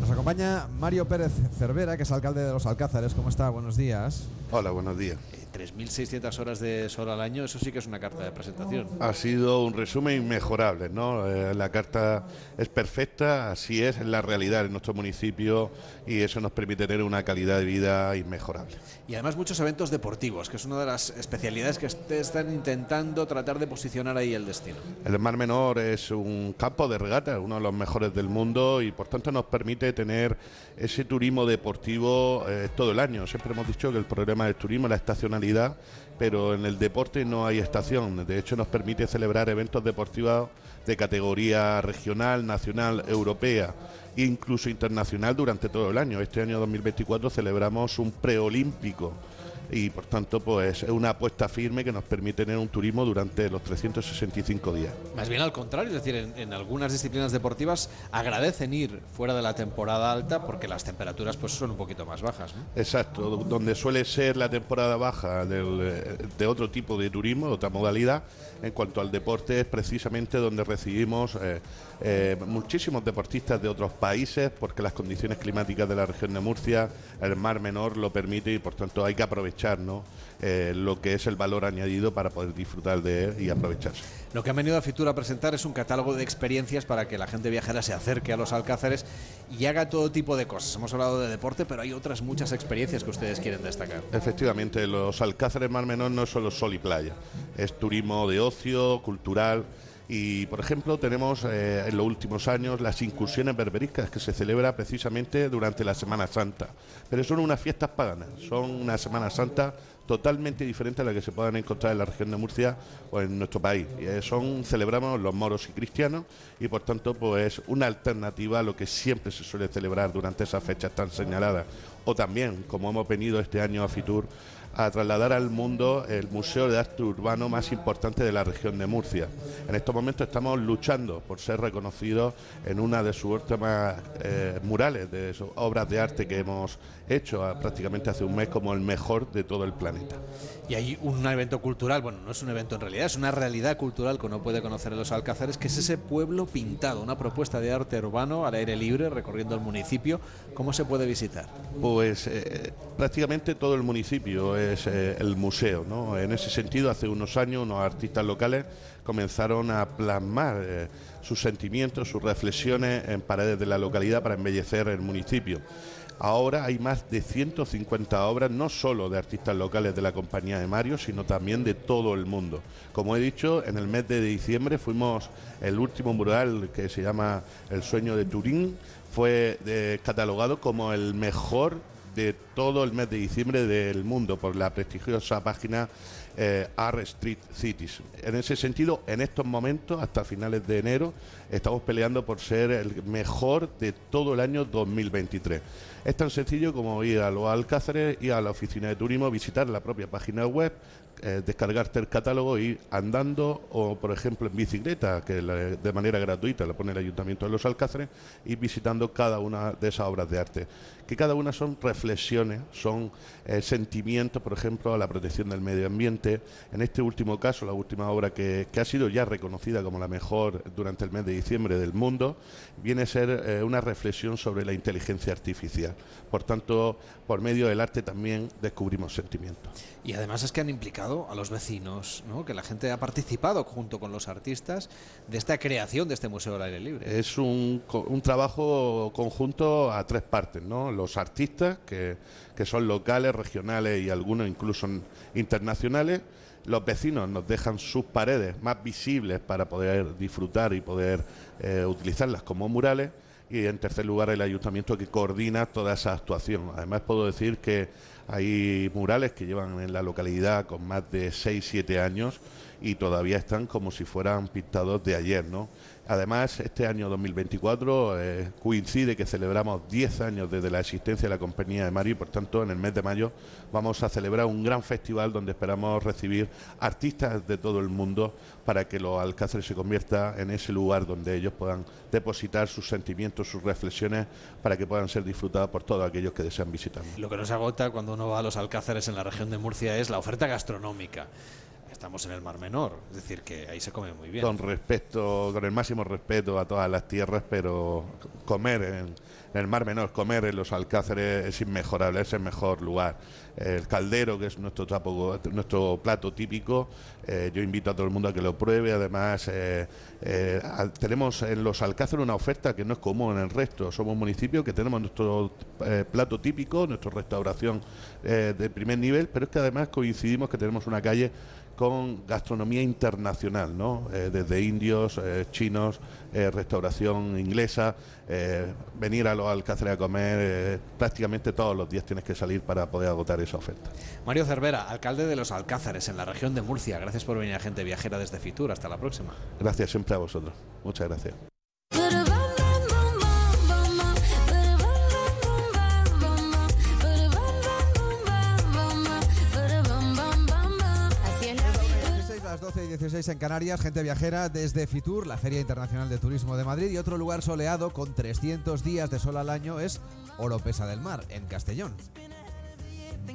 Nos acompaña Mario Pérez Cervera, que es alcalde de los Alcázares. ¿Cómo está? Buenos días. Hola, buenos días. 3.600 horas de sol al año, eso sí que es una carta de presentación. Ha sido un resumen inmejorable, ¿no? Eh, la carta es perfecta, así es la realidad en nuestro municipio y eso nos permite tener una calidad de vida inmejorable. Y además muchos eventos deportivos, que es una de las especialidades que están intentando tratar de posicionar ahí el destino. El Mar Menor es un campo de regata, uno de los mejores del mundo y por tanto nos permite tener ese turismo deportivo eh, todo el año. Siempre hemos dicho que el problema del turismo es la estacionalidad pero en el deporte no hay estación. De hecho, nos permite celebrar eventos deportivos de categoría regional, nacional, europea e incluso internacional durante todo el año. Este año 2024 celebramos un preolímpico y por tanto pues es una apuesta firme que nos permite tener un turismo durante los 365 días. Más bien al contrario, es decir, en, algunas disciplinas deportivas agradecen ir fuera de la temporada alta porque las temperaturas pues son un poquito más bajas. Exacto, donde suele ser la temporada baja de otro tipo de turismo, de otra modalidad, en cuanto al deporte es precisamente donde recibimos eh, eh, muchísimos deportistas de otros países porque las condiciones climáticas de la región de Murcia, el mar menor lo permite y por tanto hay que aprovechar eh, lo que es el valor añadido para poder disfrutar de él y aprovecharse. Lo que han venido a Fitur a presentar es un catálogo de experiencias para que la gente viajera se acerque a los Alcázares y haga todo tipo de cosas. Hemos hablado de deporte, pero hay otras muchas experiencias que ustedes quieren destacar. Efectivamente, los Alcázares Mar Menor no es solo sol y playa, es turismo de ocio, cultural. Y, por ejemplo, tenemos eh, en los últimos años las incursiones berberiscas que se celebra precisamente durante la Semana Santa. Pero son unas fiestas paganas, son una Semana Santa totalmente diferente a la que se puedan encontrar en la región de Murcia o en nuestro país. Eh, son celebramos los moros y cristianos y por tanto pues una alternativa a lo que siempre se suele celebrar durante esas fechas tan señaladas. O también, como hemos venido este año a Fitur, a trasladar al mundo el museo de arte urbano más importante de la región de Murcia. En estos momentos estamos luchando por ser reconocidos en una de sus últimas eh, murales, de sus obras de arte que hemos hecho prácticamente hace un mes como el mejor de todo el planeta. Y hay un evento cultural, bueno, no es un evento en realidad, es una realidad cultural que uno puede conocer en los Alcázares, que es ese pueblo pintado, una propuesta de arte urbano al aire libre recorriendo el municipio. ¿Cómo se puede visitar? Pues eh, prácticamente todo el municipio es eh, el museo, ¿no? En ese sentido, hace unos años unos artistas locales comenzaron a plasmar eh, sus sentimientos, sus reflexiones en paredes de la localidad para embellecer el municipio. Ahora hay más de 150 obras, no solo de artistas locales de la compañía de Mario, sino también de todo el mundo. Como he dicho, en el mes de diciembre fuimos el último mural que se llama El sueño de Turín, fue eh, catalogado como el mejor de todo el mes de diciembre del mundo por la prestigiosa página eh, R Street Cities. En ese sentido, en estos momentos, hasta finales de enero, estamos peleando por ser el mejor de todo el año 2023. Es tan sencillo como ir a los Alcázares, ir a la oficina de turismo, visitar la propia página web, eh, descargarte el catálogo y andando o, por ejemplo, en bicicleta, que de manera gratuita la pone el Ayuntamiento de los Alcázares, y visitando cada una de esas obras de arte. Que cada una son reflexiones, son eh, sentimientos, por ejemplo, a la protección del medio ambiente. En este último caso, la última obra que, ha sido ya reconocida como la mejor durante el mes de diciembre del mundo, viene a ser eh, una reflexión sobre la inteligencia artificial. Por tanto, por medio del arte también descubrimos sentimientos. Y además es que han implicado a los vecinos, ¿no? que la gente ha participado junto con los artistas de esta creación de este Museo del Aire Libre. Es un, un trabajo conjunto a tres partes, ¿no? Los artistas, que, que son locales, regionales y algunos incluso internacionales, los vecinos nos dejan sus paredes más visibles para poder disfrutar y poder eh, utilizarlas como murales y en tercer lugar el ayuntamiento que coordina toda esa actuación. Además puedo decir que hay murales que llevan en la localidad con más de 6-7 años y todavía están como si fueran pintados de ayer, ¿no? Además, este año 2024 eh, coincide que celebramos 10 años desde la existencia de la compañía de Mario y por tanto en el mes de mayo vamos a celebrar un gran festival donde esperamos recibir artistas de todo el mundo para que los Alcáceres se convierta en ese lugar donde ellos puedan depositar sus sentimientos, sus reflexiones para que puedan ser disfrutados por todos aquellos que desean visitar. Lo que nos agota cuando uno va a los Alcáceres en la región de Murcia es la oferta gastronómica estamos en el Mar Menor, es decir, que ahí se come muy bien. Con respeto, con el máximo respeto a todas las tierras, pero comer en, en el Mar Menor, comer en los Alcázares es inmejorable, es el mejor lugar. El caldero, que es nuestro, tapo, nuestro plato típico, eh, yo invito a todo el mundo a que lo pruebe. Además, eh, eh, tenemos en los Alcázares una oferta que no es común en el resto. Somos un municipio que tenemos nuestro plato típico, nuestra restauración de primer nivel, pero es que además coincidimos que tenemos una calle con gastronomía internacional, ¿no? Eh, desde indios, eh, chinos, eh, restauración inglesa, eh, venir a los Alcázares a comer, eh, prácticamente todos los días tienes que salir para poder agotar esa oferta. Mario Cervera, alcalde de los Alcázares en la región de Murcia. Gracias por venir a gente viajera desde Fitur. Hasta la próxima. Gracias siempre a vosotros. Muchas gracias. 16 en Canarias, gente viajera desde Fitur, la Feria Internacional de Turismo de Madrid, y otro lugar soleado con 300 días de sol al año es Oropesa del Mar, en Castellón.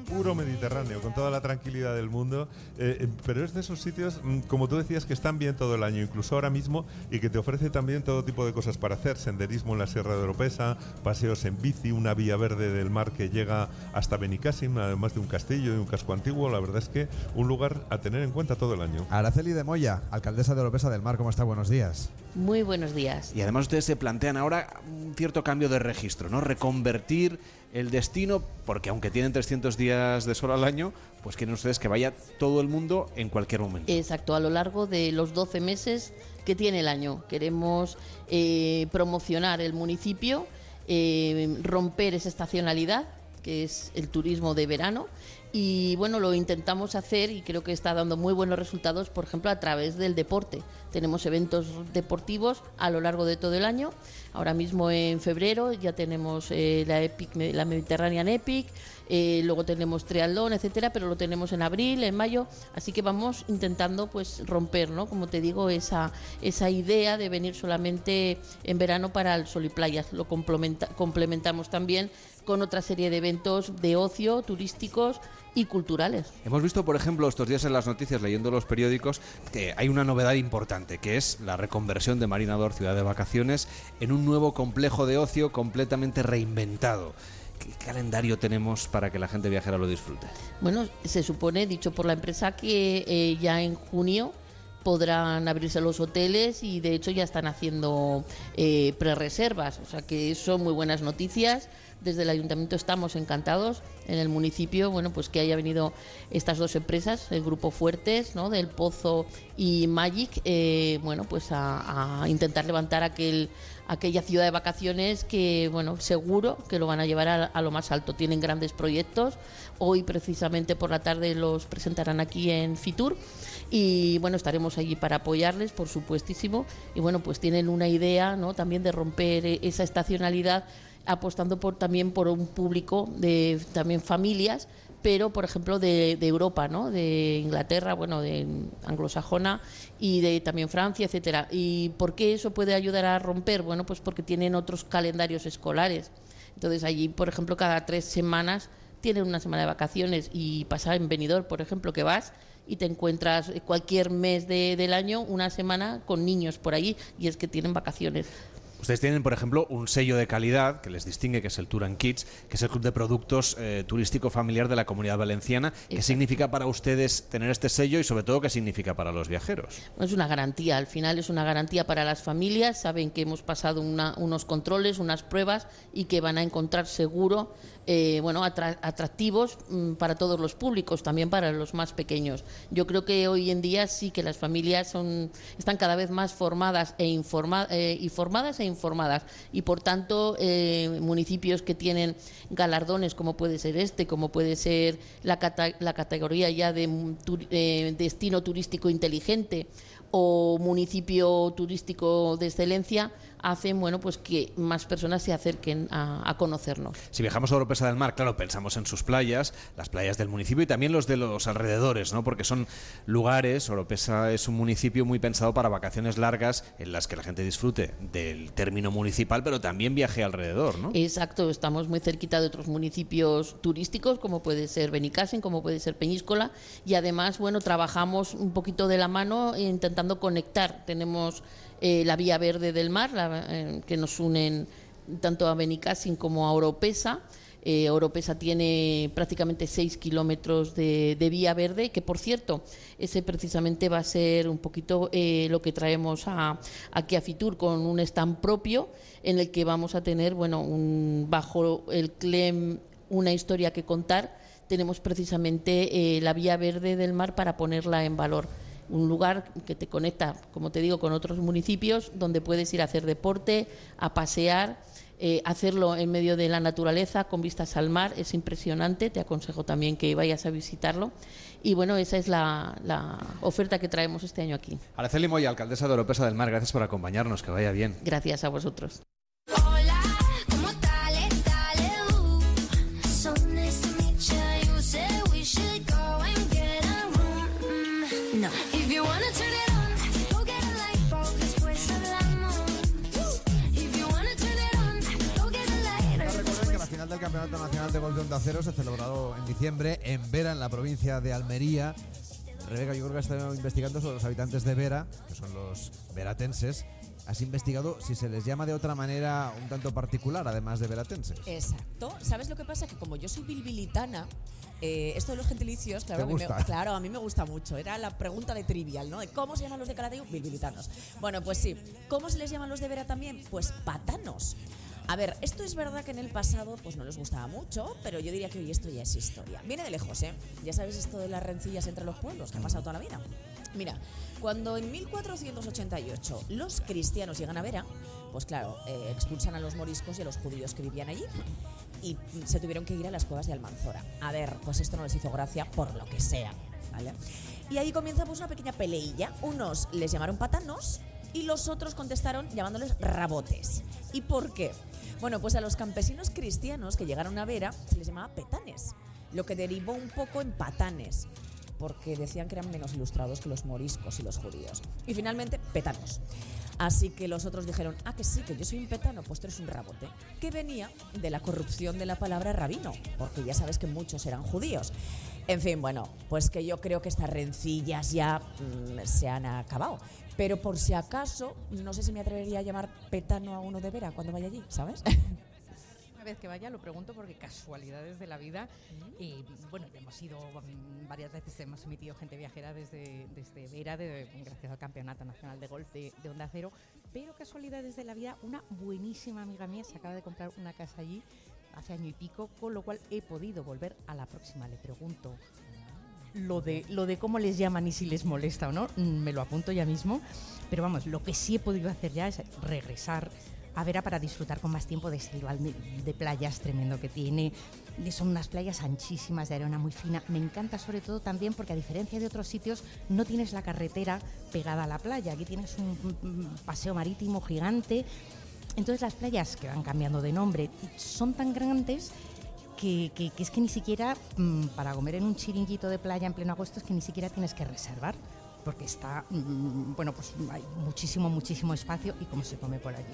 Puro Mediterráneo, con toda la tranquilidad del mundo. eh, eh, pero es de esos sitios, mm, como tú decías, que están bien todo el año, incluso ahora mismo, y que te ofrece también todo tipo de cosas para hacer. Senderismo en la Sierra de Oropesa, paseos en bici, una vía verde del mar que llega hasta Benicàssim, además de un castillo y un casco antiguo. La verdad es que un lugar a tener en cuenta todo el año. Araceli de Moya, alcaldesa de Oropesa del Mar, ¿cómo está? Buenos días. Muy buenos días. Y además ustedes se plantean ahora un cierto cambio de registro, ¿no? Reconvertir el destino, porque aunque tienen 300 días de sol al año, pues quieren ustedes que vaya todo el mundo en cualquier momento. Exacto, a lo largo de los 12 meses que tiene el año. Queremos eh, promocionar el municipio, eh, romper esa estacionalidad, que es el turismo de verano. Y bueno, lo intentamos hacer y creo que está dando muy buenos resultados, por ejemplo, a través del deporte. Tenemos eventos deportivos a lo largo de todo el año. Ahora mismo en febrero ya tenemos eh, la, Epic, la Mediterranean Epic, eh, luego tenemos triatlón, etcétera, pero lo tenemos en abril, en mayo, así que vamos intentando pues romper, ¿no? Como te digo, esa, esa idea de venir solamente en verano para el sol y playas. Lo complementa- complementamos también con otra serie de eventos de ocio, turísticos y culturales. Hemos visto, por ejemplo, estos días en las noticias, leyendo los periódicos, que hay una novedad importante, que es la reconversión de Marinador, ciudad de vacaciones, en un nuevo complejo de ocio completamente reinventado. ¿Qué calendario tenemos para que la gente viajera lo disfrute? Bueno, se supone, dicho por la empresa, que eh, ya en junio podrán abrirse los hoteles y de hecho ya están haciendo eh, prerreservas. O sea que son muy buenas noticias. Desde el ayuntamiento estamos encantados en el municipio, bueno, pues que haya venido estas dos empresas, el grupo Fuertes, ¿no? Del Pozo y Magic, eh, bueno, pues a, a intentar levantar aquel aquella ciudad de vacaciones que, bueno, seguro que lo van a llevar a, a lo más alto. Tienen grandes proyectos. Hoy, precisamente por la tarde, los presentarán aquí en Fitur. Y bueno, estaremos allí para apoyarles, por supuestísimo. Y bueno, pues tienen una idea, ¿no? También de romper eh, esa estacionalidad, apostando por también por un público de también familias pero por ejemplo de, de Europa, ¿no? De Inglaterra, bueno, de anglosajona y de también Francia, etcétera. ¿Y por qué eso puede ayudar a romper? Bueno, pues porque tienen otros calendarios escolares. Entonces allí, por ejemplo, cada tres semanas tienen una semana de vacaciones y pasa en Benidorm, por ejemplo, que vas y te encuentras cualquier mes de- del año una semana con niños por allí y es que tienen vacaciones. Ustedes tienen, por ejemplo, un sello de calidad que les distingue, que es el Tour and Kids, que es el club de productos eh, turístico familiar de la comunidad valenciana. ¿Qué significa para ustedes tener este sello y, sobre todo, qué significa para los viajeros? Es una garantía, al final es una garantía para las familias, saben que hemos pasado una- unos controles, unas pruebas y que van a encontrar seguro, eh, bueno, atra- atractivos mm, para todos los públicos, también para los más pequeños. Yo creo que hoy en día sí que las familias son, están cada vez más formadas e informa- eh, informadas e informadas y por tanto eh, municipios que tienen galardones como puede ser este, como puede ser la, la categoría ya de mm, destino turístico inteligente o municipio turístico de excelencia hacen bueno pues que más personas se acerquen a, a conocernos. Si viajamos a Oropesa del Mar, claro, pensamos en sus playas, las playas del municipio y también los de los alrededores, ¿no? Porque son lugares, Oropesa es un municipio muy pensado para vacaciones largas en las que la gente disfrute del término municipal, pero también viaje alrededor, ¿no? Exacto, estamos muy cerquita de otros municipios turísticos, como puede ser Benicàssim, como puede ser Peñíscola, y además, bueno, trabajamos un poquito de la mano intentando conectar. Tenemos eh, la vía verde del mar, la- eh, que nos unen tanto a Benicassin como a Oropesa. Eh, Oropesa tiene prácticamente 6 kilómetros de, vía verde, que por cierto, ese precisamente va a ser un poquito eh, lo que traemos a, aquí a Fitur con un stand propio en el que vamos a tener, bueno, un, bajo el CLEM una historia que contar. Tenemos precisamente eh, la vía verde del mar para ponerla en valor un lugar que te conecta, como te digo, con otros municipios donde puedes ir a hacer deporte, a pasear eh, hacerlo en medio de la naturaleza, con vistas al mar, es impresionante. Te aconsejo también que vayas a visitarlo. Y bueno, esa es la, oferta que traemos este año aquí. Araceli Moya, alcaldesa de Oropesa del Mar, gracias por acompañarnos, que vaya bien. Gracias a vosotros. Campeonato Nacional de Golf de Onda Cero se ha celebrado en diciembre en Vera, en la provincia de Almería. Rebeca, yo creo que has estado investigando sobre los habitantes de Vera, que son los veratenses. Has investigado si se les llama de otra manera un tanto particular, además de veratenses. Exacto. ¿Sabes lo que pasa? Que como yo soy bilbilitana, eh, esto de los gentilicios, claro, a mí, me, claro, a mí me gusta mucho. Era la pregunta de trivial, ¿no? De cómo se llaman los de Calatayud, bilbilitanos. Bueno, pues sí. ¿Cómo se les llaman los de Vera también? Pues patanos. A ver, esto es verdad que en el pasado pues no les gustaba mucho, pero yo diría que hoy esto ya es historia. Viene de lejos, ¿eh? Ya sabéis esto de las rencillas entre los pueblos, que ha pasado toda la vida. Mira, cuando en 1488 los cristianos llegan a Vera, pues claro, eh, expulsan a los moriscos y a los judíos que vivían allí y se tuvieron que ir a las cuevas de Almanzora. A ver, pues esto no les hizo gracia por lo que sea, ¿vale? Y ahí comienza pues una pequeña peleilla. Unos les llamaron patanos y los otros contestaron llamándoles rabotes. ¿Y por qué? Bueno, pues a los campesinos cristianos que llegaron a Vera se les llamaba petanes, lo que derivó un poco en patanes, porque decían que eran menos ilustrados que los moriscos y los judíos. Y finalmente, petanos. Así que los otros dijeron, ah, que sí, que yo soy un petano, pues tú eres un rabote, que venía de la corrupción de la palabra rabino, porque ya sabes que muchos eran judíos. En fin, bueno, pues que yo creo que estas rencillas ya mm, se han acabado. Pero por si acaso, no sé si me atrevería a llamar petano a uno de Vera cuando vaya allí, ¿sabes? Una vez que vaya lo pregunto porque casualidades de la vida. Y bueno, hemos ido mm, varias veces, hemos emitido gente viajera desde, desde Vera, gracias al Campeonato Nacional de Golf de, de Onda Cero. Pero casualidades de la vida, una buenísima amiga mía se acaba de comprar una casa allí hace año y pico, con lo cual he podido volver a la próxima. Le pregunto lo de, lo de cómo les llaman y si les molesta o no, mm, me lo apunto ya mismo. Pero vamos, lo que sí he podido hacer ya es regresar a Vera para disfrutar con más tiempo de ese rival de, playas tremendo que tiene. Son unas playas anchísimas, de arena muy fina. Me encanta sobre todo también porque a diferencia de otros sitios no tienes la carretera pegada a la playa. Aquí tienes un paseo marítimo gigante. Entonces las playas que van cambiando de nombre son tan grandes que, es que ni siquiera mm, para comer en un chiringuito de playa en pleno agosto es que ni siquiera tienes que reservar porque está, mm, bueno, pues hay muchísimo, muchísimo espacio y cómo se come por allí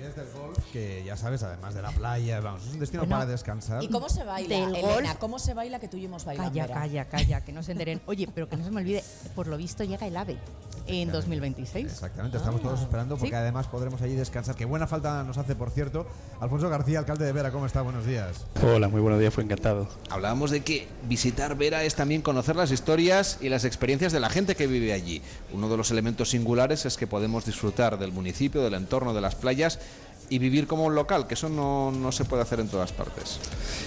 del golf, que ya sabes, además de la playa, vamos, es un destino para descansar. ¿Y cómo se baila, Del Elena? ¿Cómo se baila que tú y hemos bailado? Calla, calla, calla, que no se enteren. Oye, pero que no se me olvide, por lo visto llega el AVE en 2026. Exactamente, estamos todos ah. esperando porque además podremos allí descansar. Qué buena falta nos hace, por cierto. Alfonso García, alcalde de Vera, ¿cómo está? Buenos días. Hola, muy buenos días, fue encantado. Hablábamos de que visitar Vera es también conocer las historias y las experiencias de la gente que vive allí. Uno de los elementos singulares es que podemos disfrutar del municipio, del entorno, de las playas y vivir como un local, que eso no, no, se puede hacer en todas partes.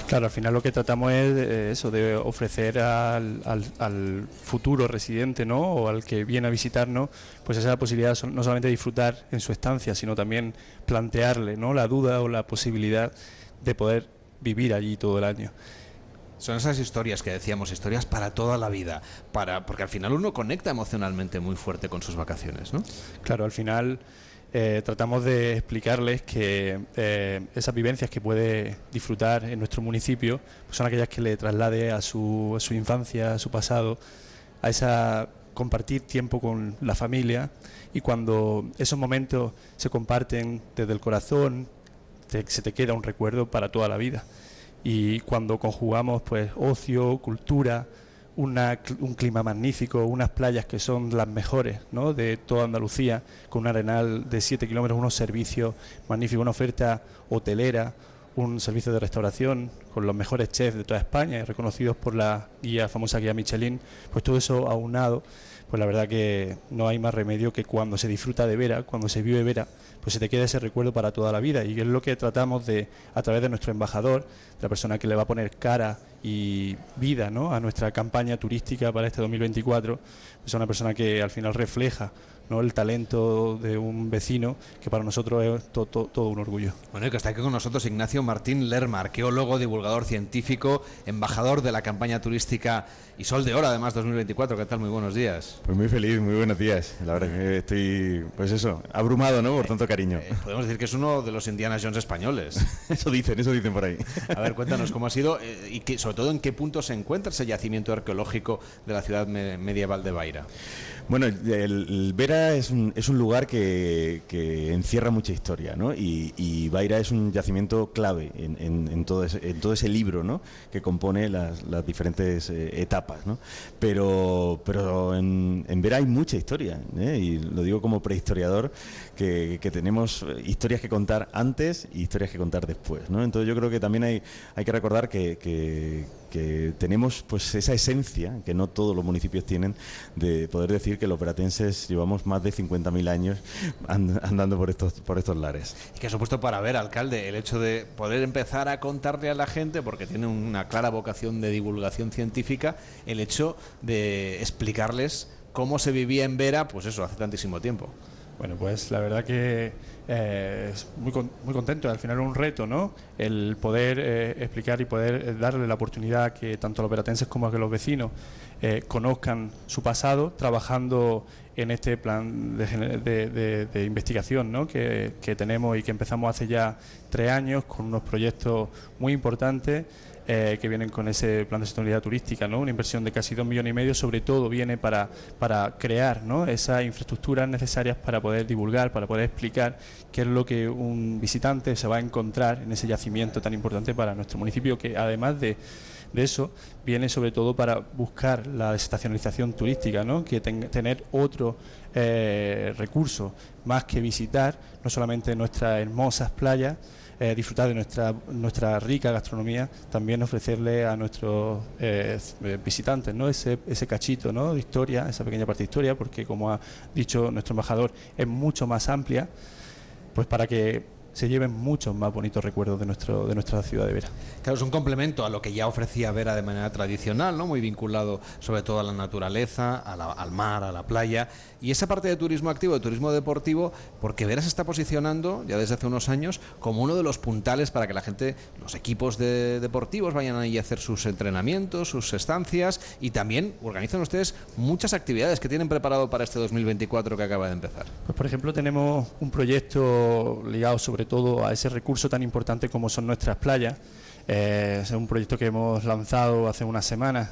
Claro, al final lo que tratamos es de eso, de ofrecer al, al, futuro residente ¿no? o al que viene a visitarnos, pues esa posibilidad no solamente de disfrutar en su estancia, sino también plantearle ¿no? la duda o la posibilidad de poder vivir allí todo el año. Son esas historias que decíamos, historias para toda la vida, para porque al final uno conecta emocionalmente muy fuerte con sus vacaciones, ¿no? Claro, al final eh, tratamos de explicarles que eh, esas vivencias que puede disfrutar en nuestro municipio pues son aquellas que le traslade a su, a su infancia, a su pasado, a esa compartir tiempo con la familia y cuando esos momentos se comparten desde el corazón, se te queda un recuerdo para toda la vida. Y cuando conjugamos pues ocio, cultura, un clima magnífico, unas playas que son las mejores ¿no? de toda Andalucía, con un arenal de 7 kilómetros, unos servicios magníficos, una oferta hotelera, un servicio de restauración con los mejores chefs de toda España, reconocidos por la guía famosa guía Michelin, pues todo eso aunado, pues la verdad que no hay más remedio que cuando se disfruta de Vera, cuando se vive Vera, pues se te queda ese recuerdo para toda la vida. Y es lo que tratamos de, a través de nuestro embajador, la persona que le va a poner cara y vida ¿no? a nuestra campaña turística para este 2024, es una persona que al final refleja ¿no? el talento de un vecino, que para nosotros es todo un orgullo. Bueno, y que está aquí con nosotros Ignacio Martín Lerma, arqueólogo, divulgador científico, embajador de la campaña turística y Sol de Hora, además 2024. ¿Qué tal? Muy buenos días. Pues muy feliz, muy buenos días. La verdad que estoy, pues eso, abrumado, ¿no? Por tanto cariño. Eh, podemos decir que es uno de los Indiana Jones españoles. eso dicen, eso dicen por ahí. A ver, cuéntanos cómo ha sido eh, y que, sobre todo en qué punto se encuentra ese yacimiento arqueológico de la ciudad medieval de Baira. Bueno, el, Vera es un, es un lugar que, encierra mucha historia, ¿no? Y, y es un yacimiento clave en, todo, ese, en todo ese libro, ¿no? Que compone las, diferentes eh, etapas, ¿no? Pero, pero en, en Vera hay mucha historia, ¿eh? y lo digo como prehistoriador, que, tenemos historias que contar antes y historias que contar después, ¿no? Entonces yo creo que también hay, que recordar que que tenemos pues esa esencia que no todos los municipios tienen de poder decir que los veratenses llevamos más de 50.000 años andando por estos por estos lares. Y que ha supuesto para ver, alcalde, el hecho de poder empezar a contarle a la gente, porque tiene una clara vocación de divulgación científica, el hecho de explicarles cómo se vivía en Vera, pues eso, hace tantísimo tiempo. Bueno, pues la verdad que eh, muy, muy contento. Al final es un reto, ¿no? El poder eh, explicar y poder eh, darle la oportunidad que tanto los veratenses como que los vecinos conozcan su pasado, trabajando en este plan de, investigación ¿no? que, tenemos y que empezamos hace ya tres años con unos proyectos muy importantes eh, que vienen con ese plan de sostenibilidad turística, ¿no? una inversión de casi dos millones y medio, sobre todo viene para, para crear ¿no? esas infraestructuras necesarias para poder divulgar, para poder explicar qué es lo que un visitante se va a encontrar en ese yacimiento tan importante para nuestro municipio, que además de de eso viene sobre todo para buscar la desestacionalización turística, ¿no? que tener otro eh, recurso más que visitar, no solamente nuestras hermosas playas, eh, disfrutar de nuestra, nuestra rica gastronomía, también ofrecerle a nuestros eh, visitantes ¿no? ese, ese cachito ¿no? de historia, esa pequeña parte de historia, porque como ha dicho nuestro embajador, es mucho más amplia, pues para que se lleven muchos más bonitos recuerdos de, nuestro, de nuestra ciudad de Vera. Claro, es un complemento a lo que ya ofrecía Vera de manera tradicional, ¿no? muy vinculado sobre todo a la naturaleza, al mar, a la playa. Y esa parte de turismo activo, de turismo deportivo, porque Vera se está posicionando ya desde hace unos años como uno de los puntales para que la gente, los equipos de deportivos vayan ahí a hacer sus entrenamientos, sus estancias y también organizan ustedes muchas actividades que tienen preparado para este 2024 que acaba de empezar. Pues por ejemplo tenemos un proyecto ligado sobre todo a ese recurso tan importante como son nuestras playas. Eh, es un proyecto que hemos lanzado hace unas semanas,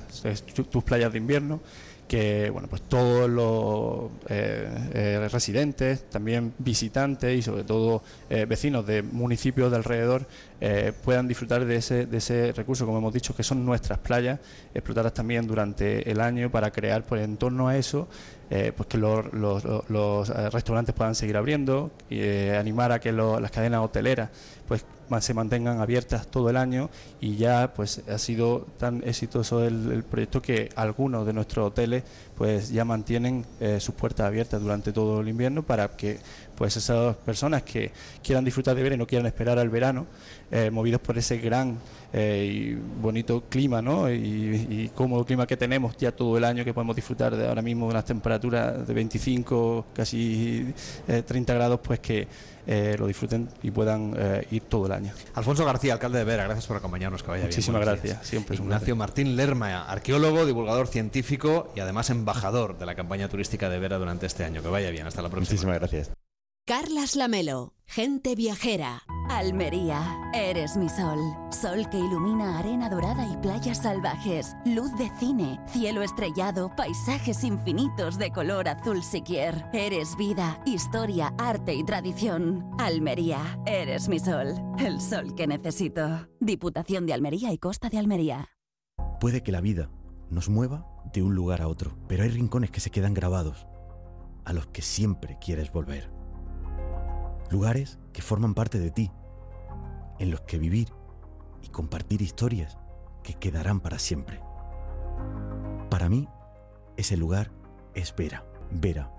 tus playas de invierno, que bueno, pues todos los eh, eh, residentes, también visitantes y sobre todo vecinos de municipios de alrededor puedan disfrutar de ese, de ese recurso, como hemos dicho, que son nuestras playas, explotadas también durante el año para crear pues, en torno a eso eh, pues que los, los, eh, restaurantes puedan seguir abriendo, y, eh, animar a que las cadenas hoteleras pues se mantengan abiertas todo el año y ya pues ha sido tan exitoso el, proyecto que algunos de nuestros hoteles pues ya mantienen sus puertas abiertas durante todo el invierno para que pues esas personas que quieran disfrutar de ver y no quieran esperar al verano movidos por ese gran y bonito clima ¿no? y, cómodo clima que tenemos ya todo el año que podemos disfrutar de ahora mismo unas temperaturas de 25, casi 30 eh, grados, pues que eh, lo disfruten y puedan eh, ir todo el año. Alfonso García, alcalde de Vera, gracias por acompañarnos, que vaya Muchísimas gracias, siempre. Ignacio Martín Lerma, arqueólogo, divulgador científico y además embajador de la campaña turística de Vera durante este año. Que vaya bien, hasta la próxima. Muchísimas gracias. Carlas Lamelo, gente viajera. Almería, eres mi sol. Sol que ilumina arena dorada y playas salvajes. Luz de cine, cielo estrellado, paisajes infinitos de color azul siquier. Eres vida, historia, arte y tradición. Almería, eres mi sol. El sol que necesito. Diputación de Almería y Costa de Almería. Puede que la vida nos mueva de un lugar a otro, pero hay rincones que se quedan grabados, a los que siempre quieres volver. Lugares que forman parte de ti, en los que vivir y compartir historias que quedarán para siempre. Para mí, ese lugar es Vera. Vera.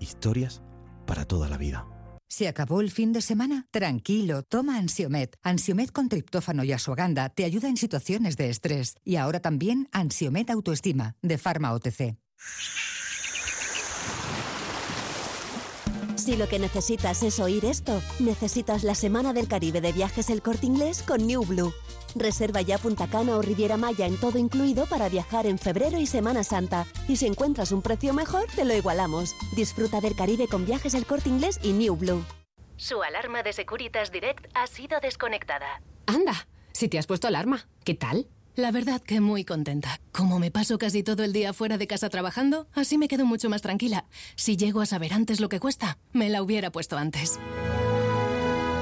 Historias para toda la vida. ¿Se acabó el fin de semana? Tranquilo, toma Ansiomet. Ansiomet con triptófano y asuaganda te ayuda en situaciones de estrés. Y ahora también Ansiomet Autoestima, de Pharma OTC. Si lo que necesitas es oír esto, necesitas la Semana del Caribe de Viajes El Corte Inglés con New Blue. Reserva ya Punta Cana o Riviera Maya en todo incluido para viajar en febrero y Semana Santa. Y si encuentras un precio mejor, te lo igualamos. Disfruta del Caribe con Viajes El Corte Inglés y New Blue. Su alarma de Securitas Direct ha sido desconectada. Anda, si te has puesto alarma, ¿qué tal? La verdad que muy contenta. Como me paso casi todo el día fuera de casa trabajando, así me quedo mucho más tranquila. Si llego a saber antes lo que cuesta, me la hubiera puesto antes.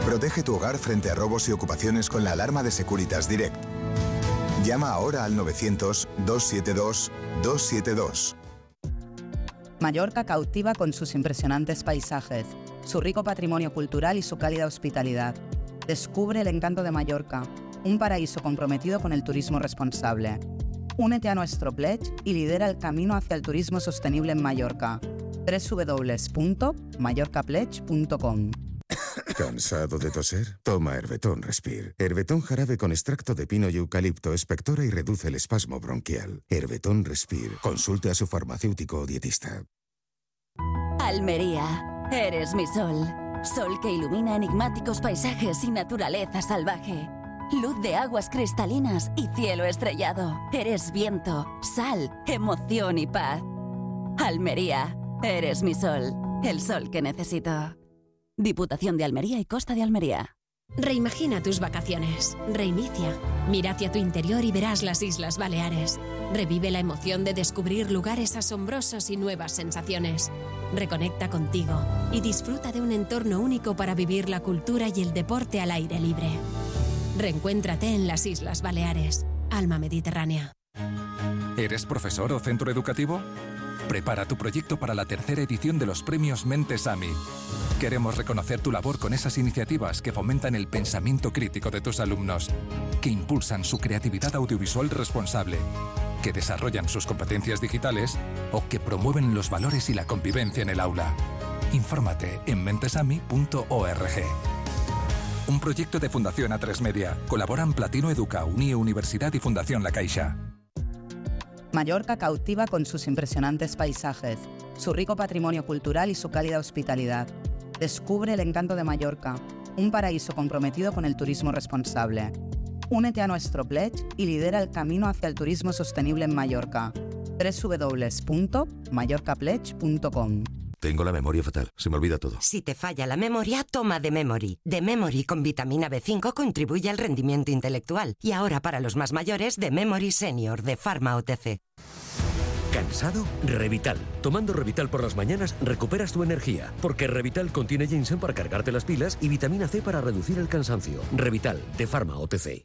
Protege tu hogar frente a robos y ocupaciones con la alarma de Securitas Direct. Llama ahora al 900-272-272. Mallorca cautiva con sus impresionantes paisajes, su rico patrimonio cultural y su cálida hospitalidad. Descubre el encanto de Mallorca, un paraíso comprometido con el turismo responsable. Únete a nuestro pledge y lidera el camino hacia el turismo sostenible en Mallorca. www.mallorcapledge.com ¿Cansado de toser? Toma Herbetón Respire. Herbetón jarabe con extracto de pino y eucalipto espectora y reduce el espasmo bronquial. Herbetón Respire. Consulte a su farmacéutico o dietista. Almería, eres mi sol. Sol que ilumina enigmáticos paisajes y naturaleza salvaje. Luz de aguas cristalinas y cielo estrellado. Eres viento, sal, emoción y paz. Almería, eres mi sol. El sol que necesito. Diputación de Almería y Costa de Almería. Reimagina tus vacaciones. Reinicia. Mira hacia tu interior y verás las Islas Baleares. Revive la emoción de descubrir lugares asombrosos y nuevas sensaciones. Reconecta contigo y disfruta de un entorno único para vivir la cultura y el deporte al aire libre. Reencuéntrate en las Islas Baleares. Alma Mediterránea. ¿Eres profesor o centro educativo? Prepara tu proyecto para la tercera edición de los premios Mentes AMI. Queremos reconocer tu labor con esas iniciativas que fomentan el pensamiento crítico de tus alumnos, que impulsan su creatividad audiovisual responsable, que desarrollan sus competencias digitales o que promueven los valores y la convivencia en el aula. Infórmate en mentesami.org. Un proyecto de Fundación A3 Media. Colaboran Platino Educa, Unie Universidad y Fundación La Caixa. Mallorca cautiva con sus impresionantes paisajes, su rico patrimonio cultural y su cálida hospitalidad. Descubre el encanto de Mallorca, un paraíso comprometido con el turismo responsable. Únete a nuestro pledge y lidera el camino hacia el turismo sostenible en Mallorca. www.mallorcapledge.com Tengo la memoria fatal, se me olvida todo. Si te falla la memoria, toma de Memory. De Memory con vitamina B5 contribuye al rendimiento intelectual. Y ahora para los más mayores, de Memory Senior de Pharma OTC. ¿Cansado? Revital. Tomando Revital por las mañanas recuperas tu energía, porque Revital contiene ginseng para cargarte las pilas y vitamina C para reducir el cansancio. Revital, de Pharma OTC.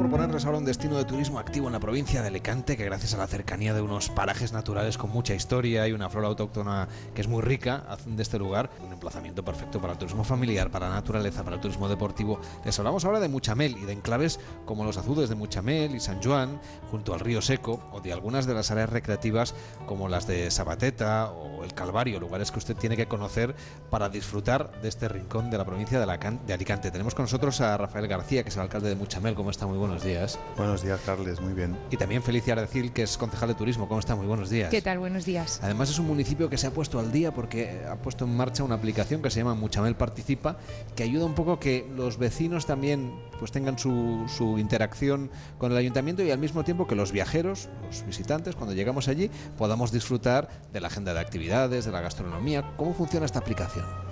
Proponerles ahora un destino de turismo activo en la provincia de Alicante, que gracias a la cercanía de unos parajes naturales con mucha historia y una flora autóctona que es muy rica, hacen de este lugar un emplazamiento perfecto para el turismo familiar, para la naturaleza, para el turismo deportivo. Les hablamos ahora de Muchamel y de enclaves como los azudes de Muchamel y San Juan, junto al río Seco, o de algunas de las áreas recreativas como las de Sabateta o el Calvario, lugares que usted tiene que conocer para disfrutar de este rincón de la provincia de, Alicante. Tenemos con nosotros a Rafael García, que es el alcalde de Muchamel. ¿Cómo está? Muy buenos días. Buenos días, Carles, muy bien. Y también Felicia Arcil, que es concejal de turismo. ¿Cómo está? Muy buenos días. ¿Qué tal? Buenos días. Además es un municipio que se ha puesto al día porque ha puesto en marcha una aplicación que se llama Muchamel Participa, que ayuda un poco a que los vecinos también pues tengan su, su interacción con el ayuntamiento y al mismo tiempo que los viajeros, los visitantes, cuando llegamos allí, podamos disfrutar de la agenda de actividades, de la gastronomía. ¿Cómo funciona esta aplicación?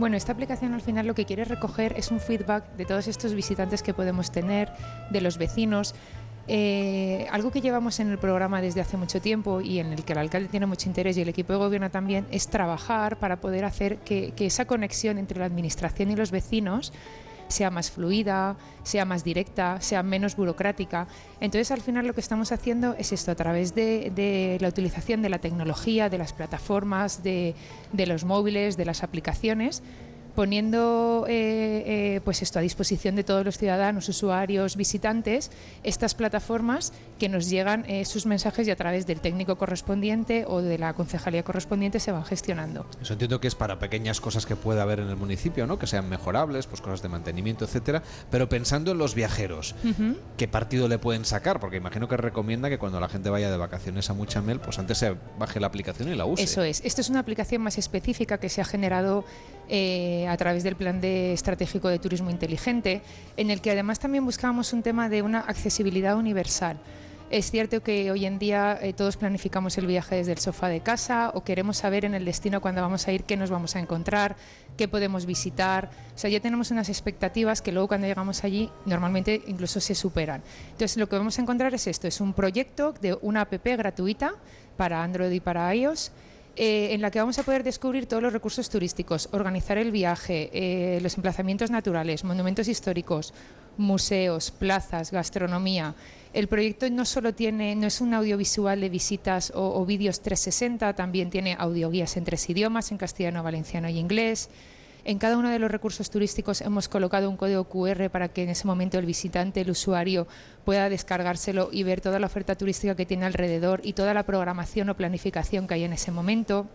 Bueno, esta aplicación al final lo que quiere recoger es un feedback de todos estos visitantes que podemos tener, de los vecinos. Eh, algo que llevamos en el programa desde hace mucho tiempo y en el que el alcalde tiene mucho interés y el equipo de gobierno también es trabajar para poder hacer que, que esa conexión entre la administración y los vecinos sea más fluida, sea más directa, sea menos burocrática. Entonces, al final lo que estamos haciendo es esto, a través de, la utilización de la tecnología, de las plataformas, de, de los móviles, de las aplicaciones, poniendo eh, eh, pues esto a disposición de todos los ciudadanos, usuarios, visitantes, estas plataformas que nos llegan eh, sus mensajes y a través del técnico correspondiente o de la concejalía correspondiente se van gestionando. Eso entiendo que es para pequeñas cosas que pueda haber en el municipio, ¿no? que sean mejorables, pues cosas de mantenimiento, etcétera, pero pensando en los viajeros, ¿qué partido le pueden sacar? Porque imagino que recomienda que cuando la gente vaya de vacaciones a Muchamel, pues antes se baje la aplicación y la use. Eso es. Esto es una aplicación más específica que se ha generado a través del Plan de Estratégico de Turismo Inteligente, en el que además también buscábamos un tema de una accesibilidad universal. Es cierto que hoy en día eh, todos planificamos el viaje desde el sofá de casa o queremos saber en el destino cuando vamos a ir qué nos vamos a encontrar, qué podemos visitar. O sea, ya tenemos unas expectativas que luego cuando llegamos allí normalmente incluso se superan. Entonces lo que vamos a encontrar es esto, es un proyecto de una app gratuita para Android y para iOS eh, en la que vamos a poder descubrir todos los recursos turísticos, organizar el viaje, eh, los emplazamientos naturales, monumentos históricos, museos, plazas, gastronomía. El proyecto no solo tiene, no es un audiovisual de visitas o, o vídeos 360, también tiene audioguías en tres idiomas, en castellano, valenciano y inglés. En cada uno de los recursos turísticos hemos colocado un código QR para que en ese momento el visitante, el usuario, pueda descargárselo y ver toda la oferta turística que tiene alrededor y toda la programación o planificación que hay en ese momento.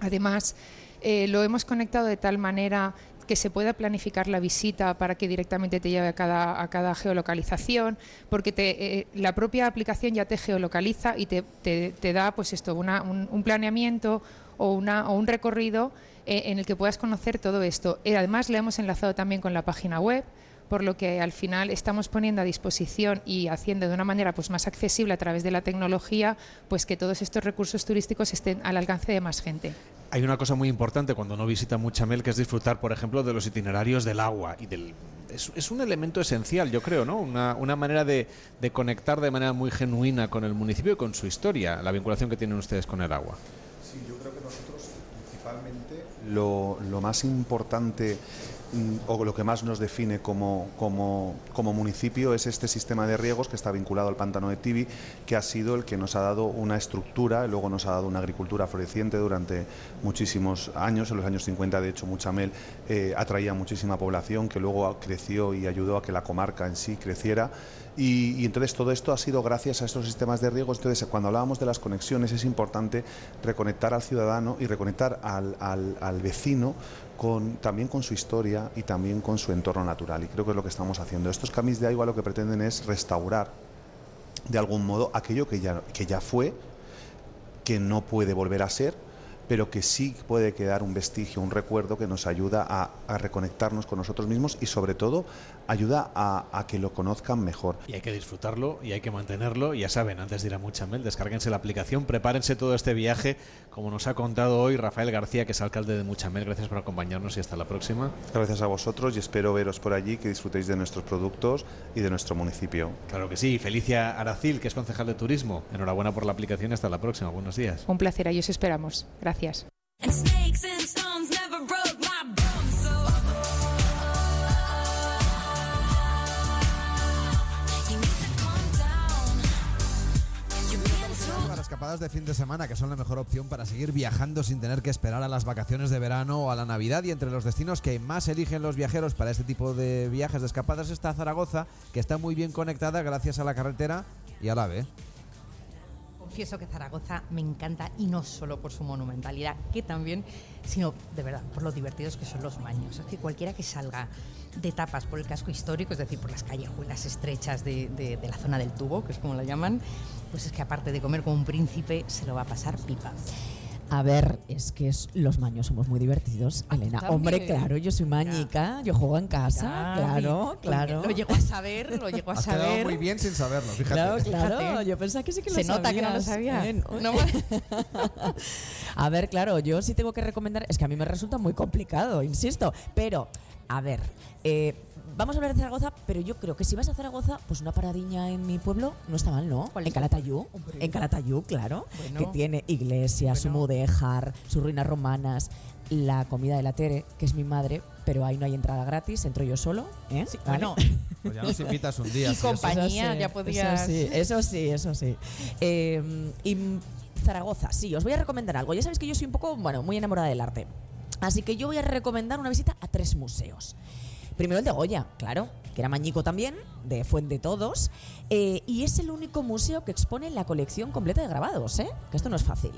Además, eh, lo hemos conectado de tal manera que se pueda planificar la visita para que directamente te lleve a cada, geolocalización, porque te, eh, la propia aplicación ya te geolocaliza y te, da pues esto, una, un, planeamiento o un recorrido eh, en el que puedas conocer todo esto. Y además le hemos enlazado también con la página web por lo que al final estamos poniendo a disposición y haciendo de una manera pues más accesible a través de la tecnología pues que todos estos recursos turísticos estén al alcance de más gente. Hay una cosa muy importante cuando uno visita Muchamel que es disfrutar, por ejemplo, de los itinerarios del agua y del es, un elemento esencial, yo creo, ¿no? Una, una manera de, de conectar de manera muy genuina con el municipio y con su historia, la vinculación que tienen ustedes con el agua. Sí, yo creo que nosotros lo, más importante mm, o lo que más nos define como, como, municipio es este sistema de riegos que está vinculado al pantano de Tibi, que ha sido el que nos ha dado una estructura, luego nos ha dado una agricultura floreciente durante muchísimos años. En los años 50, de hecho, Muchamel eh, atraía muchísima población que luego creció y ayudó a que la comarca en sí creciera. Y, entonces todo esto ha sido gracias a estos sistemas de riego. Entonces, cuando hablábamos de las conexiones, es importante reconectar al ciudadano y reconectar al, al, vecino con, también con su historia y también con su entorno natural. Y creo que es lo que estamos haciendo. Estos camis de agua lo que pretenden es restaurar de algún modo aquello que ya, que ya fue, que no puede volver a ser pero que sí puede quedar un vestigio, un recuerdo que nos ayuda a, reconectarnos con nosotros mismos y sobre todo ayuda a, que lo conozcan mejor. Y hay que disfrutarlo y hay que mantenerlo. Ya saben, antes de ir a Muchamel, descárguense la aplicación, prepárense todo este viaje, como nos ha contado hoy Rafael García, que es alcalde de Muchamel. Gracias por acompañarnos y hasta la próxima. Gracias a vosotros y espero veros por allí, que disfrutéis de nuestros productos y de nuestro municipio. Claro que sí. Felicia Aracil, que es concejal de turismo. Enhorabuena por la aplicación y hasta la próxima. Buenos días. Un placer, ahí os esperamos. Gracias. Las escapadas de fin de semana, que son la mejor opción para seguir viajando sin tener que esperar a las vacaciones de verano o a la Navidad. Y entre los destinos que más eligen los viajeros para este tipo de viajes de escapadas está Zaragoza, que está muy bien conectada gracias a la carretera y al AVE confieso que Zaragoza me encanta y no solo por su monumentalidad, que también, sino de verdad por lo divertidos que son los baños. Es que cualquiera que salga de tapas por el casco histórico, es decir, por las callejuelas estrechas de, de, la zona del tubo, que es como la llaman, pues es que aparte de comer como un príncipe, se lo va a pasar pipa. A ver, es que los maños somos muy divertidos, ah, Elena. Hombre, claro, yo soy mañica, yo juego en casa, claro, claro. Lo llego a saber, lo llego a Has saber. Quedado muy bien sin saberlo, fíjate. Claro, claro, yo pensaba que sí que lo Se nota que no lo sabía. a ver, claro, yo sí tengo que recomendar, es que a mí me resulta muy complicado, insisto, pero, a ver, eh, vamos a hablar de Zaragoza, pero yo creo que si vas a Zaragoza, pues una paradiña en mi pueblo no está mal, ¿no? En Calatayú. En Calatayú, claro. Que tiene iglesia, su mudéjar, sus ruinas romanas, la comida de la Tere, que es mi madre, pero ahí no hay entrada gratis, entro yo solo. ¿eh? Bueno. Pues ya nos invitas un día. Y compañía, ya podías. Eso sí, eso sí, eso sí. Eh, y Zaragoza, sí, os voy a recomendar algo. Ya sabéis que yo soy un poco, bueno, muy enamorada del arte. Así que yo voy a recomendar una visita a tres museos. Primero el de Goya, claro, que era mañico también, de Fuente Todos, eh, y es el único museo que expone la colección completa de grabados, ¿eh? que esto no es fácil.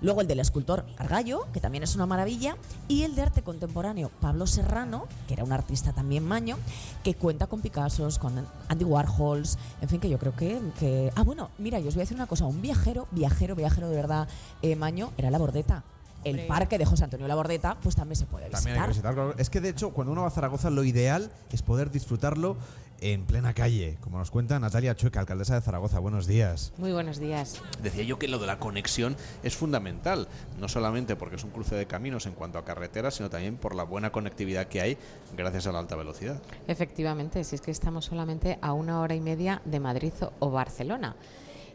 Luego el del escultor Argallo, que también es una maravilla, y el de arte contemporáneo Pablo Serrano, que era un artista también maño, que cuenta con Picassos, con Andy Warhols, en fin, que yo creo que... Ah, bueno, mira, yo os voy a decir una cosa, un viajero, viajero, viajero de verdad eh, maño, era la bordeta el parque de José Antonio Labordeta, pues también se puede visitar. También hay que visitarlo. Es que de hecho, cuando uno va a Zaragoza, lo ideal es poder disfrutarlo en plena calle, como nos cuenta Natalia Chueca, alcaldesa de Zaragoza. Buenos días. Muy buenos días. Decía yo que lo de la conexión es fundamental, no solamente porque es un cruce de caminos en cuanto a carreteras, sino también por la buena conectividad que hay gracias a la alta velocidad. Efectivamente, si es que estamos solamente a una hora y media de Madrid o Barcelona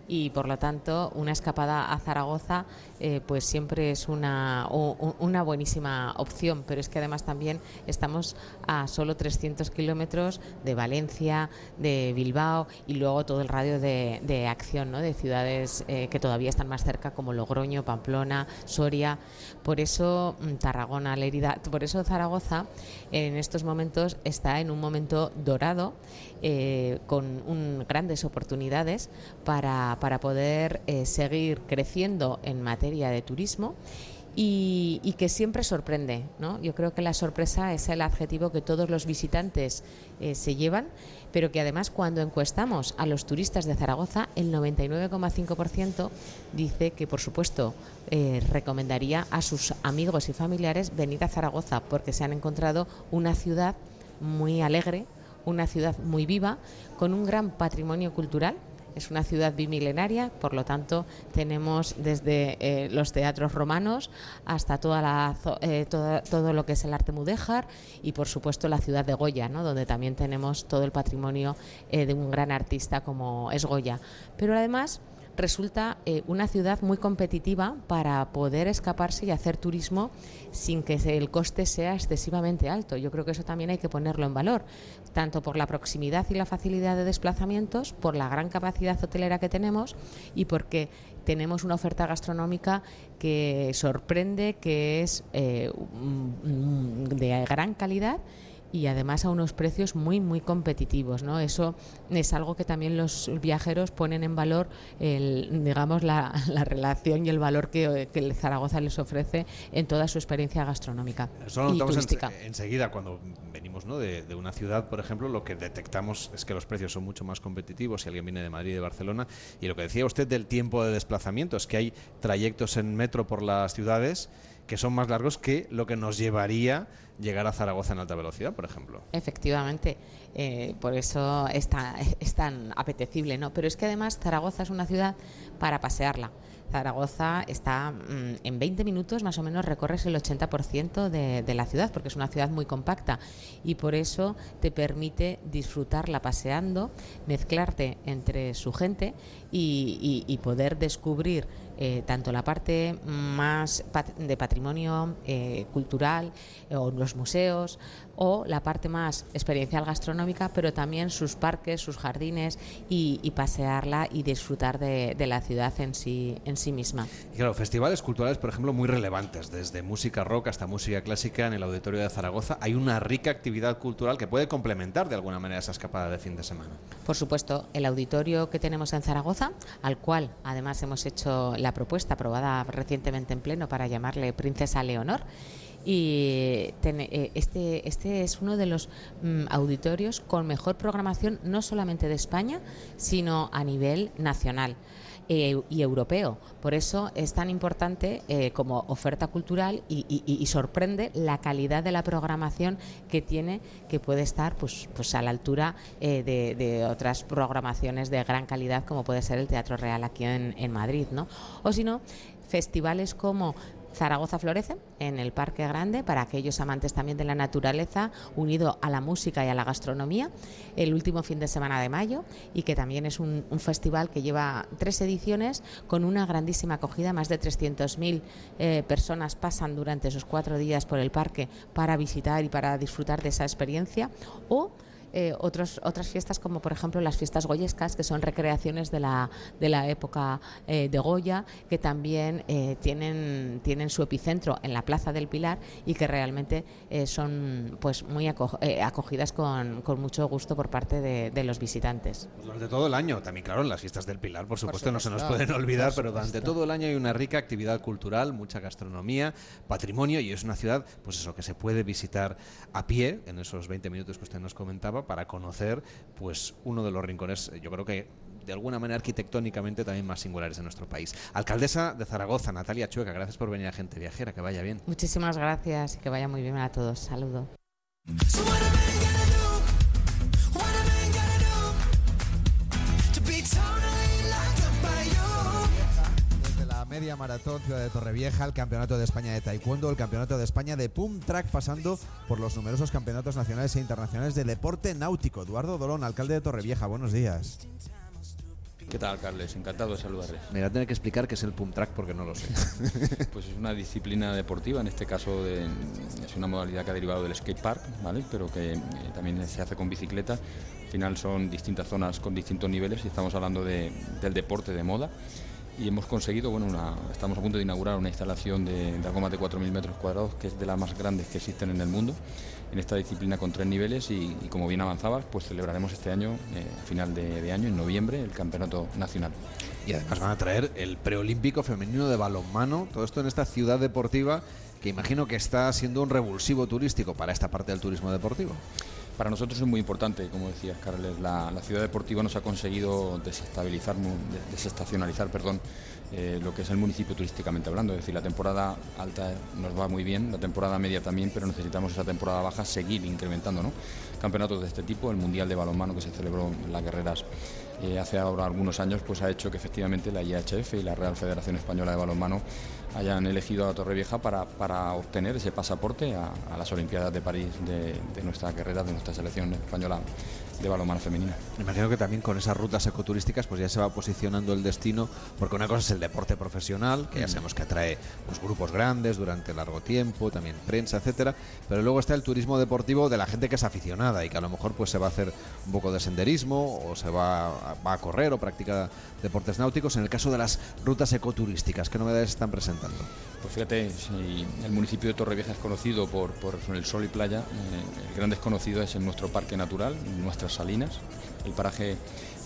y por lo tanto una escapada a Zaragoza eh, pues siempre es una, una buenísima opción, pero es que además también estamos a solo 300 kilómetros de Valencia, de Bilbao y luego todo el radio de, de acción ¿no? de ciudades eh, que todavía están más cerca como Logroño, Pamplona, Soria. Por eso mm, Tarragona, Lerida, por eso Zaragoza en estos momentos está en un momento dorado eh, con grandes oportunidades para, para poder eh, seguir creciendo en materia de turismo. Y, que siempre sorprende. ¿no? Yo creo que la sorpresa es el adjetivo que todos los visitantes eh, se llevan, pero que además cuando encuestamos a los turistas de Zaragoza, el 99,5% dice que, por supuesto, recomendaría a sus amigos y familiares venir a Zaragoza porque se han encontrado una ciudad muy alegre, una ciudad muy viva, con un gran patrimonio cultural. Es una ciudad bimilenaria, por lo tanto tenemos desde eh, los teatros romanos hasta toda la, eh, todo lo que es el arte mudéjar y por supuesto la ciudad de Goya, ¿no? donde también tenemos todo el patrimonio eh, de un gran artista como es Goya. Pero además resulta eh, una ciudad muy competitiva para poder escaparse y hacer turismo sin que el coste sea excesivamente alto. Yo creo que eso también hay que ponerlo en valor, tanto por la proximidad y la facilidad de desplazamientos, por la gran capacidad hotelera que tenemos y porque tenemos una oferta gastronómica que sorprende, que es eh, de gran calidad y además a unos precios muy muy competitivos no eso es algo que también los viajeros ponen en valor el, digamos la, relación y el valor que, que, Zaragoza les ofrece en toda su experiencia gastronómica eso lo notamos enseguida cuando venimos ¿no? de, de, una ciudad por ejemplo lo que detectamos es que los precios son mucho más competitivos si alguien viene de Madrid y de Barcelona. Y lo que decía usted del tiempo de desplazamiento es que hay trayectos en metro por las ciudades que son más largos que lo que nos llevaría llegar a Zaragoza en alta velocidad, por ejemplo. Efectivamente, eh, por eso es tan, apetecible, ¿no? Pero es que además Zaragoza es una ciudad para pasearla. Zaragoza está mm, en 20 minutos más o menos recorres el 80% de, de, la ciudad porque es una ciudad muy compacta y por eso te permite disfrutarla paseando, mezclarte entre su gente y poder descubrir eh, tanto la parte más de patrimonio eh, cultural eh, o los museos o la parte más experiencial gastronómica, pero también sus parques, sus jardines y, pasearla y disfrutar de, la ciudad en sí, en sí misma. Y claro, festivales culturales, por ejemplo, muy relevantes, desde música rock hasta música clásica en el Auditorio de Zaragoza. Hay una rica actividad cultural que puede complementar de alguna manera esa escapada de fin de semana. Por supuesto, el auditorio que tenemos en Zaragoza, al cual además hemos hecho la propuesta aprobada recientemente en pleno para llamarle Princesa Leonor. Y eh, este, este es uno de los mm, auditorios con mejor programación, no solamente de España, sino a nivel nacional. Eh, y europeo. Por eso es tan importante eh, como oferta cultural y, sorprende la calidad de la programación que tiene, que puede estar pues, pues a la altura eh, de, otras programaciones de gran calidad como puede ser el Teatro Real aquí en, en Madrid. ¿no? O si no, festivales como Zaragoza Florece, en el Parque Grande, para aquellos amantes también de la naturaleza, unido a la música y a la gastronomía, el último fin de semana de mayo, y que también es un, festival que lleva tres ediciones con una grandísima acogida. Más de 300.000 eh, personas pasan durante esos cuatro días por el parque para visitar y para disfrutar de esa experiencia. O eh, otros, otras fiestas como por ejemplo las fiestas goyescas, que son recreaciones de la, de la época eh, de Goya, que también eh, tienen, tienen su epicentro en la Plaza del Pilar y que realmente son pues muy acogidas con, con, mucho gusto por parte de, los visitantes. Pues durante todo el año, también claro, en las fiestas del Pilar, por supuesto, no se nos pueden olvidar, pero durante todo el año hay una rica actividad cultural, mucha gastronomía, patrimonio y es una ciudad, pues eso, que se puede visitar a pie en esos 20 minutos que usted nos comentaba para conocer pues uno de los rincones, yo creo que de alguna manera arquitectónicamente también más singulares de nuestro país. Alcaldesa de Zaragoza, Natalia Chueca, gracias por venir a Gente Viajera, que vaya bien. Muchísimas gracias y que vaya muy bien a todos. Saludo. Media maratón Ciudad de Torrevieja, el Campeonato de España de Taekwondo, el Campeonato de España de Pum Track, pasando por los numerosos campeonatos nacionales e internacionales de deporte náutico. Eduardo Dolón, alcalde de Torrevieja, buenos días. ¿Qué tal, Carles? Encantado de saludarles. Me voy a tener que explicar qué es el pump track porque no lo sé. pues es una disciplina deportiva, en este caso es una modalidad que ha derivado del skate park, ¿vale? pero que eh, también se hace con bicicleta. Al final son distintas zonas con distintos niveles y estamos hablando del deporte de moda y hemos conseguido, bueno, estamos a punto de inaugurar una instalación de, de algo más de 4.000 metros cuadrados, que es de las más grandes que existen en el mundo, en esta disciplina con tres niveles y, como bien avanzabas, pues celebraremos este año, eh, final de, año, en noviembre, el Campeonato Nacional. Y además van a traer el preolímpico femenino de balonmano, todo esto en esta ciudad deportiva que imagino que está siendo un revulsivo turístico para esta parte del turismo deportivo. Para nosotros es muy importante, como decías, Carles, la, ciudad deportiva nos ha conseguido desestabilizar, desestacionalizar, perdón, eh, lo que es el municipio turísticamente hablando. Es decir, la temporada alta nos va muy bien, la temporada media también, pero necesitamos esa temporada baja seguir incrementando, ¿no? Campeonatos de este tipo, el Mundial de Balonmano que se celebró en las guerreras eh, hace ahora algunos años, pues ha hecho que efectivamente la IHF y la Real Federación Española de Balonmano hayan elegido a Torrevieja para, para obtener ese pasaporte a, las Olimpiadas de París de, de nuestra carrera, de nuestra selección española de balonmano femenina. Me imagino que también con esas rutas ecoturísticas pues ya se va posicionando el destino, porque una cosa es el deporte profesional, que ya mm. sabemos que atrae pues, grupos grandes durante largo tiempo, también prensa, etcétera, pero luego está el turismo deportivo de la gente que es aficionada y que a lo mejor pues se va a hacer un poco de senderismo o se va, va a correr o practica deportes náuticos. En el caso de las rutas ecoturísticas, ¿qué novedades están presentando? Pues fíjate, si el municipio de Torrevieja es conocido por, por el sol y playa, eh, el gran desconocido es en nuestro parque natural, nuestras salinas, el paraje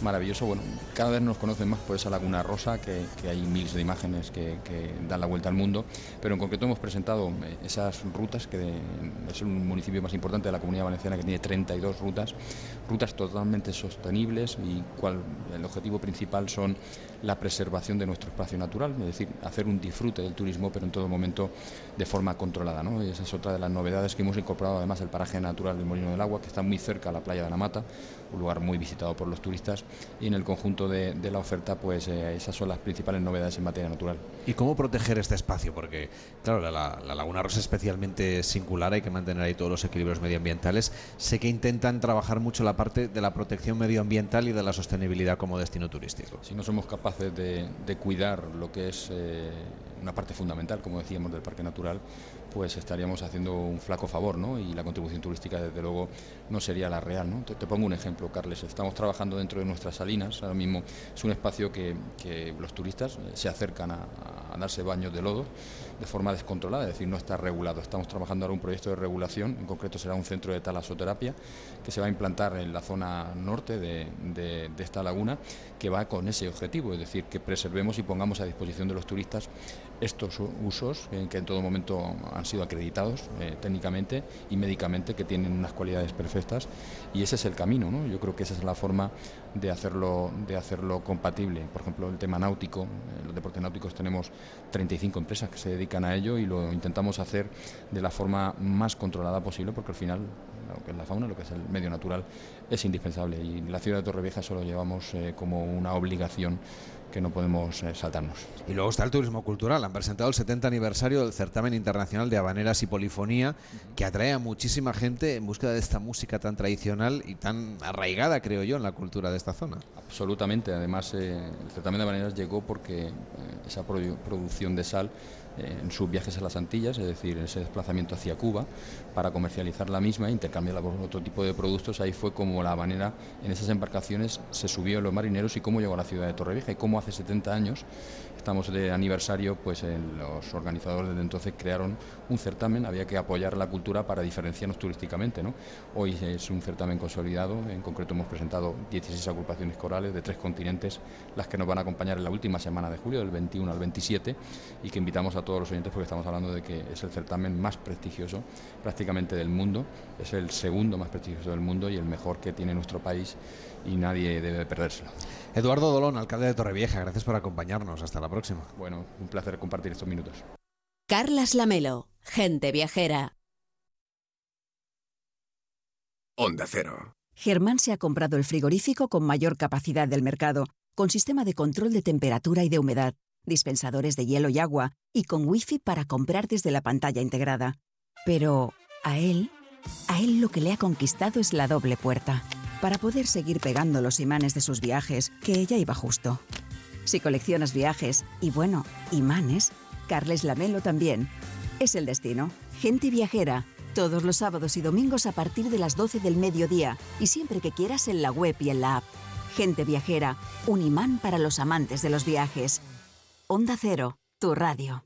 maravilloso. Bueno, cada vez nos conocen más por esa laguna rosa, que, hay miles de imágenes que, dan la vuelta al mundo, pero en concreto hemos presentado eh, esas rutas, que es un municipio más importante de la comunidad valenciana que tiene 32 rutas, rutas totalmente sostenibles y cual, el objetivo principal son la preservación de nuestro espacio natural, es decir, hacer un disfrute del turismo, pero en todo momento de forma controlada. ¿no? Y esa es otra de las novedades que hemos incorporado, además, el paraje natural del Molino del Agua, que está muy cerca a la playa de la Mata, un lugar muy visitado por los turistas, y en el conjunto de, la oferta, pues eh, esas son las principales novedades en materia natural. ¿Y cómo proteger este espacio? Porque, claro, la, la Laguna Rosa es especialmente singular, hay que mantener ahí todos los equilibrios medioambientales. Sé que intentan trabajar mucho la parte de la protección medioambiental y de la sostenibilidad como destino turístico. Si no somos capaces de, cuidar lo que es eh, una parte fundamental, como decíamos, del parque natural, pues estaríamos haciendo un flaco favor, ¿no? Y la contribución turística, desde luego, no sería la real. Te, pongo un ejemplo, Carles. Estamos trabajando dentro de nuestras salinas. Ahora mismo es un espacio que, los turistas eh, se acercan a, darse baños de lodo de forma descontrolada, es decir, no está regulado. Estamos trabajando ahora un proyecto de regulación, en concreto será un centro de talasoterapia que se va a implantar en la zona norte de, de esta laguna, que va con ese objetivo, es decir, que preservemos y pongamos a disposición de los turistas estos usos que en todo momento han sido acreditados eh, técnicamente y médicamente, que tienen unas cualidades perfectas, y ese es el camino, ¿no? Yo creo que esa es la forma de hacerlo, de hacerlo compatible. Por ejemplo, el tema náutico, en los deportes náuticos tenemos 35 empresas que se dedican a ello y lo intentamos hacer de la forma más controlada posible porque al final lo que es la fauna, lo que es el medio natural, es indispensable. Y la ciudad de Torrevieja eso lo llevamos eh, como una obligación que no podemos eh, saltarnos. Y luego está el turismo cultural. Han presentado el 70 aniversario del certamen internacional de habaneras y polifonía, que atrae a muchísima gente en búsqueda de esta música tan tradicional y tan arraigada, creo yo, en la cultura de esta zona. Absolutamente. Además, eh, el certamen de habaneras llegó porque esa producción de sal en sus viajes a las Antillas, es decir, ese desplazamiento hacia Cuba para comercializar la misma e intercambiarla por otro tipo de productos. Ahí fue como la manera, en esas embarcaciones se subió los marineros y cómo llegó a la ciudad de Torrevieja y cómo hace 70 años estamos de aniversario, pues los organizadores desde entonces crearon un certamen, había que apoyar la cultura para diferenciarnos turísticamente. ¿no? Hoy es un certamen consolidado, en concreto hemos presentado 16 agrupaciones corales de tres continentes, las que nos van a acompañar en la última semana de julio, del 21 al 27, y que invitamos a todos los oyentes porque estamos hablando de que es el certamen más prestigioso prácticamente del mundo, es el segundo más prestigioso del mundo y el mejor que tiene nuestro país y nadie debe perdérselo. Eduardo Dolón, alcalde de Torrevieja, gracias por acompañarnos. Hasta la próxima. Bueno, un placer compartir estos minutos. Carlas Lamelo, gente viajera. Onda Cero. Germán se ha comprado el frigorífico con mayor capacidad del mercado, con sistema de control de temperatura y de humedad, dispensadores de hielo y agua, y con wifi para comprar desde la pantalla integrada. Pero a él, a él lo que le ha conquistado es la doble puerta para poder seguir pegando los imanes de sus viajes, que ella iba justo. Si coleccionas viajes y bueno, imanes, Carles Lamelo también. Es el destino. Gente viajera. Todos los sábados y domingos a partir de las 12 del mediodía y siempre que quieras en la web y en la app. Gente viajera. Un imán para los amantes de los viajes. Onda Cero, tu radio.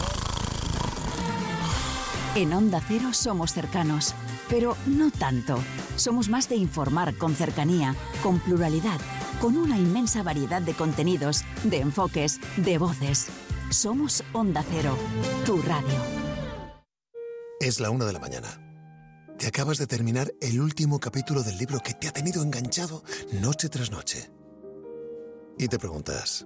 En Onda Cero somos cercanos, pero no tanto. Somos más de informar con cercanía, con pluralidad, con una inmensa variedad de contenidos, de enfoques, de voces. Somos Onda Cero, tu radio. Es la una de la mañana. Te acabas de terminar el último capítulo del libro que te ha tenido enganchado noche tras noche. Y te preguntas,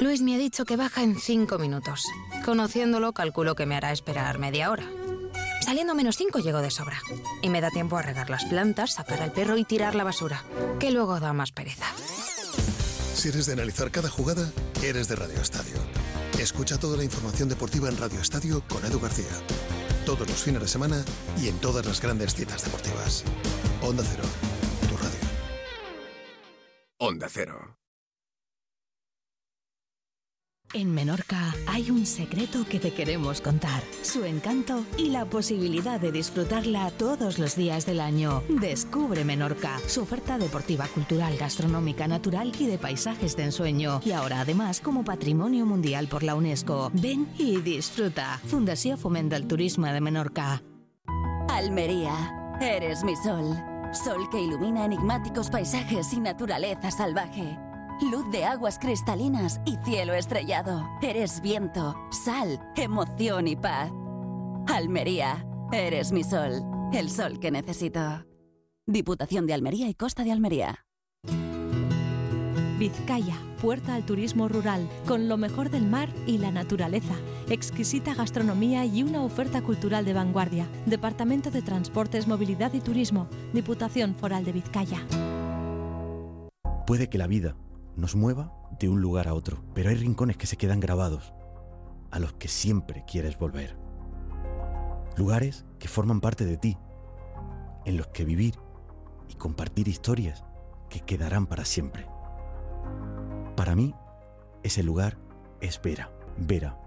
Luis me ha dicho que baja en cinco minutos. Conociéndolo, calculo que me hará esperar media hora. Saliendo menos 5 llego de sobra. Y me da tiempo a regar las plantas, sacar al perro y tirar la basura, que luego da más pereza. Si eres de analizar cada jugada, eres de Radio Estadio. Escucha toda la información deportiva en Radio Estadio con Edu García. Todos los fines de semana y en todas las grandes citas deportivas. Onda Cero, tu radio. Onda Cero. En Menorca hay un secreto que te queremos contar. Su encanto y la posibilidad de disfrutarla todos los días del año. Descubre Menorca, su oferta deportiva, cultural, gastronómica, natural y de paisajes de ensueño. Y ahora además como patrimonio mundial por la UNESCO. Ven y disfruta. Fundación Fomenta el Turismo de Menorca. Almería, eres mi sol. Sol que ilumina enigmáticos paisajes y naturaleza salvaje. Luz de aguas cristalinas y cielo estrellado. Eres viento, sal, emoción y paz. Almería, eres mi sol, el sol que necesito. Diputación de Almería y Costa de Almería. Vizcaya, puerta al turismo rural, con lo mejor del mar y la naturaleza, exquisita gastronomía y una oferta cultural de vanguardia. Departamento de Transportes, Movilidad y Turismo, Diputación Foral de Vizcaya. Puede que la vida nos mueva de un lugar a otro, pero hay rincones que se quedan grabados, a los que siempre quieres volver. Lugares que forman parte de ti, en los que vivir y compartir historias que quedarán para siempre. Para mí, ese lugar es Vera. Vera.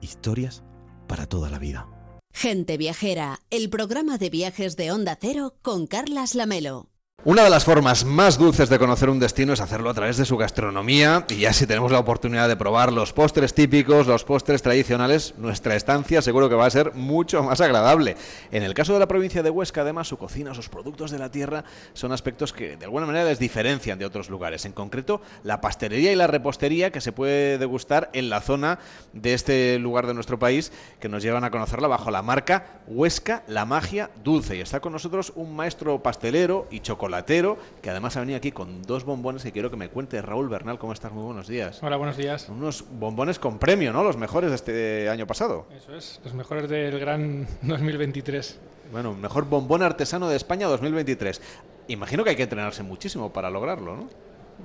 Historias para toda la vida. Gente Viajera, el programa de viajes de Onda Cero con Carlas Lamelo. Una de las formas más dulces de conocer un destino es hacerlo a través de su gastronomía y ya si tenemos la oportunidad de probar los postres típicos, los postres tradicionales, nuestra estancia seguro que va a ser mucho más agradable. En el caso de la provincia de Huesca, además, su cocina, sus productos de la tierra son aspectos que de alguna manera les diferencian de otros lugares. En concreto, la pastelería y la repostería que se puede degustar en la zona de este lugar de nuestro país que nos llevan a conocerla bajo la marca Huesca La Magia Dulce. Y está con nosotros un maestro pastelero y chocolate chocolatero, que además ha venido aquí con dos bombones que quiero que me cuente. Raúl Bernal, ¿cómo estás? Muy buenos días. Hola, buenos días. Unos bombones con premio, ¿no? Los mejores de este año pasado. Eso es, los mejores del gran 2023. Bueno, mejor bombón artesano de España 2023. Imagino que hay que entrenarse muchísimo para lograrlo, ¿no?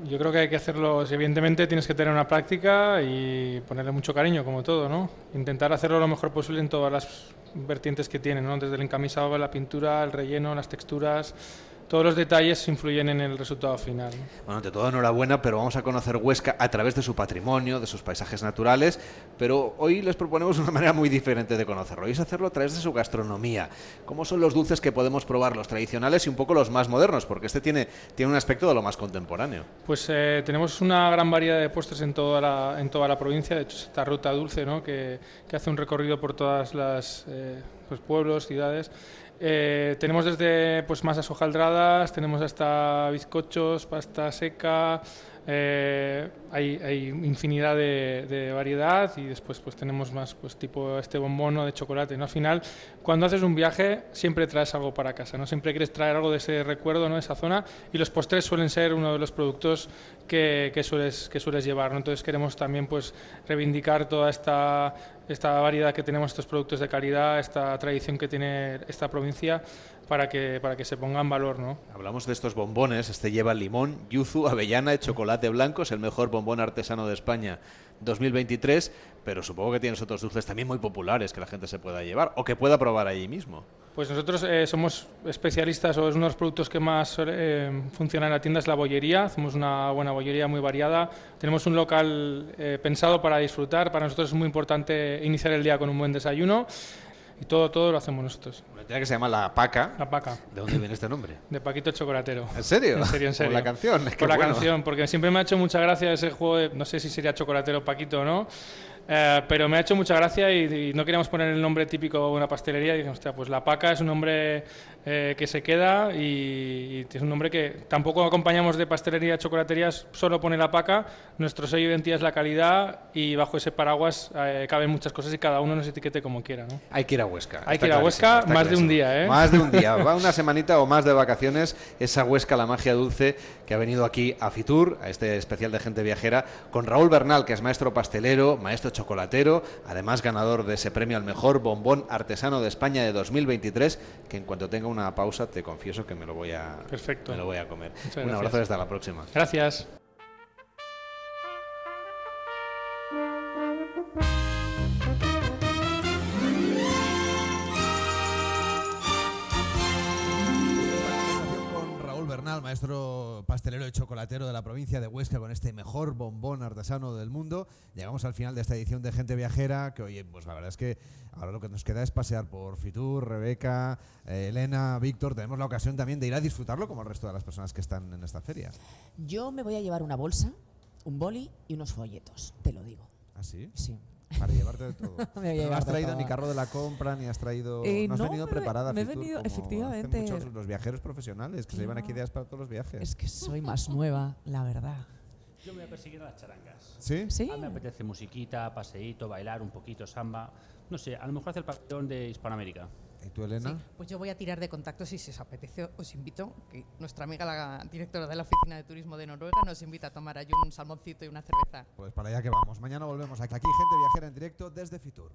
Yo creo que hay que hacerlo, evidentemente tienes que tener una práctica y ponerle mucho cariño, como todo, ¿no? Intentar hacerlo lo mejor posible en todas las vertientes que tiene, ¿no? Desde el encamisado, la pintura, el relleno, las texturas, todos los detalles influyen en el resultado final. Bueno, ante todo enhorabuena, pero vamos a conocer Huesca a través de su patrimonio, de sus paisajes naturales, pero hoy les proponemos una manera muy diferente de conocerlo, y es hacerlo a través de su gastronomía. ¿Cómo son los dulces que podemos probar, los tradicionales y un poco los más modernos? Porque este tiene, tiene un aspecto de lo más contemporáneo. Pues eh, tenemos una gran variedad de postres en toda la, en toda la provincia, de hecho esta ruta dulce, ¿no? que, que hace un recorrido por todas las... Eh, pues pueblos, ciudades, eh, tenemos desde pues, masas hojaldradas, tenemos hasta bizcochos, pasta seca, eh, hay, hay, infinidad de, variedad y después pues tenemos más pues tipo este bombono de chocolate. ¿no? Al final, cuando haces un viaje, siempre traes algo para casa, ¿no? Siempre quieres traer algo de ese recuerdo, ¿no? De esa zona y los postres suelen ser uno de los productos que, que sueles, que sueles llevar, ¿no? Entonces queremos también pues reivindicar toda esta, esta variedad que tenemos, estos productos de calidad, esta tradición que tiene esta provincia para que, para que se ponga en valor. ¿no? Hablamos de estos bombones, este lleva limón, yuzu, avellana y chocolate blanco, es el mejor bombón artesano de España 2023, pero supongo que tienes otros dulces también muy populares que la gente se pueda llevar o que pueda probar allí mismo. Pues nosotros eh, somos especialistas, o es uno de los productos que más eh, funciona en la tienda, es la bollería. Hacemos una buena bollería muy variada. Tenemos un local eh, pensado para disfrutar. Para nosotros es muy importante iniciar el día con un buen desayuno y todo, todo lo hacemos nosotros. Una que se llama La Paca. La Paca. ¿De dónde viene este nombre? De Paquito Chocolatero. ¿En serio? En serio, en serio. Por la canción. Por la canción, porque siempre me ha hecho mucha gracia ese juego de, no sé si sería Chocolatero Paquito o no, eh, pero me ha hecho mucha gracia y, no queríamos poner el nombre típico de una pastelería. Y dijimos, pues La Paca es un nombre eh, que se queda y, es un nombre que tampoco acompañamos de pastelería, chocolaterías, solo pone La Paca. Nuestro sello de identidad es la calidad y bajo ese paraguas eh, caben muchas cosas y cada uno nos etiquete como quiera. ¿no? Hay que ir a Huesca. Hay que ir a Huesca más de un día. ¿eh? Más de un día. Va una semanita o más de vacaciones esa Huesca, la magia dulce, que ha venido aquí a Fitur, a este especial de gente viajera, con Raúl Bernal, que es maestro pastelero, maestro chocolatero, además ganador de ese premio al mejor bombón artesano de España de 2023, que en cuanto tenga una pausa te confieso que me lo voy a, Perfecto. Me lo voy a comer. un abrazo y hasta la próxima. Gracias. Maestro pastelero y chocolatero de la provincia de Huesca, con este mejor bombón artesano del mundo. Llegamos al final de esta edición de Gente Viajera, que oye, pues la verdad es que ahora lo que nos queda es pasear por Fitur, Rebeca, eh, Elena, Víctor. Tenemos la ocasión también de ir a disfrutarlo como el resto de las personas que están en esta feria. Yo me voy a llevar una bolsa, un boli y unos folletos, te lo digo. ¿Ah, sí? Sí. Para llevarte de todo. no has traído ni carro de la compra, ni has traído. Eh, no has venido preparada. Me he venido, efectivamente. Muchos los viajeros profesionales que se llevan aquí ideas para todos los viajes. Es que soy más nueva, la verdad. Yo me voy a perseguir a las charangas. ¿Sí? ¿Sí? A mí me apetece musiquita, paseíto, bailar un poquito, samba. No sé, a lo mejor hace el pabellón de Hispanoamérica. ¿Y tú, Elena? Sí, pues yo voy a tirar de contactos y si os apetece os invito, que nuestra amiga la directora de la Oficina de Turismo de Noruega nos invita a tomar allí un salmoncito y una cerveza. Pues para allá que vamos. Mañana volvemos aquí. Aquí, gente viajera en directo desde Fitur.